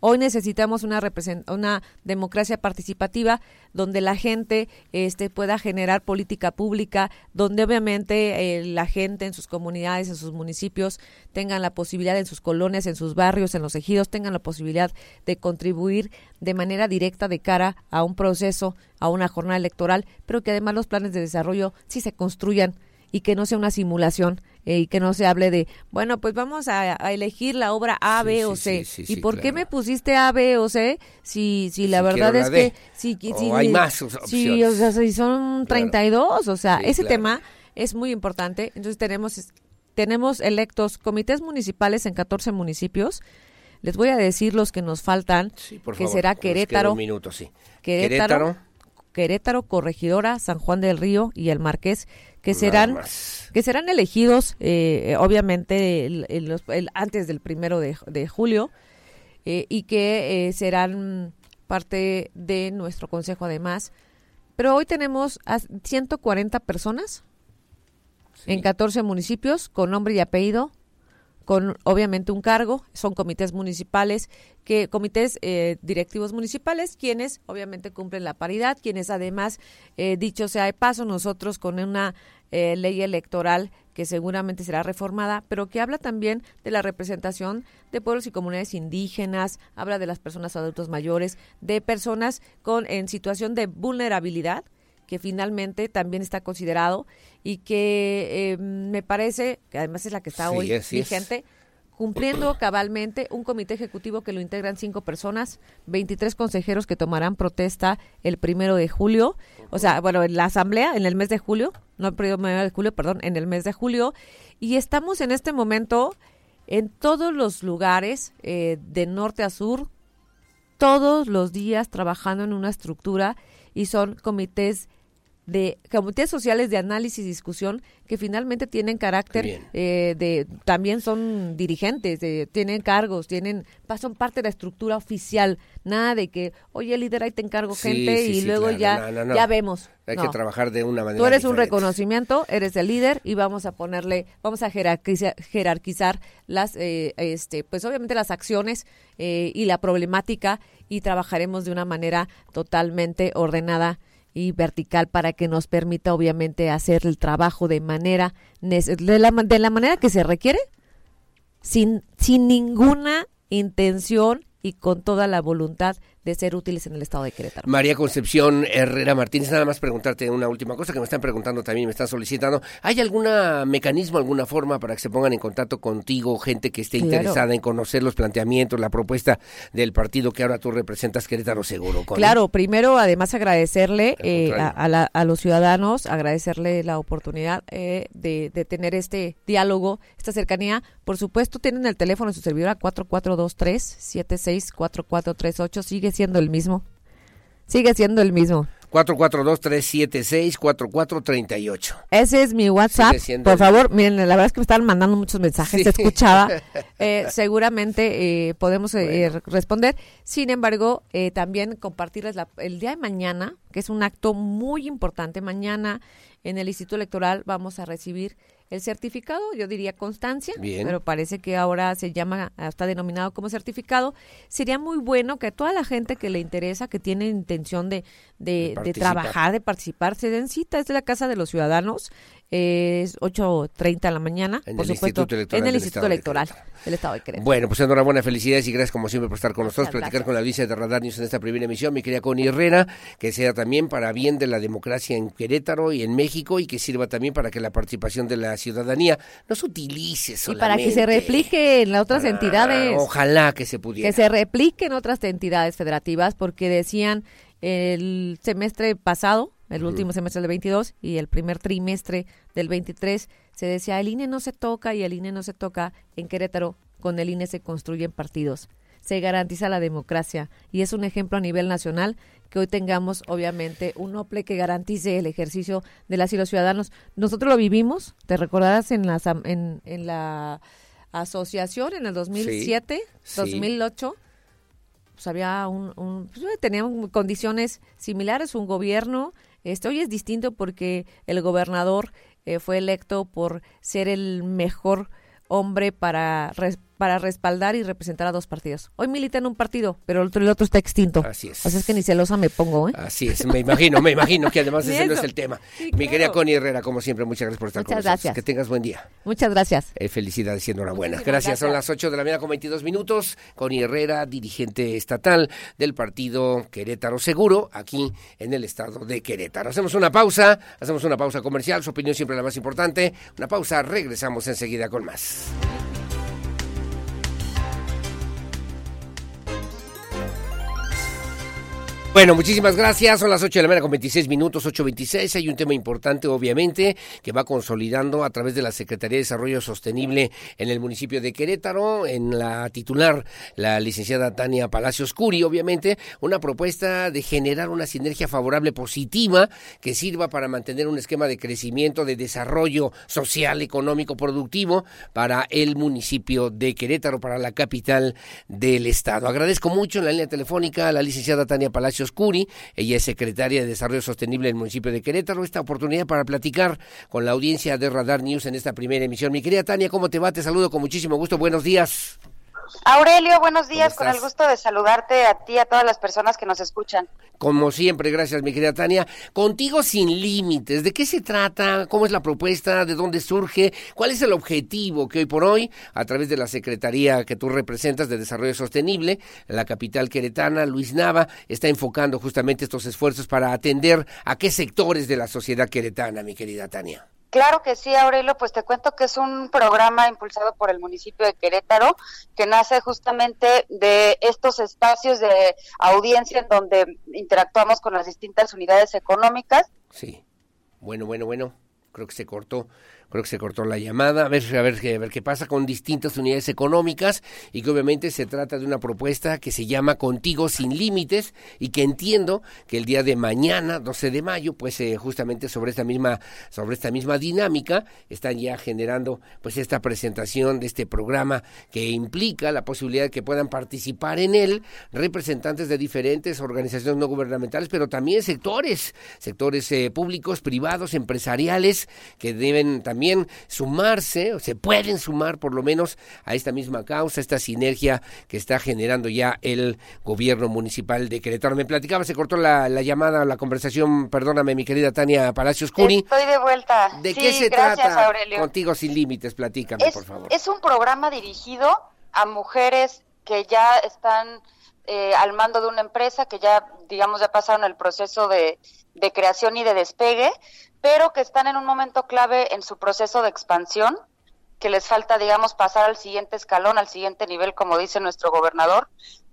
Hoy necesitamos una una democracia participativa donde la gente este pueda generar política pública, donde obviamente eh, la gente en sus comunidades, en sus municipios tengan la posibilidad en sus colonias, en sus barrios, en los ejidos tengan la posibilidad de contribuir de manera directa de cara a un proceso, a una jornada electoral, pero que además los planes de desarrollo sí se construyan y que no sea una simulación eh, y que no se hable de, bueno, pues vamos a, a elegir la obra A, B o C. sí, ¿Y por qué claro. me pusiste A, B o C si, si la Si verdad es la que... Si, O hay más si, o sea, si son 32, o sea, ese claro. tema es muy importante. Entonces tenemos, tenemos electos comités municipales en 14 municipios. Les voy a decir los que nos faltan, Por que favor, será Querétaro, un minuto, sí. Querétaro, Querétaro. Querétaro, Corregidora, San Juan del Río y el Marqués, que serán que serán elegidos, eh, obviamente, el- el- los- el- antes del primero de, de julio eh, y que eh, serán parte de nuestro consejo además. Pero hoy tenemos a 140 personas en 14 municipios con nombre y apellido, con obviamente un cargo, son comités municipales, que comités eh, directivos municipales, quienes obviamente cumplen la paridad, quienes además, eh, dicho sea de paso, nosotros con una eh, ley electoral que seguramente será reformada, pero que habla también de la representación de pueblos y comunidades indígenas, habla de las personas adultos mayores, de personas con en situación de vulnerabilidad, que finalmente también está considerado y que eh, me parece que además es la que está Sí, hoy es. vigente, cumpliendo cabalmente un comité ejecutivo que lo integran cinco personas, 23 consejeros que tomarán protesta el primero de julio, o sea, bueno, en la asamblea en el mes de julio, no el primero de julio, perdón, en el mes de julio, y estamos en este momento en todos los lugares, eh, de norte a sur, todos los días trabajando en una estructura y son comités de comités sociales de análisis y discusión que finalmente tienen carácter eh, de también son dirigentes de- tienen cargos tienen son parte de la estructura oficial nada de que oye líder ahí te encargo Sí, gente sí, y sí, luego claro. ya No, no, no. ya vemos Hay que trabajar de una manera Tú eres un reconocimiento, eres el líder y vamos a ponerle, vamos a jerarquizar, jerarquizar las, eh, este, pues obviamente las acciones eh, y la problemática y trabajaremos de una manera totalmente ordenada y vertical para que nos permita obviamente hacer el trabajo de manera de la, de la manera que se requiere sin sin ninguna intención y con toda la voluntad de ser útiles en el estado de Querétaro. María Concepción Herrera Martínez, nada más preguntarte una última cosa que me están preguntando también, me están solicitando. ¿Hay algún mecanismo, alguna forma para que se pongan en contacto contigo, gente que esté Claro. interesada en conocer los planteamientos, la propuesta del partido que ahora tú representas, Querétaro Seguro? Connie? Claro, primero además agradecerle eh, a la- a los ciudadanos, agradecerle la oportunidad eh, de, de tener este diálogo, esta cercanía. Por supuesto, tienen el teléfono de su servidora 4423-764438, sigue siendo el mismo. Sigue siendo el mismo. 442-376-4438. Ese es mi WhatsApp. Por favor, miren, la verdad es que me están mandando muchos mensajes, Sí. se escuchaba. Eh, seguramente eh, podemos eh, eh, responder. Sin embargo, eh, también compartirles la- el día de mañana, que es un acto muy importante. Mañana en el Instituto Electoral vamos a recibir el certificado, yo diría constancia, Bien. pero parece que ahora se llama, está denominado como certificado. Sería muy bueno que toda la gente que le interesa, que tiene intención de, de, De de trabajar, de participar, se den cita, es de la Casa de los Ciudadanos, es 8.30 de la mañana, En por el supuesto, Instituto Electoral en el del Instituto Estado de Electoral del Estado de Querétaro. Bueno, pues enhorabuena, felicidades y gracias como siempre por estar con nosotros, Muchas platicar gracias. con la audiencia de Radar News en esta primera emisión. Mi querida Connie Herrera, que sea también para bien de la democracia en Querétaro y en México y que sirva también para que la participación de la ciudadanía no se utilice y solamente. para que se replique en las otras Ah, entidades. Ojalá que se pudiera. que se repliquen otras entidades federativas porque decían el semestre pasado, el último semestre del 22 y el primer trimestre del 23, se decía el INE no se toca y el INE no se toca. En Querétaro, con el INE se construyen partidos. Se garantiza la democracia y es un ejemplo a nivel nacional que hoy tengamos, obviamente, un OPLE que garantice el ejercicio de las y los ciudadanos. Nosotros lo vivimos, te recordarás en la, en, en la asociación en el 2007, Sí. 2008 pues había un, un pues, tenían condiciones similares un gobierno este hoy es distinto porque el gobernador eh, fue electo por ser el mejor hombre para para respaldar y representar a dos partidos. Hoy milita en un partido, pero el otro, el otro está extinto. Así es. Sea, es que ni celosa me pongo, ¿eh? Así es, me imagino, me imagino que además ese no es el tema. Sí, Mi claro. querida Connie Herrera, como siempre, muchas gracias por estar con Muchas nosotros. gracias. Que tengas buen día. Muchas gracias. Eh, felicidades y enhorabuena. Muchísimas Gracias. Son las 8 de la mañana con 22 minutos. Connie Herrera, dirigente estatal del partido Querétaro Seguro, aquí en el estado de Querétaro. Hacemos una pausa, hacemos una pausa comercial, su opinión siempre la más importante. Una pausa, regresamos enseguida con más. Bueno, muchísimas gracias. Son las 8 de la mañana con 26 minutos, 8.26. Hay un tema importante, obviamente, que va consolidando a través de la Secretaría de Desarrollo Sostenible en el municipio de Querétaro, en la titular, la licenciada Tania Palacios Curi, obviamente, una propuesta de generar una sinergia favorable positiva que sirva para mantener un esquema de crecimiento, de desarrollo social, económico, productivo para el municipio de Querétaro, para la capital del estado. Agradezco mucho en la línea telefónica a la licenciada Tania Palacios Curi, ella es secretaria de Desarrollo Sostenible del municipio de Querétaro, esta oportunidad para platicar con la audiencia de Radar News en esta primera emisión. Mi querida Tania, ¿cómo te va? Te saludo con muchísimo gusto. Buenos días. Aurelio, buenos días, con el gusto de saludarte a ti y a todas las personas que nos escuchan. Como siempre, gracias mi querida Tania. Contigo sin límites, ¿de qué se trata? ¿Cómo es la propuesta? ¿De dónde surge? ¿Cuál es el objetivo que hoy por hoy, a través de la Secretaría que tú representas de Desarrollo Sostenible, la capital queretana, Luis Nava, está enfocando justamente estos esfuerzos para atender a qué sectores de la sociedad queretana, mi querida Tania? Claro que sí, Aurelio, pues te cuento que es un programa impulsado por el municipio de Querétaro que nace justamente de estos espacios de audiencia en donde interactuamos con las distintas unidades económicas Sí. Bueno, bueno, bueno. Creo que se cortó. Creo que se cortó la llamada. A ver, a ver, a ver qué pasa con distintas unidades económicas y que obviamente se trata de una propuesta que se llama Contigo sin Límites y que entiendo que el día de mañana, 12 de mayo, pues eh, justamente sobre esta misma sobre esta misma dinámica están ya generando pues esta presentación de este programa que implica la posibilidad de que puedan participar en él representantes de diferentes organizaciones no gubernamentales, pero también sectores, sectores eh, públicos, privados, empresariales, que deben también sumarse, o se pueden sumar por lo menos a esta misma causa, esta sinergia que está generando ya el gobierno municipal de Querétaro. Me platicaba, se cortó la, la llamada, la conversación, perdóname mi querida Tania Palacios Curi. Estoy de vuelta. ¿De Sí, qué se gracias, trata? Aurelio. Contigo sin límites, platícame, es, por favor. es un programa dirigido a mujeres que ya están eh, al mando de una empresa, que ya, digamos, ya pasaron el proceso de, de creación y de despegue, pero que están en un momento clave en su proceso de expansión, que les falta, digamos, pasar al siguiente escalón, al siguiente nivel, como dice nuestro gobernador,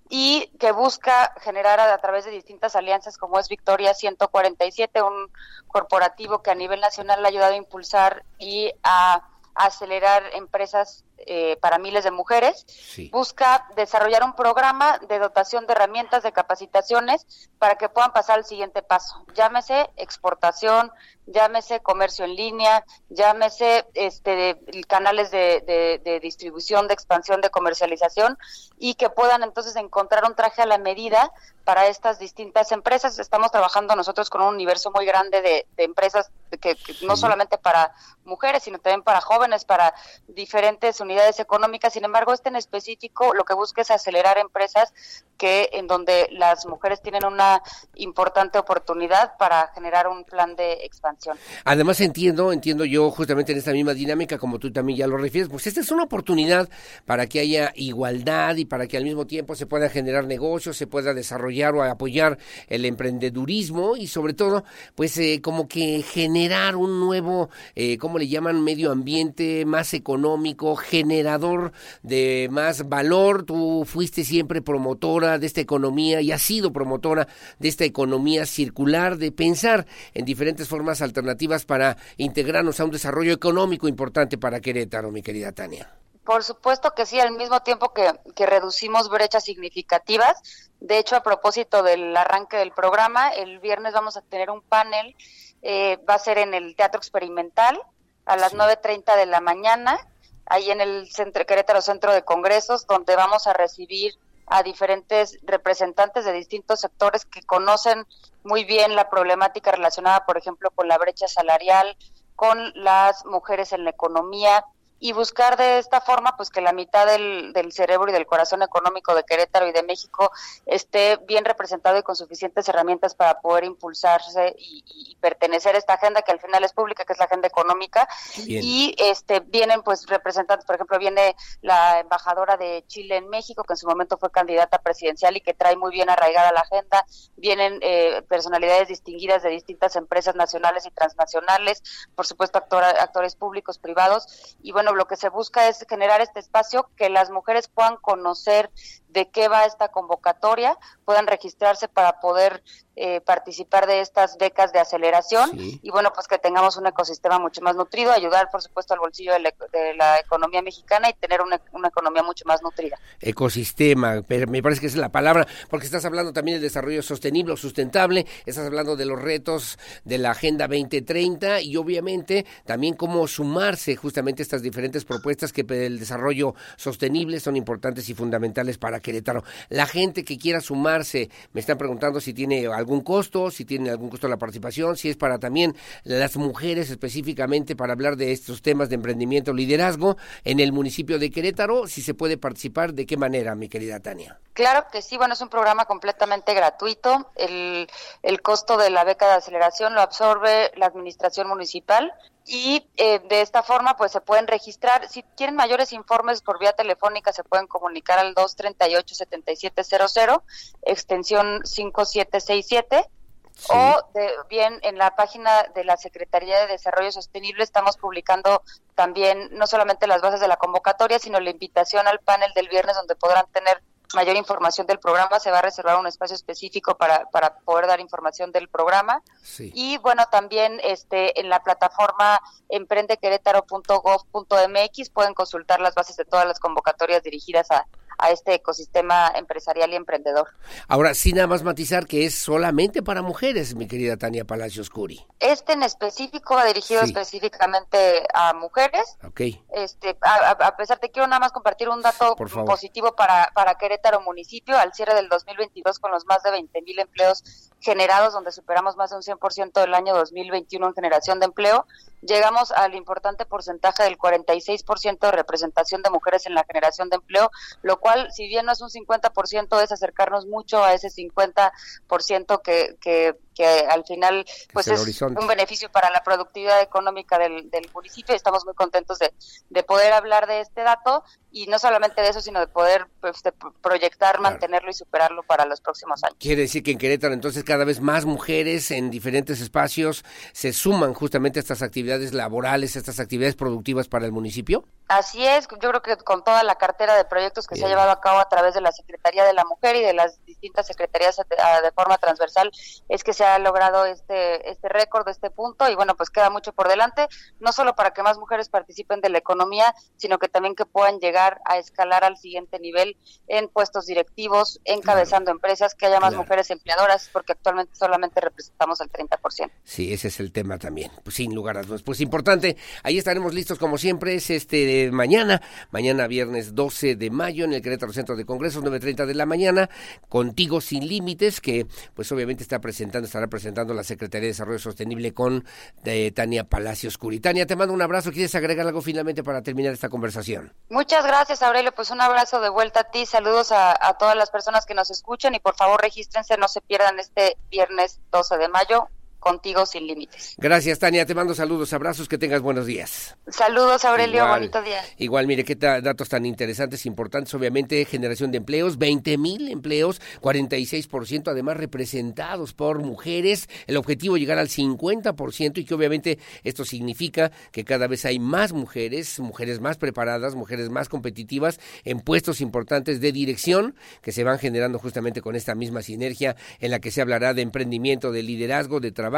y que busca generar a, a través de distintas alianzas como es Victoria 147, un corporativo que a nivel nacional ha ayudado a impulsar y a acelerar empresas eh, para miles de mujeres. Busca desarrollar un programa de dotación de herramientas, de capacitaciones para que puedan pasar al siguiente paso. Llámese exportación, llámese comercio en línea, llámese este, canales de, de- de distribución, de expansión, de comercialización y que puedan entonces encontrar un traje a la medida para estas distintas empresas. Estamos trabajando nosotros con un universo muy grande de, de empresas que, que no solamente para mujeres, sino también para jóvenes, para diferentes unidades económicas. Sin embargo, este en específico lo que busca es acelerar empresas que en donde las mujeres tienen una importante oportunidad para generar un plan de expansión. Además entiendo, entiendo yo justamente en esta misma dinámica, como tú también ya lo refieres, pues esta es una oportunidad para que haya igualdad y para que al mismo tiempo se puedan generar negocios, se pueda desarrollar o apoyar el emprendedurismo y sobre todo, pues eh, como que generar un nuevo, eh, ¿cómo le llaman? Medio ambiente más económico, generador de más valor. Tú fuiste siempre promotora de esta economía y has sido promotora de esta economía circular, de pensar en diferentes formas alternativas para integrarnos a un desarrollo económico importante para Querétaro, mi querida Tania. Por supuesto que sí, al mismo tiempo que, que, reducimos brechas significativas. De hecho, a propósito del arranque del programa, el viernes vamos a tener un panel, eh, va a ser en el Teatro Experimental a las sí. 9.30 de la mañana, ahí en el centro, Querétaro Centro de Congresos, donde vamos a recibir a diferentes representantes de distintos sectores que conocen muy bien la problemática relacionada, por ejemplo, con la brecha salarial, con las mujeres en la economía y buscar de esta forma pues que la mitad del, del, cerebro y del corazón económico de Querétaro y de México esté bien representado y con suficientes herramientas para poder impulsarse y, y pertenecer a esta agenda que al final es pública, que es la agenda económica. Bien. Y este vienen pues representantes, por ejemplo, viene la embajadora de Chile en México, que en su momento fue candidata presidencial y que trae muy bien arraigada la agenda. Vienen eh, personalidades distinguidas de distintas empresas nacionales y transnacionales, por supuesto actor, actores públicos, privados. Y bueno, lo que se busca es generar este espacio que las mujeres puedan conocer de qué va esta convocatoria, puedan registrarse para poder eh, participar de estas becas de aceleración sí. y bueno, pues que tengamos un ecosistema mucho más nutrido, ayudar por supuesto al bolsillo de la, de la economía mexicana y tener una, una, economía mucho más nutrida. Ecosistema, pero me parece que esa es la palabra, porque estás hablando también del desarrollo sostenible o sustentable, estás hablando de los retos de la Agenda 2030 y obviamente también cómo sumarse justamente estas diferentes propuestas que el desarrollo sostenible son importantes y fundamentales para Querétaro. La gente que quiera sumarse, me están preguntando si tiene algún costo, si tiene algún costo la participación, si es para también las mujeres específicamente para hablar de estos temas de emprendimiento, liderazgo en el municipio de Querétaro, si se puede participar, de qué manera, mi querida Tania. Claro que sí, bueno, es un programa completamente gratuito. El, el costo de la beca de aceleración lo absorbe la administración municipal y eh, de esta forma pues se pueden registrar. Si quieren mayores informes por vía telefónica se pueden comunicar al 238-7700, extensión 5767. Sí. O de, bien en la página de la Secretaría de Desarrollo Sostenible estamos publicando también no solamente las bases de la convocatoria, sino la invitación al panel del viernes donde podrán tener mayor información del programa, se va a reservar un espacio específico para, para poder dar información del programa. Sí. Y bueno, también este en la plataforma emprendequerétaro.gov.mx pueden consultar las bases de todas las convocatorias dirigidas a, a este ecosistema empresarial y emprendedor. Ahora, sí, nada más matizar que es solamente para mujeres, mi querida Tania Palacios Curi. Este en específico va dirigido sí. específicamente a mujeres. Ok. Este, a, a, pesar de quiero nada más compartir un dato positivo para, para Querétaro municipio al cierre del 2022 con los más de 20 mil empleos generados, donde superamos más de un 100% del año 2021 en generación de empleo. Llegamos al importante porcentaje del 46% de representación de mujeres en la generación de empleo, lo cual, si bien no es un 50%, es acercarnos mucho a ese 50% que, que, que al final pues es, es un beneficio para la productividad económica del, del municipio. Estamos muy contentos de, de, poder hablar de este dato y no solamente de eso, sino de poder pues, de proyectar, claro. mantenerlo y superarlo para los próximos años. Quiere decir que en Querétaro entonces cada vez más mujeres en diferentes espacios se suman justamente a estas actividades laborales, a estas actividades productivas para el municipio. Así es, yo creo que con toda la cartera de proyectos que Bien. se ha llevado a cabo a través de la Secretaría de la Mujer y de las distintas secretarías de forma transversal es que se ha logrado este este récord, este punto y bueno, pues queda mucho por delante, no solo para que más mujeres participen de la economía, sino que también que puedan llegar a escalar al siguiente nivel en puestos directivos, encabezando claro. empresas, que haya más claro. mujeres empleadoras, porque actualmente solamente representamos el 30%. Sí, ese es el tema también, pues sin lugar a dudas. Pues importante, ahí estaremos listos como siempre, es este de mañana, mañana viernes 12 de mayo en el Querétaro Centro de Congresos, 9.30 de la mañana, contigo sin límites, que pues obviamente está presentando, estará presentando la Secretaría de Desarrollo Sostenible con de Tania Palacios Curitania. Te mando un abrazo. ¿Quieres agregar algo finalmente para terminar esta conversación? Muchas gracias, Aurelio. Pues un abrazo de vuelta a ti. Saludos a todas las personas que nos escuchan y por favor regístrense, no se pierdan este viernes 12 de mayo contigo sin límites. Gracias, Tania. Te mando saludos, abrazos, que tengas buenos días. Saludos, Aurelio. Igual. Bonito día. Igual, mire, qué datos tan interesantes, importantes. Obviamente, generación de empleos, 20 mil empleos, 46% además representados por mujeres. El objetivo llegar al 50% y que obviamente esto significa que cada vez hay más mujeres, mujeres más preparadas, mujeres más competitivas en puestos importantes de dirección que se van generando justamente con esta misma sinergia en la que se hablará de emprendimiento, de liderazgo, de trabajo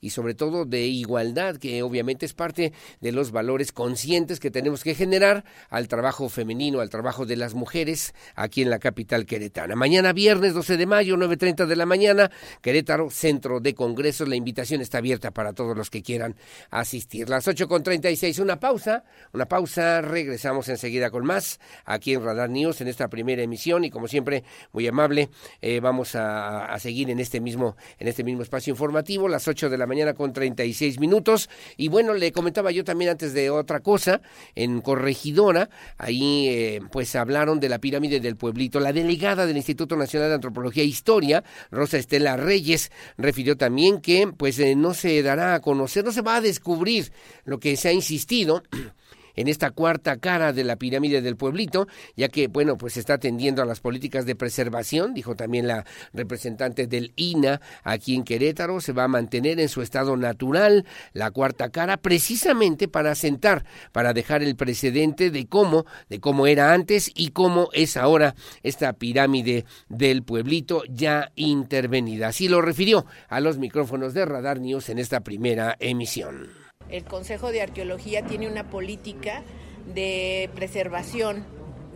y sobre todo de igualdad, que obviamente es parte de los valores conscientes que tenemos que generar al trabajo femenino, al trabajo de las mujeres aquí en la capital queretana. Mañana viernes 12 de mayo, 9.30 de la mañana, Querétaro, Centro de Congresos. La invitación está abierta para todos los que quieran asistir. Las 8.36, una pausa, una pausa, regresamos enseguida con más aquí en Radar News en esta primera emisión y como siempre, muy amable, eh, vamos a, a seguir en este mismo en este mismo espacio informativo, las 8 de la mañana con 36 minutos. Y bueno, le comentaba yo también antes de otra cosa, en Corregidora, ahí eh, pues hablaron de la pirámide del pueblito. La delegada del Instituto Nacional de Antropología e Historia, Rosa Estela Reyes, refirió también que pues eh, no se dará a conocer, no se va a descubrir lo que se ha insistido en esta cuarta cara de la pirámide del pueblito, ya que, bueno, pues está atendiendo a las políticas de preservación, dijo también la representante del INA aquí en Querétaro, se va a mantener en su estado natural la cuarta cara, precisamente para sentar, para dejar el precedente de cómo, de cómo era antes y cómo es ahora esta pirámide del pueblito ya intervenida. Así lo refirió a los micrófonos de Radar News en esta primera emisión. El Consejo de Arqueología tiene una política de preservación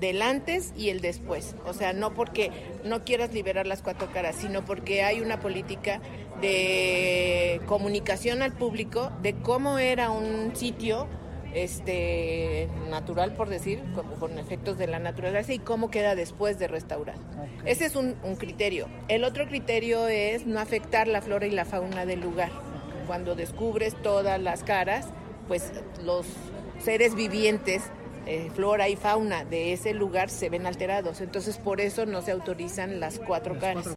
del antes y el después. O sea, no porque no quieras liberar las cuatro caras, sino porque hay una política de comunicación al público de cómo era un sitio este natural por decir con, con efectos de la naturaleza y cómo queda después de restaurar. Ese es un, un criterio. El otro criterio es no afectar la flora y la fauna del lugar cuando descubres todas las caras, pues los seres vivientes, eh, flora y fauna de ese lugar se ven alterados. Entonces por eso no se autorizan las cuatro caras.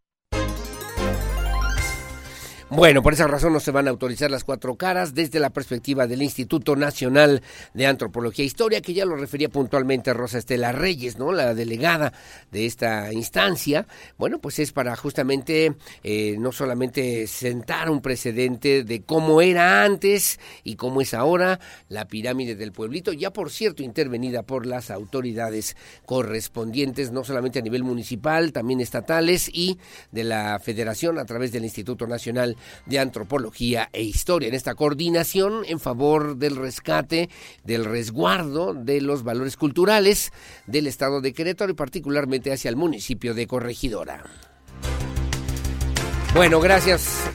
Bueno, por esa razón no se van a autorizar las cuatro caras desde la perspectiva del Instituto Nacional de Antropología e Historia, que ya lo refería puntualmente Rosa Estela Reyes, ¿no? La delegada de esta instancia. Bueno, pues es para justamente eh, no solamente sentar un precedente de cómo era antes y cómo es ahora la pirámide del pueblito, ya por cierto intervenida por las autoridades correspondientes, no solamente a nivel municipal, también estatales y de la Federación a través del Instituto Nacional de Antropología e Historia, en esta coordinación en favor del rescate, del resguardo de los valores culturales del estado de Querétaro y particularmente hacia el municipio de Corregidora. Bueno, gracias.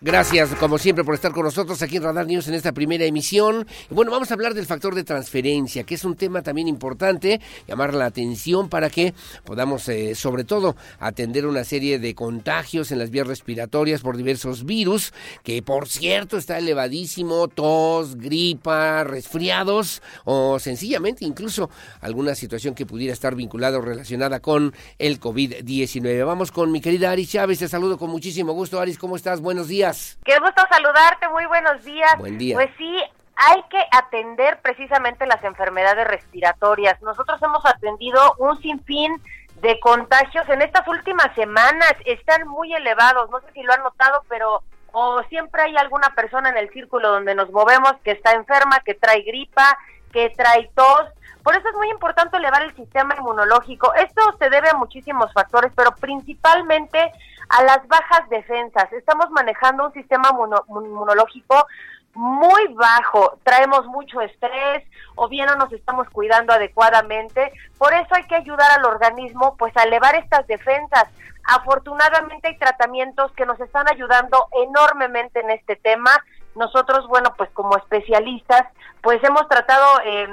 Gracias, como siempre, por estar con nosotros aquí en Radar News en esta primera emisión. Bueno, vamos a hablar del factor de transferencia, que es un tema también importante, llamar la atención para que podamos, eh, sobre todo, atender una serie de contagios en las vías respiratorias por diversos virus, que por cierto está elevadísimo, tos, gripa, resfriados o sencillamente incluso alguna situación que pudiera estar vinculada o relacionada con el COVID-19. Vamos con mi querida Aris Chávez, te saludo con muchísimo gusto. Aris, ¿cómo estás? Buenos días. Qué gusto saludarte, muy buenos días. Buen día. Pues sí, hay que atender precisamente las enfermedades respiratorias. Nosotros hemos atendido un sinfín de contagios en estas últimas semanas. Están muy elevados, no sé si lo han notado, pero o siempre hay alguna persona en el círculo donde nos movemos que está enferma, que trae gripa, que trae tos. Por eso es muy importante elevar el sistema inmunológico. Esto se debe a muchísimos factores, pero principalmente a las bajas defensas. Estamos manejando un sistema inmunológico muy bajo, traemos mucho estrés o bien no nos estamos cuidando adecuadamente. Por eso hay que ayudar al organismo pues a elevar estas defensas. Afortunadamente hay tratamientos que nos están ayudando enormemente en este tema. Nosotros, bueno, pues como especialistas, pues hemos tratado eh,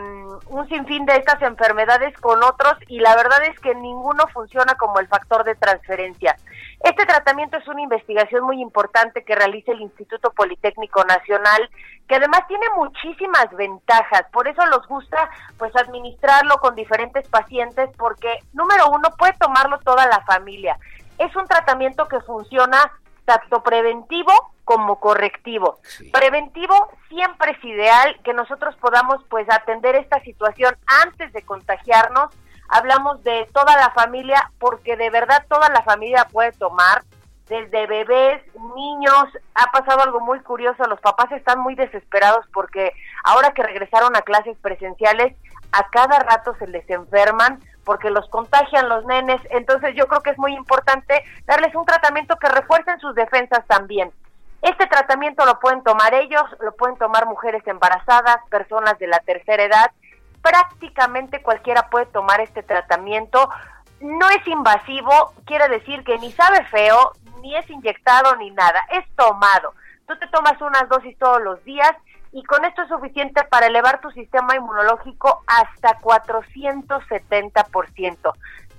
un sinfín de estas enfermedades con otros y la verdad es que ninguno funciona como el factor de transferencia. Este tratamiento es una investigación muy importante que realiza el Instituto Politécnico Nacional, que además tiene muchísimas ventajas, por eso nos gusta pues administrarlo con diferentes pacientes porque número uno puede tomarlo toda la familia. Es un tratamiento que funciona tanto preventivo como correctivo. Preventivo siempre es ideal que nosotros podamos pues atender esta situación antes de contagiarnos. Hablamos de toda la familia porque de verdad toda la familia puede tomar desde bebés, niños, ha pasado algo muy curioso, los papás están muy desesperados porque ahora que regresaron a clases presenciales, a cada rato se les enferman porque los contagian los nenes, entonces yo creo que es muy importante darles un tratamiento que refuercen sus defensas también. Este tratamiento lo pueden tomar ellos, lo pueden tomar mujeres embarazadas, personas de la tercera edad, prácticamente cualquiera puede tomar este tratamiento. No es invasivo, quiere decir que ni sabe feo, ni es inyectado ni nada, es tomado. Tú te tomas unas dosis todos los días y con esto es suficiente para elevar tu sistema inmunológico hasta 470%.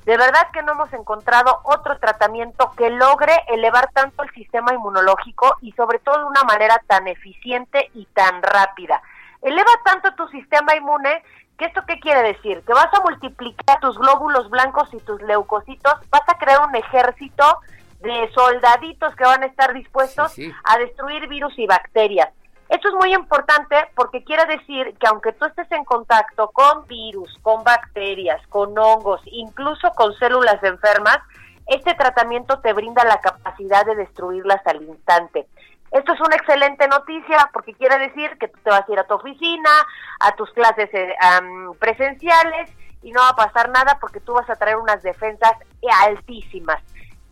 De verdad que no hemos encontrado otro tratamiento que logre elevar tanto el sistema inmunológico y sobre todo de una manera tan eficiente y tan rápida. Eleva tanto tu sistema inmune que esto qué quiere decir? Que vas a multiplicar tus glóbulos blancos y tus leucocitos, vas a crear un ejército de soldaditos que van a estar dispuestos a destruir virus y bacterias. Esto es muy importante porque quiere decir que aunque tú estés en contacto con virus, con bacterias, con hongos, incluso con células enfermas, este tratamiento te brinda la capacidad de destruirlas al instante. Esto es una excelente noticia porque quiere decir que tú te vas a ir a tu oficina, a tus clases eh, presenciales y no va a pasar nada porque tú vas a traer unas defensas altísimas.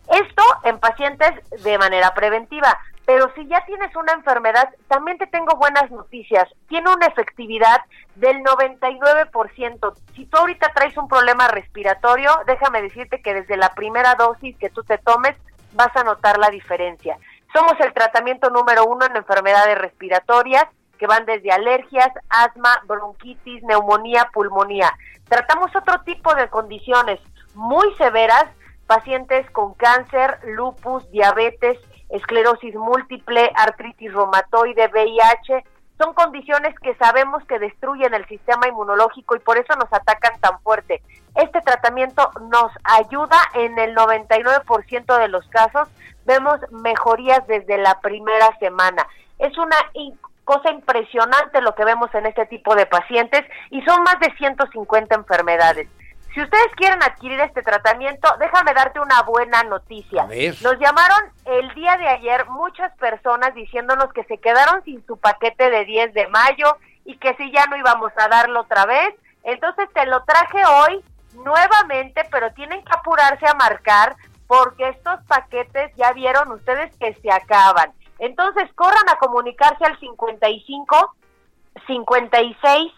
Esto en pacientes de manera preventiva, pero si ya tienes una enfermedad, también te tengo buenas noticias. Tiene una efectividad del 99%. Si tú ahorita traes un problema respiratorio, déjame decirte que desde la primera dosis que tú te tomes vas a notar la diferencia. Somos el tratamiento número uno en enfermedades respiratorias que van desde alergias, asma, bronquitis, neumonía, pulmonía. Tratamos otro tipo de condiciones muy severas pacientes con cáncer, lupus, diabetes, esclerosis múltiple, artritis reumatoide, VIH, son condiciones que sabemos que destruyen el sistema inmunológico y por eso nos atacan tan fuerte. Este tratamiento nos ayuda en el 99% de los casos, vemos mejorías desde la primera semana. Es una cosa impresionante lo que vemos en este tipo de pacientes y son más de 150 enfermedades. Si ustedes quieren adquirir este tratamiento, déjame darte una buena noticia. Nos llamaron el día de ayer muchas personas diciéndonos que se quedaron sin su paquete de 10 de mayo y que si ya no íbamos a darlo otra vez. Entonces te lo traje hoy nuevamente, pero tienen que apurarse a marcar porque estos paquetes ya vieron ustedes que se acaban. Entonces corran a comunicarse al 55 56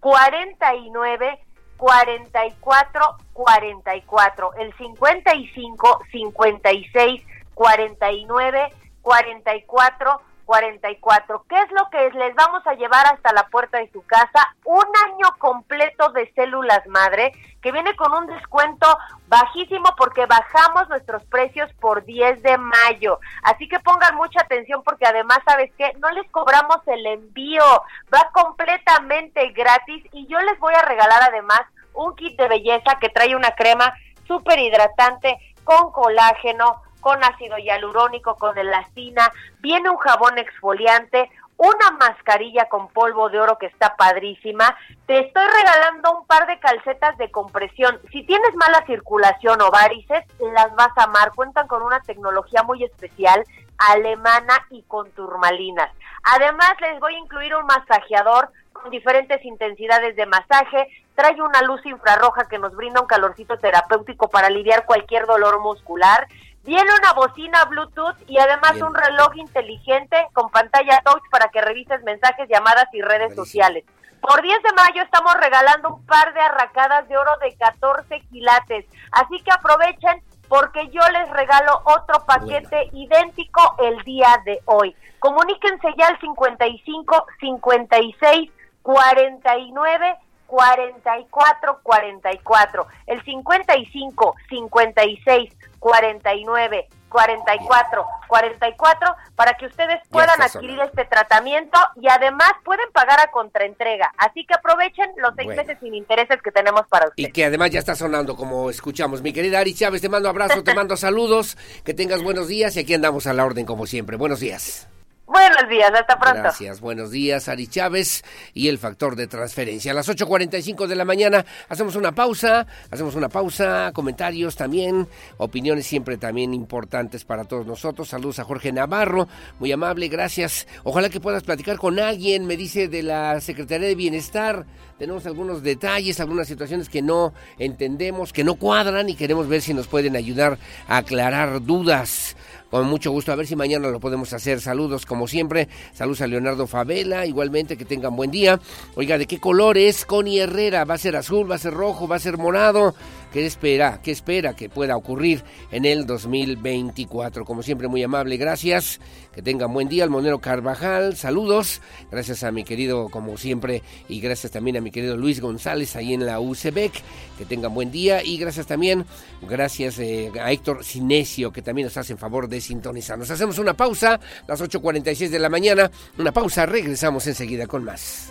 49 44 44, el 55 56 49 44 44. ¿Qué es lo que les vamos a llevar hasta la puerta de su casa? Un año completo de células madre que viene con un descuento bajísimo porque bajamos nuestros precios por 10 de mayo. Así que pongan mucha atención porque además, ¿sabes qué? No les cobramos el envío, va completamente gratis y yo les voy a regalar además un kit de belleza que trae una crema súper hidratante con colágeno, con ácido hialurónico, con elastina, viene un jabón exfoliante, una mascarilla con polvo de oro que está padrísima. Te estoy regalando un par de calcetas de compresión. Si tienes mala circulación o varices, las vas a amar. Cuentan con una tecnología muy especial, alemana y con turmalinas. Además, les voy a incluir un masajeador con diferentes intensidades de masaje. Trae una luz infrarroja que nos brinda un calorcito terapéutico para aliviar cualquier dolor muscular. Viene una bocina Bluetooth y además un reloj inteligente con pantalla touch para que revises mensajes, llamadas y redes sociales. Por 10 de mayo estamos regalando un par de arracadas de oro de 14 quilates. Así que aprovechen porque yo les regalo otro paquete idéntico el día de hoy. Comuníquense ya al 55 56 49 44 44. El 55 56 49 44 44 para que ustedes puedan adquirir este tratamiento y además pueden pagar a contraentrega. Así que aprovechen los seis meses sin intereses que tenemos para ustedes. Y que además ya está sonando como escuchamos. Mi querida Ari Chávez, te mando abrazo, te mando saludos, que tengas buenos días y aquí andamos a la orden como siempre. Buenos días. Buenos días, hasta pronto. Gracias, buenos días, Ari Chávez y el factor de transferencia. A las 8.45 de la mañana hacemos una pausa, hacemos una pausa, comentarios también, opiniones siempre también importantes para todos nosotros. Saludos a Jorge Navarro, muy amable, gracias. Ojalá que puedas platicar con alguien, me dice de la Secretaría de Bienestar. Tenemos algunos detalles, algunas situaciones que no entendemos, que no cuadran y queremos ver si nos pueden ayudar a aclarar dudas con mucho gusto. A ver si mañana lo podemos hacer. Saludos como siempre. Saludos a Leonardo Favela. Igualmente que tengan buen día. Oiga, ¿de qué color es Connie Herrera? ¿Va a ser azul? ¿Va a ser rojo? ¿Va a ser morado? ¿Qué espera? ¿Qué espera que pueda ocurrir en el 2024? Como siempre, muy amable. Gracias. Que tengan buen día. Almonero Carvajal. Saludos. Gracias a mi querido, como siempre, y gracias también a mi querido Luis González ahí en la UCBEC. Que tengan buen día. Y gracias también, gracias eh, a Héctor Cinesio, que también nos hacen favor de sintonizar. Nos hacemos una pausa, las 8.46 de la mañana. Una pausa, regresamos enseguida con más.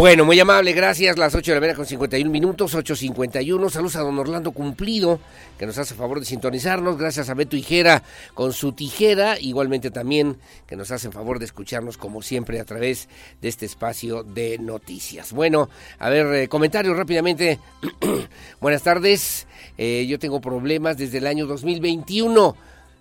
Bueno, muy amable, gracias. Las 8 de la mañana con 51 minutos, 8.51. Saludos a don Orlando Cumplido, que nos hace favor de sintonizarnos. Gracias a Beto Hijera con su tijera. Igualmente también que nos hacen favor de escucharnos como siempre a través de este espacio de noticias. Bueno, a ver, eh, comentarios rápidamente. Buenas tardes. Eh, yo tengo problemas desde el año 2021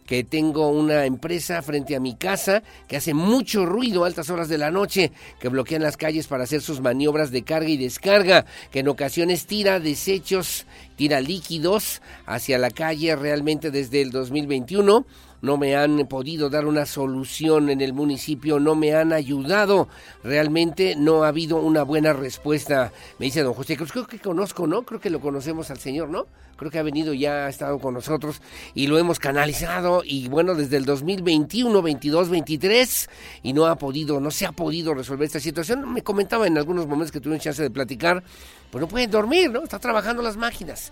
que tengo una empresa frente a mi casa que hace mucho ruido a altas horas de la noche, que bloquean las calles para hacer sus maniobras de carga y descarga, que en ocasiones tira desechos, tira líquidos hacia la calle realmente desde el 2021 no me han podido dar una solución en el municipio, no me han ayudado. Realmente no ha habido una buena respuesta. Me dice don José Cruz, creo que conozco, ¿no? Creo que lo conocemos al señor, ¿no? Creo que ha venido ya, ha estado con nosotros y lo hemos canalizado y bueno, desde el 2021, 22, 23 y no ha podido, no se ha podido resolver esta situación. Me comentaba en algunos momentos que tuvieron chance de platicar, pues no pueden dormir, ¿no? Está trabajando las máquinas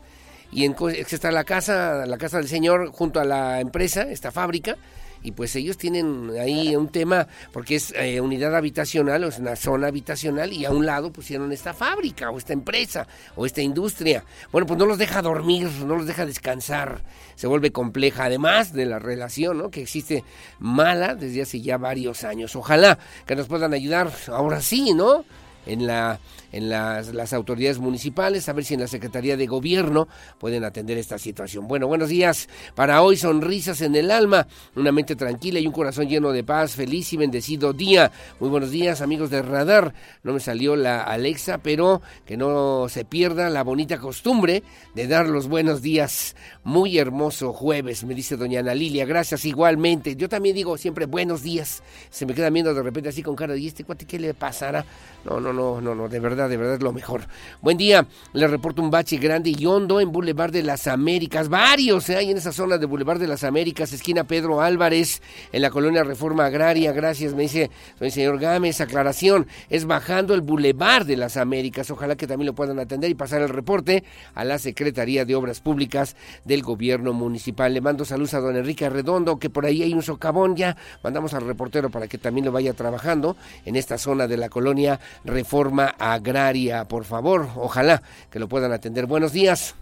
y en, está la casa, la casa del señor junto a la empresa, esta fábrica, y pues ellos tienen ahí un tema, porque es eh, unidad habitacional, o es una zona habitacional, y a un lado pusieron esta fábrica, o esta empresa, o esta industria. Bueno, pues no los deja dormir, no los deja descansar, se vuelve compleja, además de la relación, ¿no? Que existe mala desde hace ya varios años. Ojalá que nos puedan ayudar, ahora sí, ¿no? En, la, en las, autoridades municipales, a ver si en la Secretaría de Gobierno pueden atender esta situación. Bueno, buenos días. Para hoy, sonrisas en el alma, una mente tranquila y un corazón lleno de paz. Feliz y bendecido día. Muy buenos días, amigos de Radar. No me salió la Alexa, pero que no se pierda la bonita costumbre de dar los buenos días. Muy hermoso jueves, me dice doña Ana Lilia. Gracias igualmente. Yo también digo siempre buenos días. Se me queda viendo de repente así con cara de, ¿y este cuate qué le pasará? No, no, no, no, no, de verdad, de verdad es lo mejor. Buen día, le reporto un bache grande y hondo en Boulevard de las Américas. Varios ¿eh? hay en esa zona de Boulevard de las Américas, esquina Pedro Álvarez, en la colonia Reforma Agraria. Gracias, me dice el señor Gámez. Aclaración, es bajando el Boulevard de las Américas. Ojalá que también lo puedan atender y pasar el reporte a la Secretaría de Obras Públicas del Gobierno Municipal. Le mando saludos a don Enrique Redondo, que por ahí hay un socavón ya. Mandamos al reportero para que también lo vaya trabajando en esta zona de la colonia reforma agraria, por favor, ojalá que lo puedan atender. Buenos días.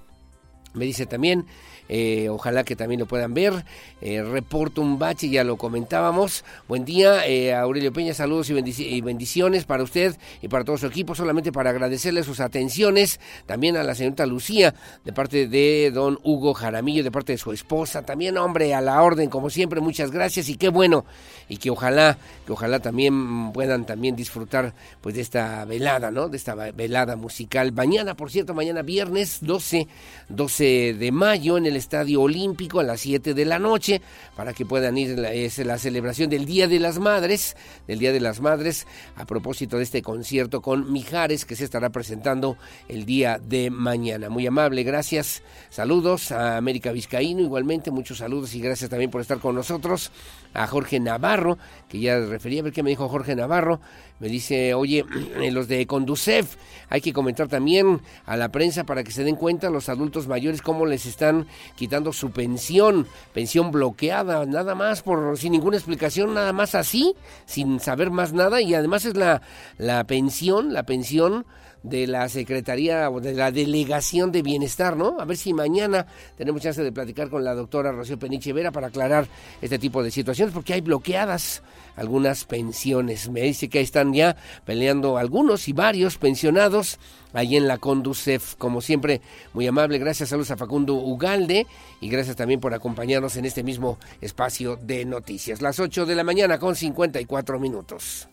Me dice también eh, ojalá que también lo puedan ver. Eh, reporto un bache, ya lo comentábamos. Buen día, eh, Aurelio Peña, saludos y, y, bendiciones para usted y para todo su equipo. Solamente para agradecerle sus atenciones. También a la señorita Lucía, de parte de don Hugo Jaramillo, de parte de su esposa. También, hombre, a la orden, como siempre, muchas gracias y qué bueno. Y que ojalá, que ojalá también puedan también disfrutar pues de esta velada, ¿no? De esta velada musical. Mañana, por cierto, mañana viernes 12, 12 de mayo en el Estadio Olímpico a las 7 de la noche para que puedan ir. Es la celebración del Día de las Madres, del Día de las Madres, a propósito de este concierto con Mijares que se estará presentando el día de mañana. Muy amable, gracias. Saludos a América Vizcaíno, igualmente, muchos saludos y gracias también por estar con nosotros. A Jorge Navarro, que ya refería, a ver qué me dijo Jorge Navarro. Me dice, oye, los de Conducef, hay que comentar también a la prensa para que se den cuenta los adultos mayores cómo les están quitando su pensión, pensión bloqueada, nada más, por sin ninguna explicación, nada más así, sin saber más nada, y además es la, la pensión, la pensión de la Secretaría o de la Delegación de Bienestar, ¿no? A ver si mañana tenemos chance de platicar con la doctora Rocío Peniche Vera para aclarar este tipo de situaciones, porque hay bloqueadas algunas pensiones. Me dice que ahí están ya peleando algunos y varios pensionados ahí en la Conducef. Como siempre, muy amable. Gracias, saludos a Facundo Ugalde y gracias también por acompañarnos en este mismo espacio de noticias. Las 8 de la mañana con 54 minutos.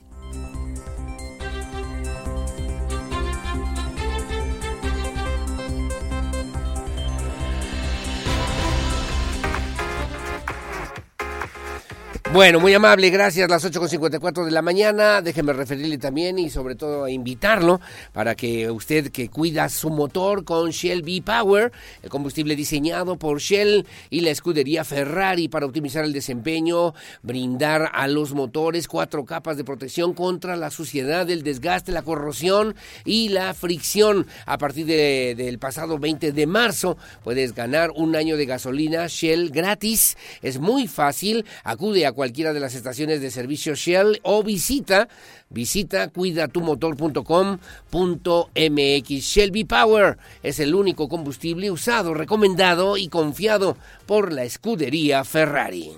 Bueno, muy amable, gracias. Las 8.54 de la mañana. Déjeme referirle también y sobre todo invitarlo para que usted que cuida su motor con Shell V-Power, el combustible diseñado por Shell y la escudería Ferrari para optimizar el desempeño, brindar a los motores cuatro capas de protección contra la suciedad, el desgaste, la corrosión y la fricción. A partir de, del pasado 20 de marzo puedes ganar un año de gasolina Shell gratis. Es muy fácil. Acude a cualquiera de las estaciones de servicio Shell o visita visita cuidatumotor.com.mx. Shell V-Power es el único combustible usado, recomendado y confiado por la escudería Ferrari.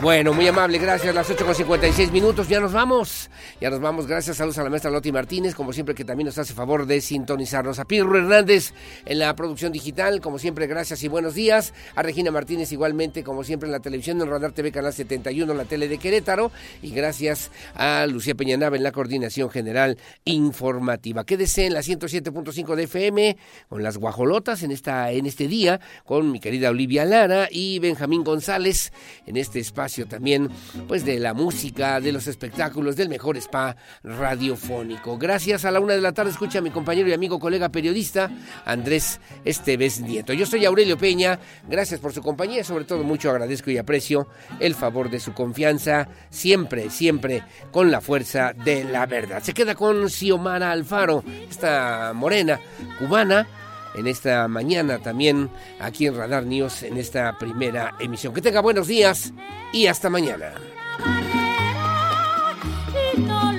Bueno, muy amable, gracias. Las 8 con 56 minutos, ya nos vamos. Ya nos vamos, gracias. Saludos a la maestra Loti Martínez, como siempre, que también nos hace favor de sintonizarnos. A Pirro Hernández en la producción digital, como siempre, gracias y buenos días. A Regina Martínez, igualmente, como siempre, en la televisión, en Radar TV, Canal 71, la tele de Querétaro. Y gracias a Lucía Peñanaba en la coordinación general informativa. Quédese en la 107.5 de FM con las guajolotas en, esta, en este día, con mi querida Olivia Lara y Benjamín González en este espacio también pues de la música, de los espectáculos, del mejor spa radiofónico. Gracias a la una de la tarde escucha a mi compañero y amigo colega periodista Andrés Esteves Nieto. Yo soy Aurelio Peña, gracias por su compañía, sobre todo mucho agradezco y aprecio el favor de su confianza, siempre, siempre con la fuerza de la verdad. Se queda con Xiomara Alfaro, esta morena cubana en esta mañana también aquí en Radar News en esta primera emisión. Que tenga buenos días y hasta mañana. Y no